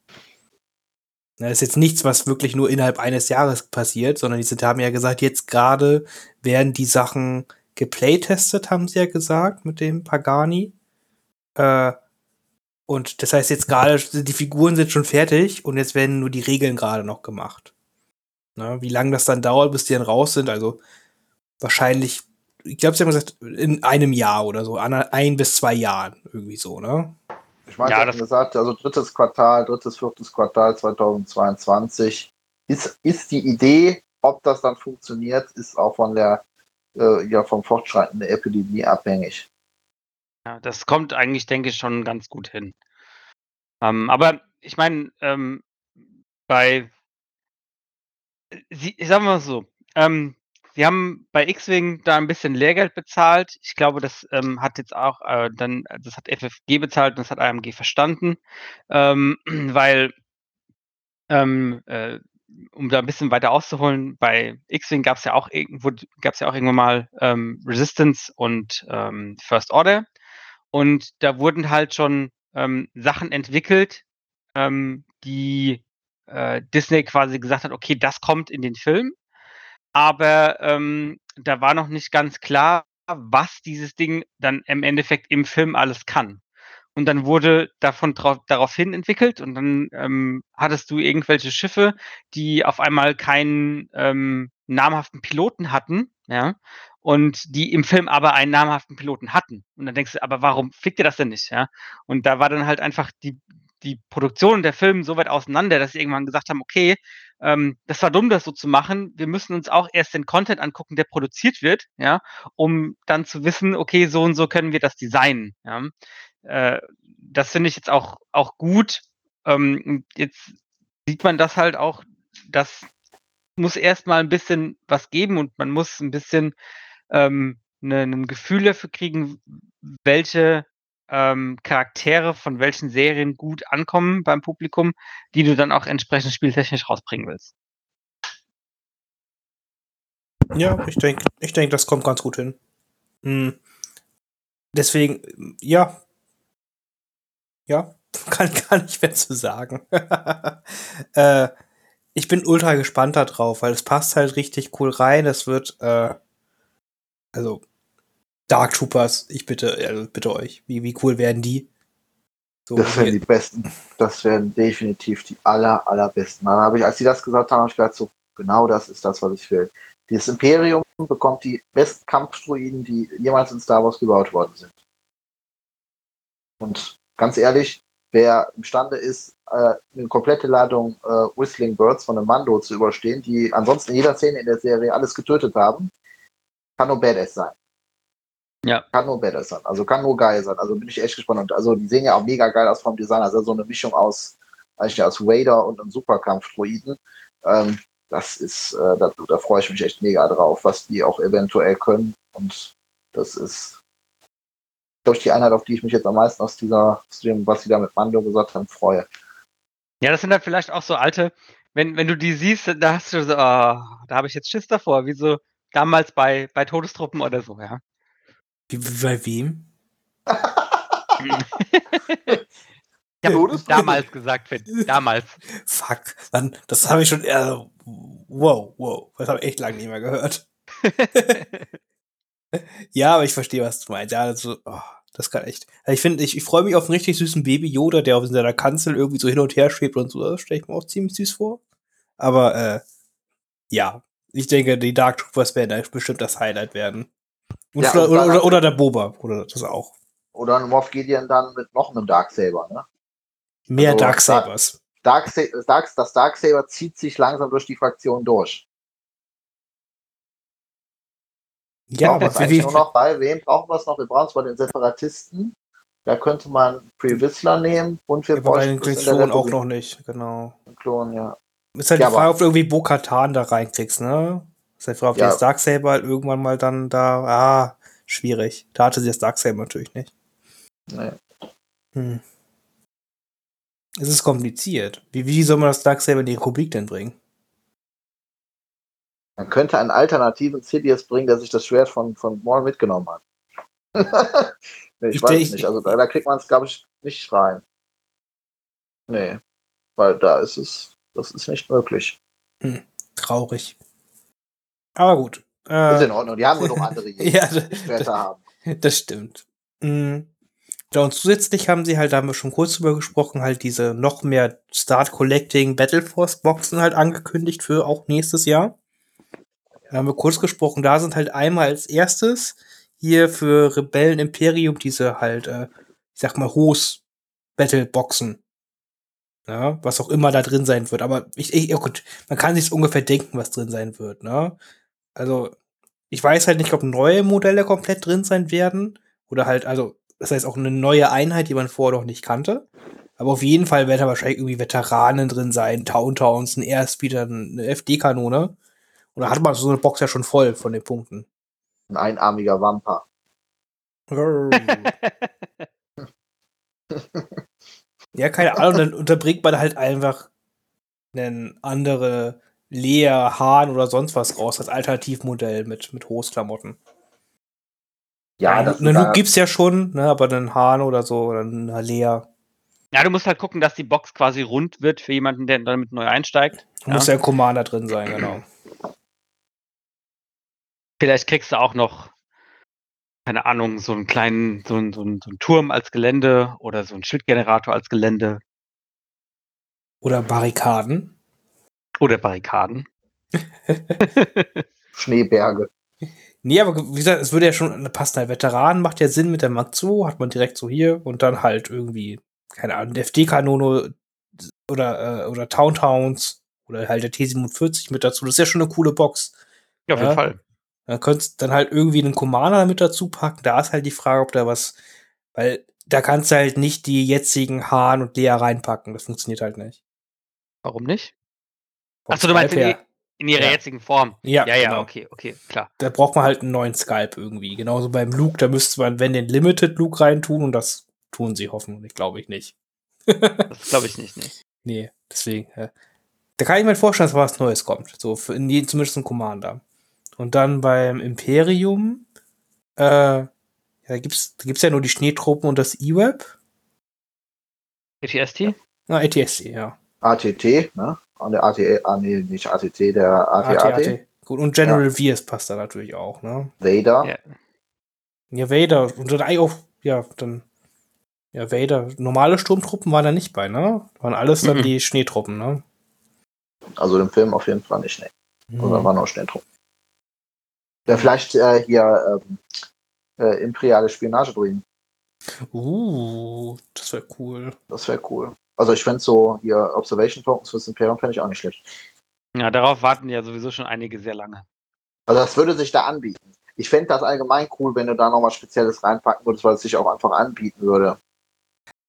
Das ist jetzt nichts, was wirklich nur innerhalb eines Jahres passiert, sondern die sind, haben ja gesagt, jetzt gerade werden die Sachen geplaytestet, haben sie ja gesagt, mit dem Pagani. Äh, und das heißt jetzt gerade, die Figuren sind schon fertig und jetzt werden nur die Regeln gerade noch gemacht. Na, wie lange das dann dauert, bis die dann raus sind, also wahrscheinlich, ich glaube, sie haben gesagt, in einem Jahr oder so, ein bis zwei Jahren, irgendwie so, ne? Ich meine, ja, das gesagt, also drittes Quartal, drittes, viertes Quartal 2022 ist, ist die Idee, ob das dann funktioniert, ist auch von der, äh, ja, vom Fortschreiten der Epidemie abhängig. Ja, das kommt eigentlich, denke ich, schon ganz gut hin. Ähm, aber ich meine, ähm, bei sie ich sage mal so, ähm, sie haben bei X-Wing da ein bisschen Lehrgeld bezahlt. Ich glaube, das, ähm, hat jetzt auch, äh, dann das hat FFG bezahlt und das hat AMG verstanden, ähm, weil ähm, äh, um da ein bisschen weiter auszuholen, bei X-Wing gab's ja auch irgendwo gab's ja auch irgendwann mal, ähm, Resistance und, ähm, First Order. Und da wurden halt schon ähm, Sachen entwickelt, ähm, die äh, Disney quasi gesagt hat, okay, das kommt in den Film. Aber ähm, da war noch nicht ganz klar, was dieses Ding dann im Endeffekt im Film alles kann. Und dann wurde davon daraufhin entwickelt und dann ähm, hattest du irgendwelche Schiffe, die auf einmal keinen ähm, namhaften Piloten hatten, ja, und die im Film aber einen namhaften Piloten hatten. Und dann denkst du, aber warum fliegt ihr das denn nicht? Ja? Und da war dann halt einfach die, die Produktion der Film so weit auseinander, dass sie irgendwann gesagt haben, okay, ähm, das war dumm, das so zu machen. Wir müssen uns auch erst den Content angucken, der produziert wird, ja, um dann zu wissen, okay, so und so können wir das designen. Ja? Äh, das finde ich jetzt auch, auch gut. Ähm, jetzt sieht man das halt auch, das muss erst mal ein bisschen was geben und man muss ein bisschen ähm, 'ne 'nen Gefühl dafür kriegen, welche, ähm, Charaktere von welchen Serien gut ankommen beim Publikum, die du dann auch entsprechend spieltechnisch rausbringen willst. Ja, ich denke, ich denk, das kommt ganz gut hin. Hm. Deswegen, ja. Ja, kann, kann ich mehr zu sagen. äh, ich bin ultra gespannt darauf, weil es passt halt richtig cool rein. Es wird, äh, also, Dark Troopers, ich bitte, also bitte euch, wie, wie cool werden die? So, das wären die besten. Das wären definitiv die aller, allerbesten. Dann habe ich, als sie das gesagt haben, habe ich gedacht, so, genau das ist das, was ich will. Das Imperium bekommt die besten Kampfdruiden, die jemals in Star Wars gebaut worden sind. Und ganz ehrlich, wer imstande ist, äh, eine komplette Ladung äh, Whistling Birds von einem Mando zu überstehen, die ansonsten in jeder Szene in der Serie alles getötet haben, kann nur Badass sein. Ja. Kann nur Badass sein. Also kann nur geil sein. Also bin ich echt gespannt. Und also die sehen ja auch mega geil aus vom Design. Also so eine Mischung aus, eigentlich aus Vader und einem Superkampf-Droiden. Ähm, das ist, äh, da, da freue ich mich echt mega drauf, was die auch eventuell können. Und das ist, glaube ich, die Einheit, auf die ich mich jetzt am meisten aus dieser Stream, was sie da mit Mando gesagt haben, freue. Ja, das sind dann vielleicht auch so alte, wenn, wenn du die siehst, da hast du so, oh, da habe ich jetzt Schiss davor, wie so damals bei, bei Todestruppen oder so, ja. Wie, bei wem? Ich habe damals gesagt, Finn. Damals. Fuck. Dann, das habe ich schon eher. Wow, wow. Das habe ich echt lange nicht mehr gehört. ja, aber ich verstehe, was du meinst. Ja, also, oh, das kann echt. Also ich finde, ich, ich freue mich auf einen richtig süßen Baby Yoda, der auf seiner Kanzel irgendwie so hin und her schwebt und so. Das stelle ich mir auch ziemlich süß vor. Aber, äh, ja. Ich denke, die Dark Troopers werden bestimmt das Highlight werden. Ja, oder, oder, oder, oder, der Boba, oder das auch. Oder ein Moff Gideon dann mit noch einem Darksaber, ne? Mehr also, Darksabers. Dark, Dark, das Darksaber zieht sich langsam durch die Fraktion durch. Ja, aber wir nur noch bei wem brauchen wir es noch? Wir brauchen zwar den Separatisten. Da könnte man Pre Whistler nehmen und wir ja, brauchen den Klon auch noch nicht, genau. Klon, ja. Ist halt ja, die Frage, ob du irgendwie Bo-Katan da reinkriegst, ne? Ist halt die Frage, ob ja. das Darksaber halt irgendwann mal dann da, ah, schwierig. Da hatte sie das Darksaber natürlich nicht. Nee. Hm. Es ist kompliziert. Wie, wie soll man das Darksaber in die Republik denn bringen? Man könnte einen alternativen Sidious bringen, der sich das Schwert von, von Maul mitgenommen hat. nee, ich, ich weiß nicht. Also da, da kriegt man es, glaube ich, nicht rein. Nee. Weil da ist es, das ist nicht möglich. Hm, traurig. Aber gut. Äh, ist in Ordnung, die haben wir doch andere ja, Schwerter haben. Das stimmt. Mhm. Ja, und zusätzlich haben sie halt, da haben wir schon kurz drüber gesprochen, halt diese noch mehr Start Collecting Battle Force Boxen halt angekündigt für auch nächstes Jahr. Da haben wir kurz gesprochen, da sind halt einmal als erstes hier für Rebellen Imperium diese halt, äh, ich sag mal, Hos Battle Boxen. Ja, was auch immer da drin sein wird. Aber ich, ich ja gut, man kann sich ungefähr denken, was drin sein wird, ne? Also, ich weiß halt nicht, ob neue Modelle komplett drin sein werden. Oder halt, also, das heißt auch eine neue Einheit, die man vorher noch nicht kannte. Aber auf jeden Fall werden da wahrscheinlich irgendwie Veteranen drin sein, Towntowns, ein Airspeeder, eine FD-Kanone. Und da hat man so eine Box ja schon voll von den Punkten. Ein einarmiger Wamper. ja, keine Ahnung, dann unterbringt man halt einfach einen andere Lea, Hahn oder sonst was raus als Alternativmodell mit, mit Hostklamotten. Ja, das eine Luke gibt's ja schon, ne, aber einen Hahn oder so oder eine Lea. Ja, du musst halt gucken, dass die Box quasi rund wird für jemanden, der damit neu einsteigt. Ja. Muss ja ein Commander drin sein, genau. Vielleicht kriegst du auch noch, keine Ahnung, so einen kleinen, so einen, so einen, so einen Turm als Gelände oder so einen Schildgenerator als Gelände. Oder Barrikaden. Oder Barrikaden. Schneeberge. Nee, aber wie gesagt, es würde ja schon passen. Halt Veteran macht ja Sinn mit der Mark II, hat man direkt so hier und dann halt irgendwie, keine Ahnung, der FD-Kanone oder, äh, oder Town Towns oder halt der T47 mit dazu. Das ist ja schon eine coole Box. Ja, auf jeden ja? Fall. Dann könntest du dann halt irgendwie einen Commander mit dazu packen. Da ist halt die Frage, ob da was, weil da kannst du halt nicht die jetzigen Hahn und Lea reinpacken. Das funktioniert halt nicht. Warum nicht? Achso, du meinst in, in ihrer ja. jetzigen Form. Ja, ja, ja genau. okay, okay, klar. Da braucht man halt einen neuen Skype irgendwie. Genauso beim Luke, da müsste man, wenn den Limited Luke reintun und das tun sie hoffentlich, glaube ich nicht. Das glaube ich nicht, nee. Nee, deswegen. Äh, da kann ich mir vorstellen, dass was Neues kommt. So, für zumindest ein Commander. Und dann beim Imperium, äh, ja, da gibt's, da gibt's ja nur die Schneetruppen und das E-Web. ATST? Ah, ATSC, ja. ATT, ne? Und der AT, ah, nee, nicht ATT, der AT-AT. AT-AT. Gut, und General Viers passt da natürlich auch, ne? Vader. Ja. Ja, Vader. Und dann eigentlich auch, ja, dann. Ja, Vader. Normale Sturmtruppen waren da nicht bei, ne? Waren alles dann Mhm. die Schneetruppen, ne? Also im Film auf jeden Fall nicht, ne? Mhm. Oder war noch Schnelldruck. Ja, vielleicht äh, hier ähm, äh, imperiale Spionagedroiden. Uh, das wäre cool. Das wäre cool. Also ich fände so hier Observation Tokens fürs Imperium fände ich auch nicht schlecht. Ja, darauf warten ja sowieso schon einige sehr lange. Also das würde sich da anbieten. Ich fände das allgemein cool, wenn du da nochmal Spezielles reinpacken würdest, weil es sich auch einfach anbieten würde.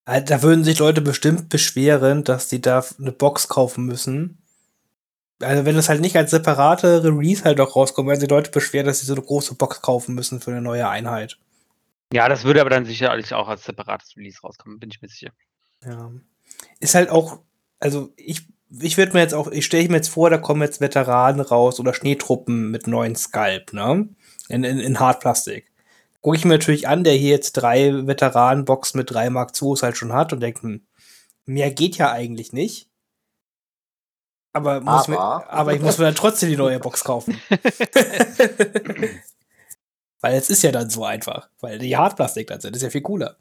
Äh, Da würden sich Leute bestimmt beschweren, dass die da eine Box kaufen müssen. Also wenn es halt nicht als separate Release halt auch rauskommt, werden sich Leute beschweren, dass sie so eine große Box kaufen müssen für eine neue Einheit. Ja, das würde aber dann sicherlich auch als separates Release rauskommen, bin ich mir sicher. Ja. Ist halt auch, also ich, ich würde mir jetzt auch, ich stelle mir jetzt vor, da kommen jetzt Veteranen raus oder Schneetruppen mit neuen Skalp, ne? In, in, in Hartplastik. Gucke ich mir natürlich an, der hier jetzt drei Veteranenboxen mit drei Mark IIs halt schon hat und denke, hm, mehr geht ja eigentlich nicht. Aber, muss mir, Aber- aber ich muss mir dann trotzdem die neue Box kaufen. weil es ist ja dann so einfach, weil die Hartplastik dann sind, ist ja viel cooler.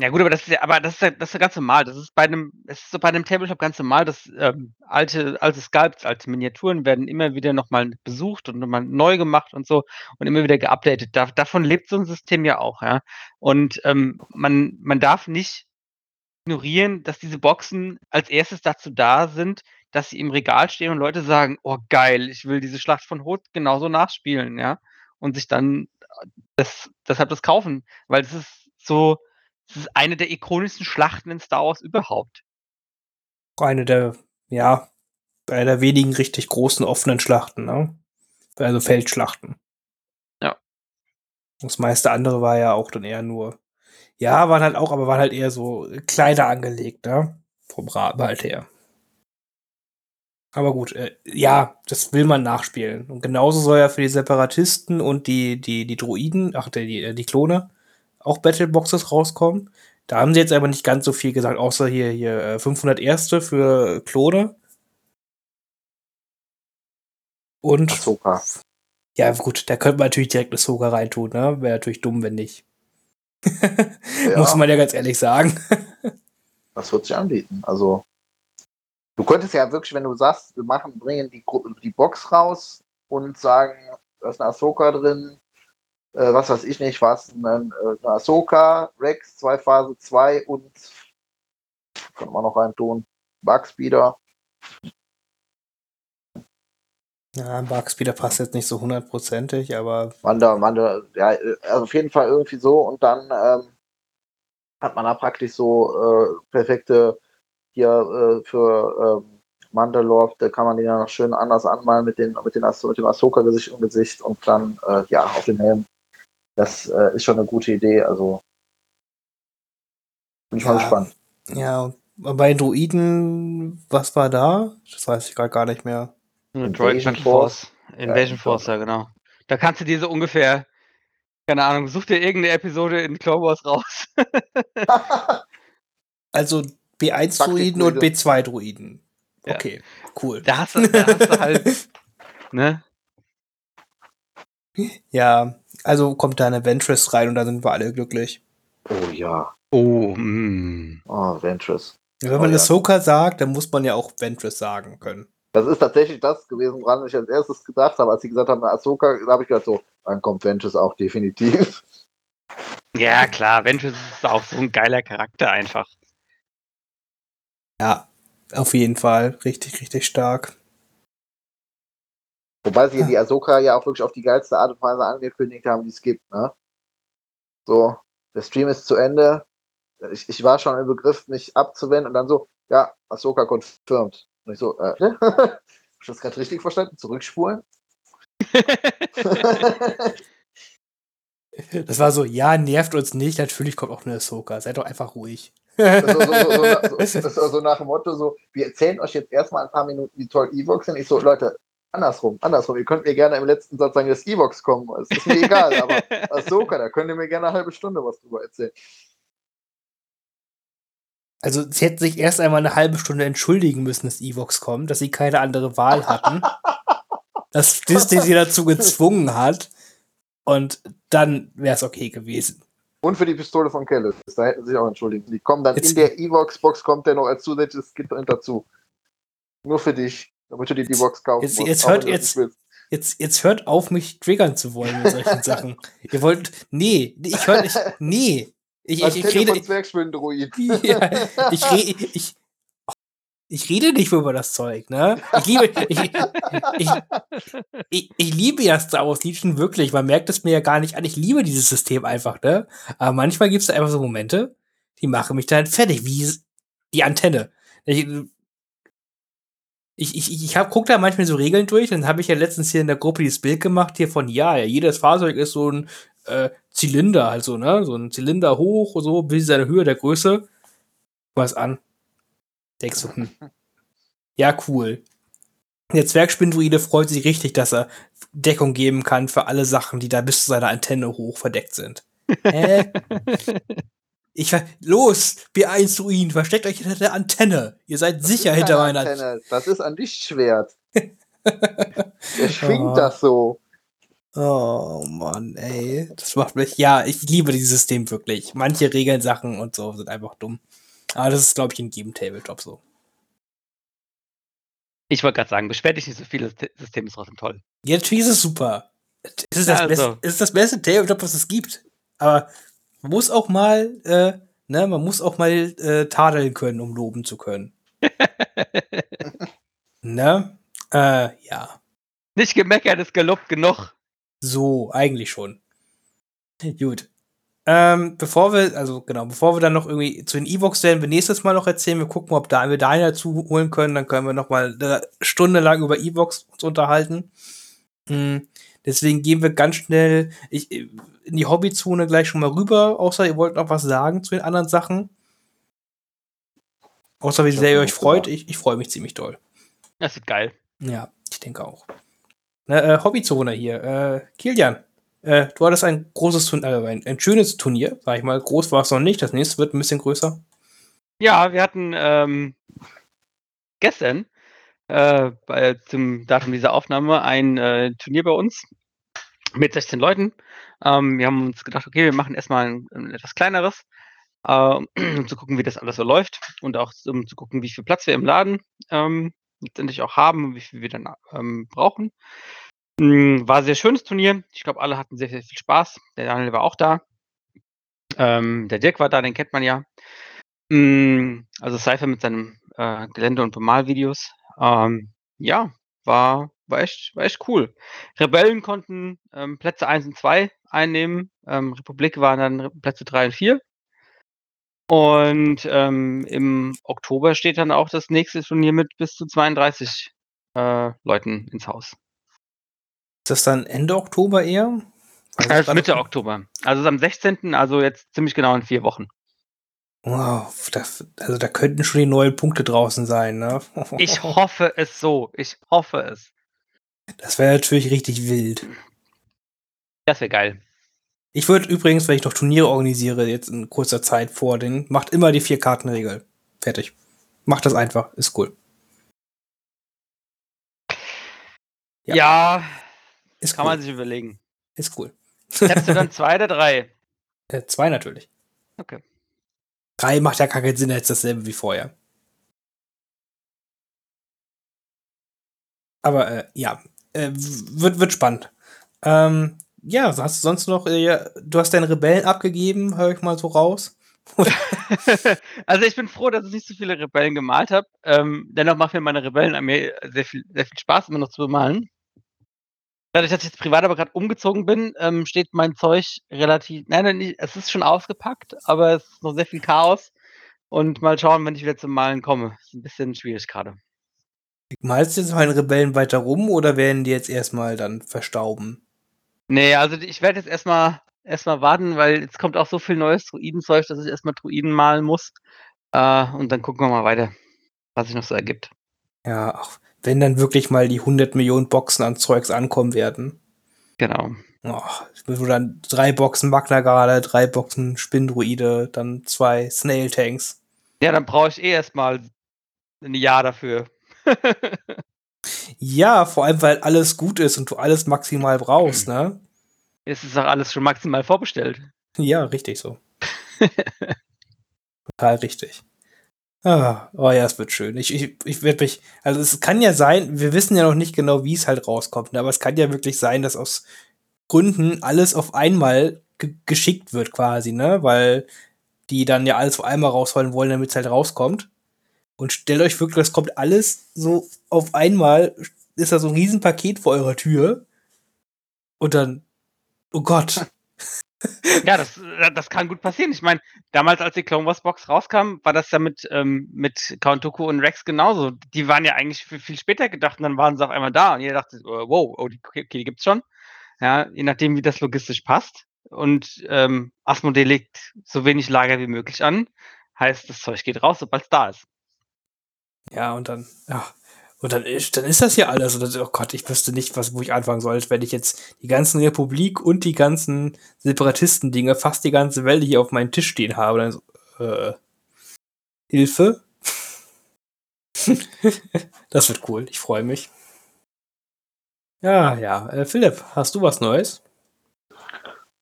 Ja gut, aber das ist ja, aber das ist ja, das ist ja ganz normal. Das ist bei einem, es ist so bei einem Tabletop ganz normal, dass ähm, alte, alte Sculpts, alte Miniaturen werden immer wieder nochmal besucht und nochmal neu gemacht und so und immer wieder geupdatet. Da, davon lebt so ein System ja auch, ja. Und ähm, man, man darf nicht ignorieren, dass diese Boxen als erstes dazu da sind, dass sie im Regal stehen und Leute sagen, oh geil, ich will diese Schlacht von Hoth genauso nachspielen, ja. Und sich dann äh, das, deshalb das kaufen, weil es ist so, es ist eine der ikonischsten Schlachten in Star Wars überhaupt. eine der, ja, einer der wenigen richtig großen offenen Schlachten, ne? Also Feldschlachten. Ja. Das meiste andere war ja auch dann eher nur, ja, waren halt auch, aber waren halt eher so kleiner angelegt, ne? Vom Rahmen halt her. Aber gut, äh, ja, das will man nachspielen. Und genauso soll ja für die Separatisten und die, die, die Droiden, ach, die, die, die Klone, auch Battleboxes rauskommen. Da haben sie jetzt aber nicht ganz so viel gesagt, außer hier, hier äh, 500 Erste für Klone. Und, Ahsoka. ja gut, da könnte man natürlich direkt eine Soga reintun, ne? Wäre natürlich dumm, wenn nicht. Ja. Muss man ja ganz ehrlich sagen. Das wird sich anbieten. Also, du könntest ja wirklich, wenn du sagst, wir machen, bringen die, die Box raus und sagen, da ist eine Ahsoka drin, äh, was weiß ich nicht, was, eine, eine Ahsoka, Rex, zwei Phase 2 und kann man noch rein tun, Bugspeeder. Ja, Bugspeeder passt jetzt nicht so hundertprozentig, aber Manda, Manda, ja, äh, also auf jeden Fall irgendwie so und dann ähm, hat man da praktisch so äh, perfekte hier äh, für ähm, Mandalore, da kann man die dann noch schön anders anmalen mit, den, mit, den, Ahso- mit dem Ahsoka-Gesicht im Gesicht und dann äh, ja auf dem Helm. Das äh, ist schon eine gute Idee, also bin ich mal Ja. gespannt. ja, und bei Druiden, was war da? Das weiß ich gerade gar nicht mehr. Invasion Force. Force. Invasion Ja, Force, ja genau. Da kannst du dir so ungefähr, keine Ahnung, such dir irgendeine Episode in Clone Wars raus. Also B1-Druiden und Taktikdruide. B2-Druiden. Ja. Okay, cool. Da hast du, da hast du halt, ne? Ja, also kommt da eine Ventress rein und da sind wir alle glücklich. oh ja, Oh, mm. oh, Ventress. Wenn Oh man ja. Ahsoka sagt, dann muss man ja auch Ventress sagen können. Das ist tatsächlich das gewesen, woran ich als erstes gedacht habe, als sie gesagt haben, Ahsoka, da habe ich gedacht so, dann kommt Ventress auch definitiv. Ja, klar, Ventress ist auch so ein geiler Charakter einfach. Ja, auf jeden Fall. Richtig, richtig stark. Wobei sie die Ahsoka ja auch wirklich auf die geilste Art und Weise angekündigt haben, die es gibt, ne? So, der Stream ist zu Ende. Ich, ich war schon im Begriff, mich abzuwenden und dann so, ja, Ahsoka confirmed. Und ich so, äh, hab ich das gerade richtig verstanden? Zurückspulen? Das war so, ja, nervt uns nicht, natürlich kommt auch eine Ahsoka, seid doch einfach ruhig. Das ist so, so, so, so, so nach dem Motto so, wir erzählen euch jetzt erstmal ein paar Minuten, wie toll Evox sind. Ich so, Leute, andersrum, andersrum. Ihr könnt mir gerne im letzten Satz sagen, dass Evox kommen. Es ist mir egal, aber Ahsoka, da könnt ihr mir gerne eine halbe Stunde was drüber erzählen. Also, sie hätten sich erst einmal eine halbe Stunde entschuldigen müssen, dass Evox kommt, dass sie keine andere Wahl hatten. dass Disney sie dazu gezwungen hat. Und dann wäre es okay gewesen. Und für die Pistole von Kellis, da hätten sie sich auch entschuldigen. Die kommen dann Jetzt- in der Evox-Box, kommt der noch als zusätzliches Kit dazu. Nur für dich, damit du dir die Box kaufen Jetzt- musst. jetzt hört jetzt-. Jetzt, jetzt hört auf, mich triggern zu wollen mit solchen Sachen. Ihr wollt. Nee, ich höre nicht. Nee. Ich, Als ich, ich rede. von Zwergspindruid. Ja, ich, ich, ich rede nicht über das Zeug, ne? Ich liebe, ich, ich, ich, ich liebe ja Star Wars Legion wirklich. Man merkt es mir ja gar nicht an. Ich liebe dieses System einfach, ne? Aber manchmal gibt es einfach so Momente, die machen mich dann fertig, wie die Antenne. Ich, ich, ich, ich hab, guck da manchmal so Regeln durch, dann habe ich ja letztens hier in der Gruppe dieses Bild gemacht hier von, ja, ja jedes Fahrzeug ist so ein äh, Zylinder, also, ne? So ein Zylinder hoch, so bis seine Höhe der Größe. Was an. Denkst du, hm. Ja, cool. Der Zwergspindruide freut sich richtig, dass er Deckung geben kann für alle Sachen, die da bis zu seiner Antenne hoch verdeckt sind. Hä? Ich ver los, B1 Druiden, versteckt euch hinter der Antenne. Ihr seid Das sicher hinter meiner Antenne. Das ist ein Lichtschwert. Der schwingt Oh. das so. Oh Mann, ey. Das macht mich. Ja, ich liebe dieses System wirklich. Manche Regeln, Sachen und so sind einfach dumm. Aber das ist, glaube ich, in jedem Tabletop so. Ich wollte gerade sagen, beschwer dich nicht so viel, das System ist trotzdem toll. Ja, natürlich ist es super. Es ist das, Ja, beste, also. es ist das beste Tabletop, was es gibt. Aber man muss auch mal, äh, ne, man muss auch mal äh, tadeln können, um loben zu können. ne? Äh, ja. Nicht gemeckert ist gelobt genug. So, eigentlich schon. Gut. Ähm, bevor wir, also genau, bevor wir dann noch irgendwie zu den E-Box werden, wir nächstes Mal noch erzählen, wir gucken, ob da wir da dazu holen können, dann können wir noch mal eine Stunde lang über E-Box uns unterhalten. Hm, deswegen gehen wir ganz schnell ich, in die Hobbyzone gleich schon mal rüber, außer ihr wollt noch was sagen zu den anderen Sachen. Außer wie sehr ihr euch freut, ich, ich freue mich ziemlich doll. Das wird geil. Ja, ich denke auch. Na, äh, Hobbyzone hier. Äh, Kilian, äh, du hattest ein großes Turnier, äh, ein, ein schönes Turnier, sag ich mal. Groß war es noch nicht, das nächste wird ein bisschen größer. Ja, wir hatten ähm, gestern äh, bei, zum Datum dieser Aufnahme ein äh, Turnier bei uns mit 16 Leuten. Ähm, wir haben uns gedacht, okay, wir machen erstmal ein, ein etwas kleineres, äh, um zu gucken, wie das alles so läuft und auch um zu gucken, wie viel Platz wir im Laden ähm, letztendlich auch haben und wie viel wir dann ähm, brauchen. Mm, War ein sehr schönes Turnier. Ich glaube, alle hatten sehr, sehr viel Spaß. Der Daniel war auch da. Ähm, der Dirk war da, den kennt man ja. Mm, Also Cypher mit seinem äh, Gelände- und Bemalvideos. Ähm, ja, war, war, echt, war echt cool. Rebellen konnten ähm, Plätze 1 und 2 einnehmen. Ähm, Republik waren dann Plätze 3 und 4. Und ähm, im Oktober steht dann auch das nächste Turnier mit bis zu 32 äh, Leuten ins Haus. Ist das dann Ende Oktober eher? Das ist Mitte. Oktober. Also am 16., also jetzt ziemlich genau in vier Wochen. Wow, das, also da könnten schon die neuen Punkte draußen sein, ne? Ich hoffe es so. Ich hoffe es. Das wäre natürlich richtig wild. Das wäre geil. Ich würde übrigens, wenn ich noch Turniere organisiere, jetzt in kurzer Zeit vor den, macht immer die vier Kartenregel. Fertig. Macht das einfach, ist cool. Ja. Ja, Ist kann cool. man sich überlegen. ist cool. Hättest du dann zwei oder drei? Äh, zwei natürlich. Okay. Drei macht ja gar keinen Sinn, jetzt dasselbe wie vorher. Aber äh, ja, äh, wird, wird spannend. Ähm, ja, hast du sonst noch, äh, du hast deine Rebellen abgegeben, höre ich mal so raus. also ich bin froh, dass ich nicht so viele Rebellen gemalt habe. Ähm, dennoch macht mir meine Rebellenarmee sehr viel, sehr viel Spaß, immer noch zu bemalen. Dadurch, dass ich jetzt privat aber gerade umgezogen bin, ähm, steht mein Zeug relativ. Nein, nein, es ist schon ausgepackt, aber es ist noch sehr viel Chaos. Und mal schauen, wenn ich wieder zum Malen komme. Ist ein bisschen schwierig gerade. Malst du jetzt meine Rebellen weiter rum oder werden die jetzt erstmal dann verstauben? Nee, also ich werde jetzt erstmal erstmal warten, weil jetzt kommt auch so viel neues Druidenzeug, dass ich erstmal Druiden malen muss. Äh, und dann gucken wir mal weiter, was sich noch so ergibt. Ja, auch wenn dann wirklich mal die 100 Millionen Boxen an Zeugs ankommen werden. Genau. Oh, wo dann drei Boxen Magnagale, drei Boxen Spindruide, dann zwei Snail Tanks. Ja, dann brauche ich eh erstmal ein Jahr dafür. ja, vor allem, weil alles gut ist und du alles maximal brauchst, ne? Es ist auch alles schon maximal vorbestellt. Ja, richtig so. Total richtig. Ah, oh ja, es wird schön. Ich, ich, ich werde mich, also es kann ja sein, wir wissen ja noch nicht genau, wie es halt rauskommt, ne, aber es kann ja wirklich sein, dass aus Gründen alles auf einmal geschickt wird quasi, ne, weil die dann ja alles auf einmal rausholen wollen, damit es halt rauskommt. Und stellt euch wirklich, das kommt alles so auf einmal, ist da so ein Riesenpaket vor eurer Tür. Und dann, oh Gott. ja, das, das kann gut passieren. Ich meine, damals, als die Clone Wars Box rauskam, war das ja mit, ähm, mit Count Dooku und Rex genauso. Die waren ja eigentlich viel, viel später gedacht und dann waren sie auf einmal da und jeder dachte, oh, wow, oh, die, okay, die gibt's schon. Ja, je nachdem, wie das logistisch passt. Und ähm, Asmodee legt so wenig Lager wie möglich an. Heißt, das Zeug geht raus, sobald es da ist. Ja, und dann, ja. Und dann ist, dann ist das ja alles. Und dann, oh Gott, ich wüsste nicht, was, wo ich anfangen soll, wenn ich jetzt die ganzen Republik und die ganzen Separatisten-Dinge, fast die ganze Welt hier auf meinem Tisch stehen habe. Dann so, äh, Hilfe? das wird cool. Ich freue mich. Ja, ja. Äh, Philipp, hast du was Neues?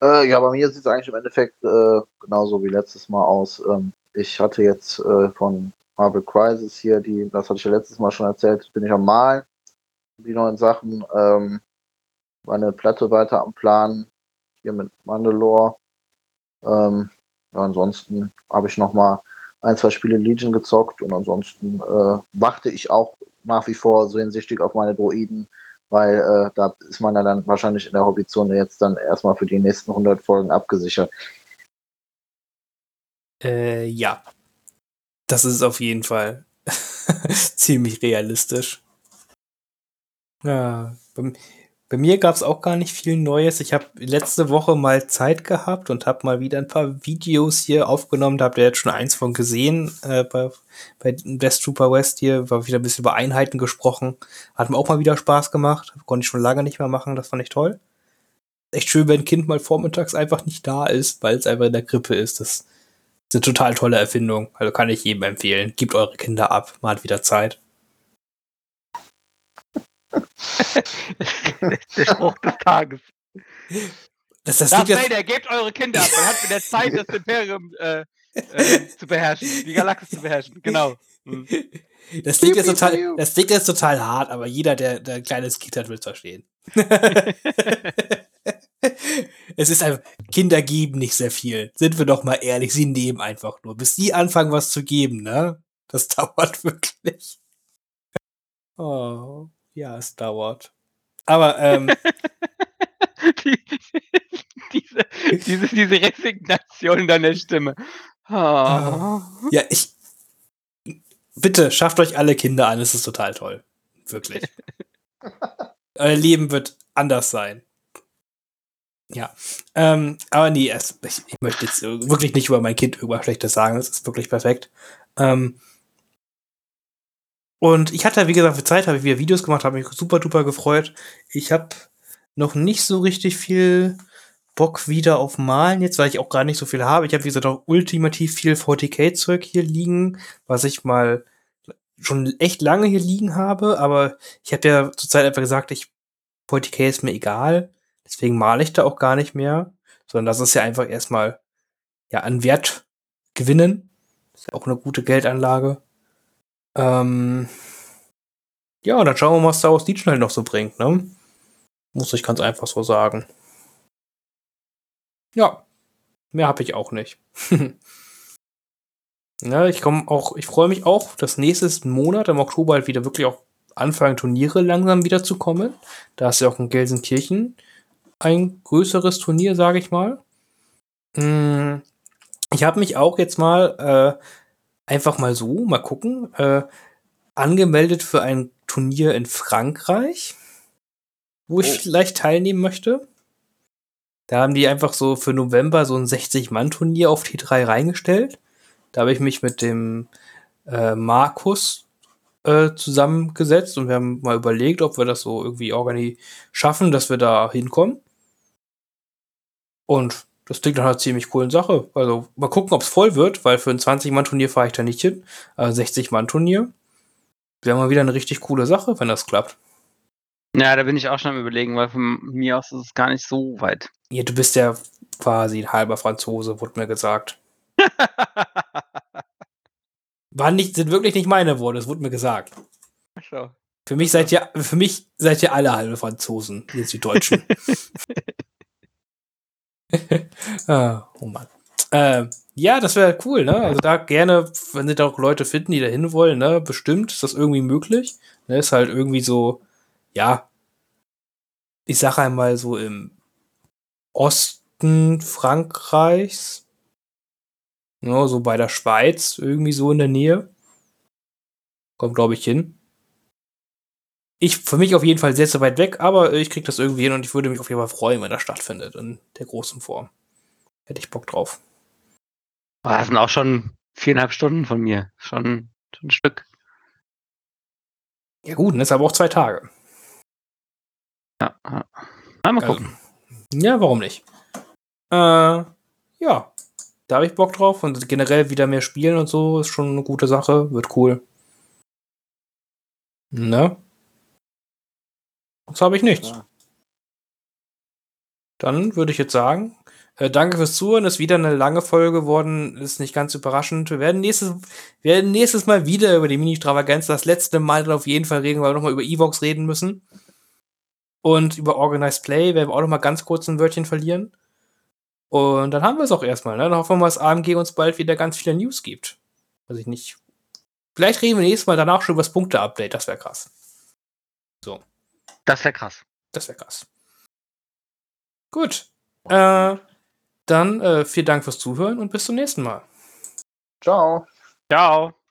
Äh, ja, bei mir sieht es eigentlich im Endeffekt äh, genauso wie letztes Mal aus. Ähm, ich hatte jetzt äh, von Marvel Crisis hier, die, das hatte ich ja letztes Mal schon erzählt, bin ich am Malen, die neuen Sachen, ähm, meine Platte weiter am Plan, hier mit Mandalore. Ähm, ja, ansonsten habe ich noch mal ein, zwei Spiele Legion gezockt und ansonsten äh, warte ich auch nach wie vor so hinsichtlich auf meine Droiden, weil äh, da ist man ja dann wahrscheinlich in der Hobbyzone jetzt dann erstmal für die nächsten 100 Folgen abgesichert. Äh, ja, das ist auf jeden Fall ziemlich realistisch. Ja, bei, bei mir gab es auch gar nicht viel Neues. Ich habe letzte Woche mal Zeit gehabt und habe mal wieder ein paar Videos hier aufgenommen. Da habt ihr jetzt schon eins von gesehen äh, bei, bei Best Trooper West hier. War wieder ein bisschen über Einheiten gesprochen. Hat mir auch mal wieder Spaß gemacht. Konnte ich schon lange nicht mehr machen. Das fand ich toll. Echt schön, wenn ein Kind mal vormittags einfach nicht da ist, weil es einfach in der Grippe ist. Das eine total tolle Erfindung. Also kann ich jedem empfehlen. Gebt eure Kinder ab. Man hat wieder Zeit. der Spruch des Tages. Das, das Darth Vader, gebt eure Kinder ab. Man hat mit der Zeit das Imperium äh, äh, zu beherrschen, die Galaxis zu beherrschen. Genau. Hm. Das klingt, jetzt total, das klingt jetzt total hart, aber jeder, der, der ein kleines Kind hat, will es verstehen. es ist einfach, Kinder geben nicht sehr viel. Sind wir doch mal ehrlich, sie nehmen einfach nur. Bis die anfangen, was zu geben, ne? Das dauert wirklich. Oh, ja, es dauert. Aber, ähm. die, diese, diese, diese Resignation in deiner Stimme. Oh. Ja, ich. Bitte, schafft euch alle Kinder an, es ist total toll. Wirklich. Euer Leben wird anders sein. Ja, ähm, aber nee, es, ich, ich, möchte jetzt wirklich nicht über mein Kind irgendwas Schlechtes sagen. Es ist wirklich perfekt. Ähm, und ich hatte, wie gesagt, für Zeit habe ich wieder Videos gemacht, habe mich super duper gefreut. Ich habe noch nicht so richtig viel Bock wieder auf Malen jetzt, weil ich auch gar nicht so viel habe. Ich habe, wie gesagt, auch ultimativ viel 40k-Zeug hier liegen, was ich mal schon echt lange hier liegen habe, aber ich habe ja zurzeit einfach gesagt, ich 40k ist mir egal. Deswegen male ich da auch gar nicht mehr, sondern das ist ja einfach erstmal ja an Wert gewinnen. Ist ja auch eine gute Geldanlage. Ähm ja, dann schauen wir mal, was Star Wars Legion halt noch so bringt, ne? Muss ich ganz einfach so sagen. Ja, mehr habe ich auch nicht. ja, ich komme auch, ich freue mich auch, dass nächstes Monat im Oktober halt wieder wirklich auch anfangen, Turniere langsam wieder zu kommen. Da ist ja auch in Gelsenkirchen ein größeres Turnier, sage ich mal. Hm, ich habe mich auch jetzt mal äh, einfach mal so, mal gucken, äh, angemeldet für ein Turnier in Frankreich, wo ich oh. vielleicht teilnehmen möchte. Da haben die einfach so für November so ein 60-Mann-Turnier auf T3 reingestellt. Da habe ich mich mit dem äh, Markus äh, zusammengesetzt und wir haben mal überlegt, ob wir das so irgendwie organi schaffen, dass wir da hinkommen. Und das klingt nach einer ziemlich coolen Sache. Also mal gucken, ob es voll wird, weil für ein 20-Mann-Turnier fahre ich da nicht hin. Also 60-Mann-Turnier. Wäre mal wieder eine richtig coole Sache, wenn das klappt. Ja, da bin ich auch schon am überlegen, weil von mir aus ist es gar nicht so weit. Ja, du bist ja quasi ein halber Franzose, wurde mir gesagt. War nicht, sind wirklich nicht meine Worte, es wurde mir gesagt. so. Für mich seid ihr, für mich seid ihr alle halbe Franzosen, jetzt die Deutschen. ah, oh Mann. Äh, ja, das wäre cool, ne? Also da gerne, wenn sie da auch Leute finden, die da hin wollen, ne? Bestimmt ist das irgendwie möglich. Ne? Ist halt irgendwie so, ja, ich sag einmal so im Osten Frankreichs, ne? so bei der Schweiz, irgendwie so in der Nähe. Kommt, glaube ich, hin. Ich, für mich auf jeden Fall sehr, sehr weit weg, aber ich krieg das irgendwie hin und ich würde mich auf jeden Fall freuen, wenn das stattfindet in der großen Form. Hätte ich Bock drauf. Boah, das sind auch schon viereinhalb Stunden von mir. Schon, schon ein Stück. Ja, gut, das ist aber auch zwei Tage. Ja, ja. Mal Also, gucken. ja, warum nicht? Äh, ja, da habe ich Bock drauf und generell wieder mehr spielen und so ist schon eine gute Sache, wird cool. Ne? Sonst habe ich nichts. Ja. Dann würde ich jetzt sagen, äh, danke fürs Zuhören. Ist wieder eine lange Folge geworden. Ist nicht ganz überraschend. Wir werden nächstes, wir werden nächstes Mal wieder über die Mini-Stravaganz das letzte Mal dann auf jeden Fall reden, weil wir nochmal über Evox reden müssen. Und über Organized Play werden wir auch nochmal ganz kurz ein Wörtchen verlieren. Und dann haben wir es auch erstmal. Ne? Dann hoffen wir dass AMG uns bald wieder ganz viele News gibt. Weiß ich nicht. Vielleicht reden wir nächstes Mal danach schon über das Punkte-Update. Das wäre krass. Das wäre krass. Das wäre krass. Gut. Äh, dann äh, vielen Dank fürs Zuhören und bis zum nächsten Mal. Ciao. Ciao.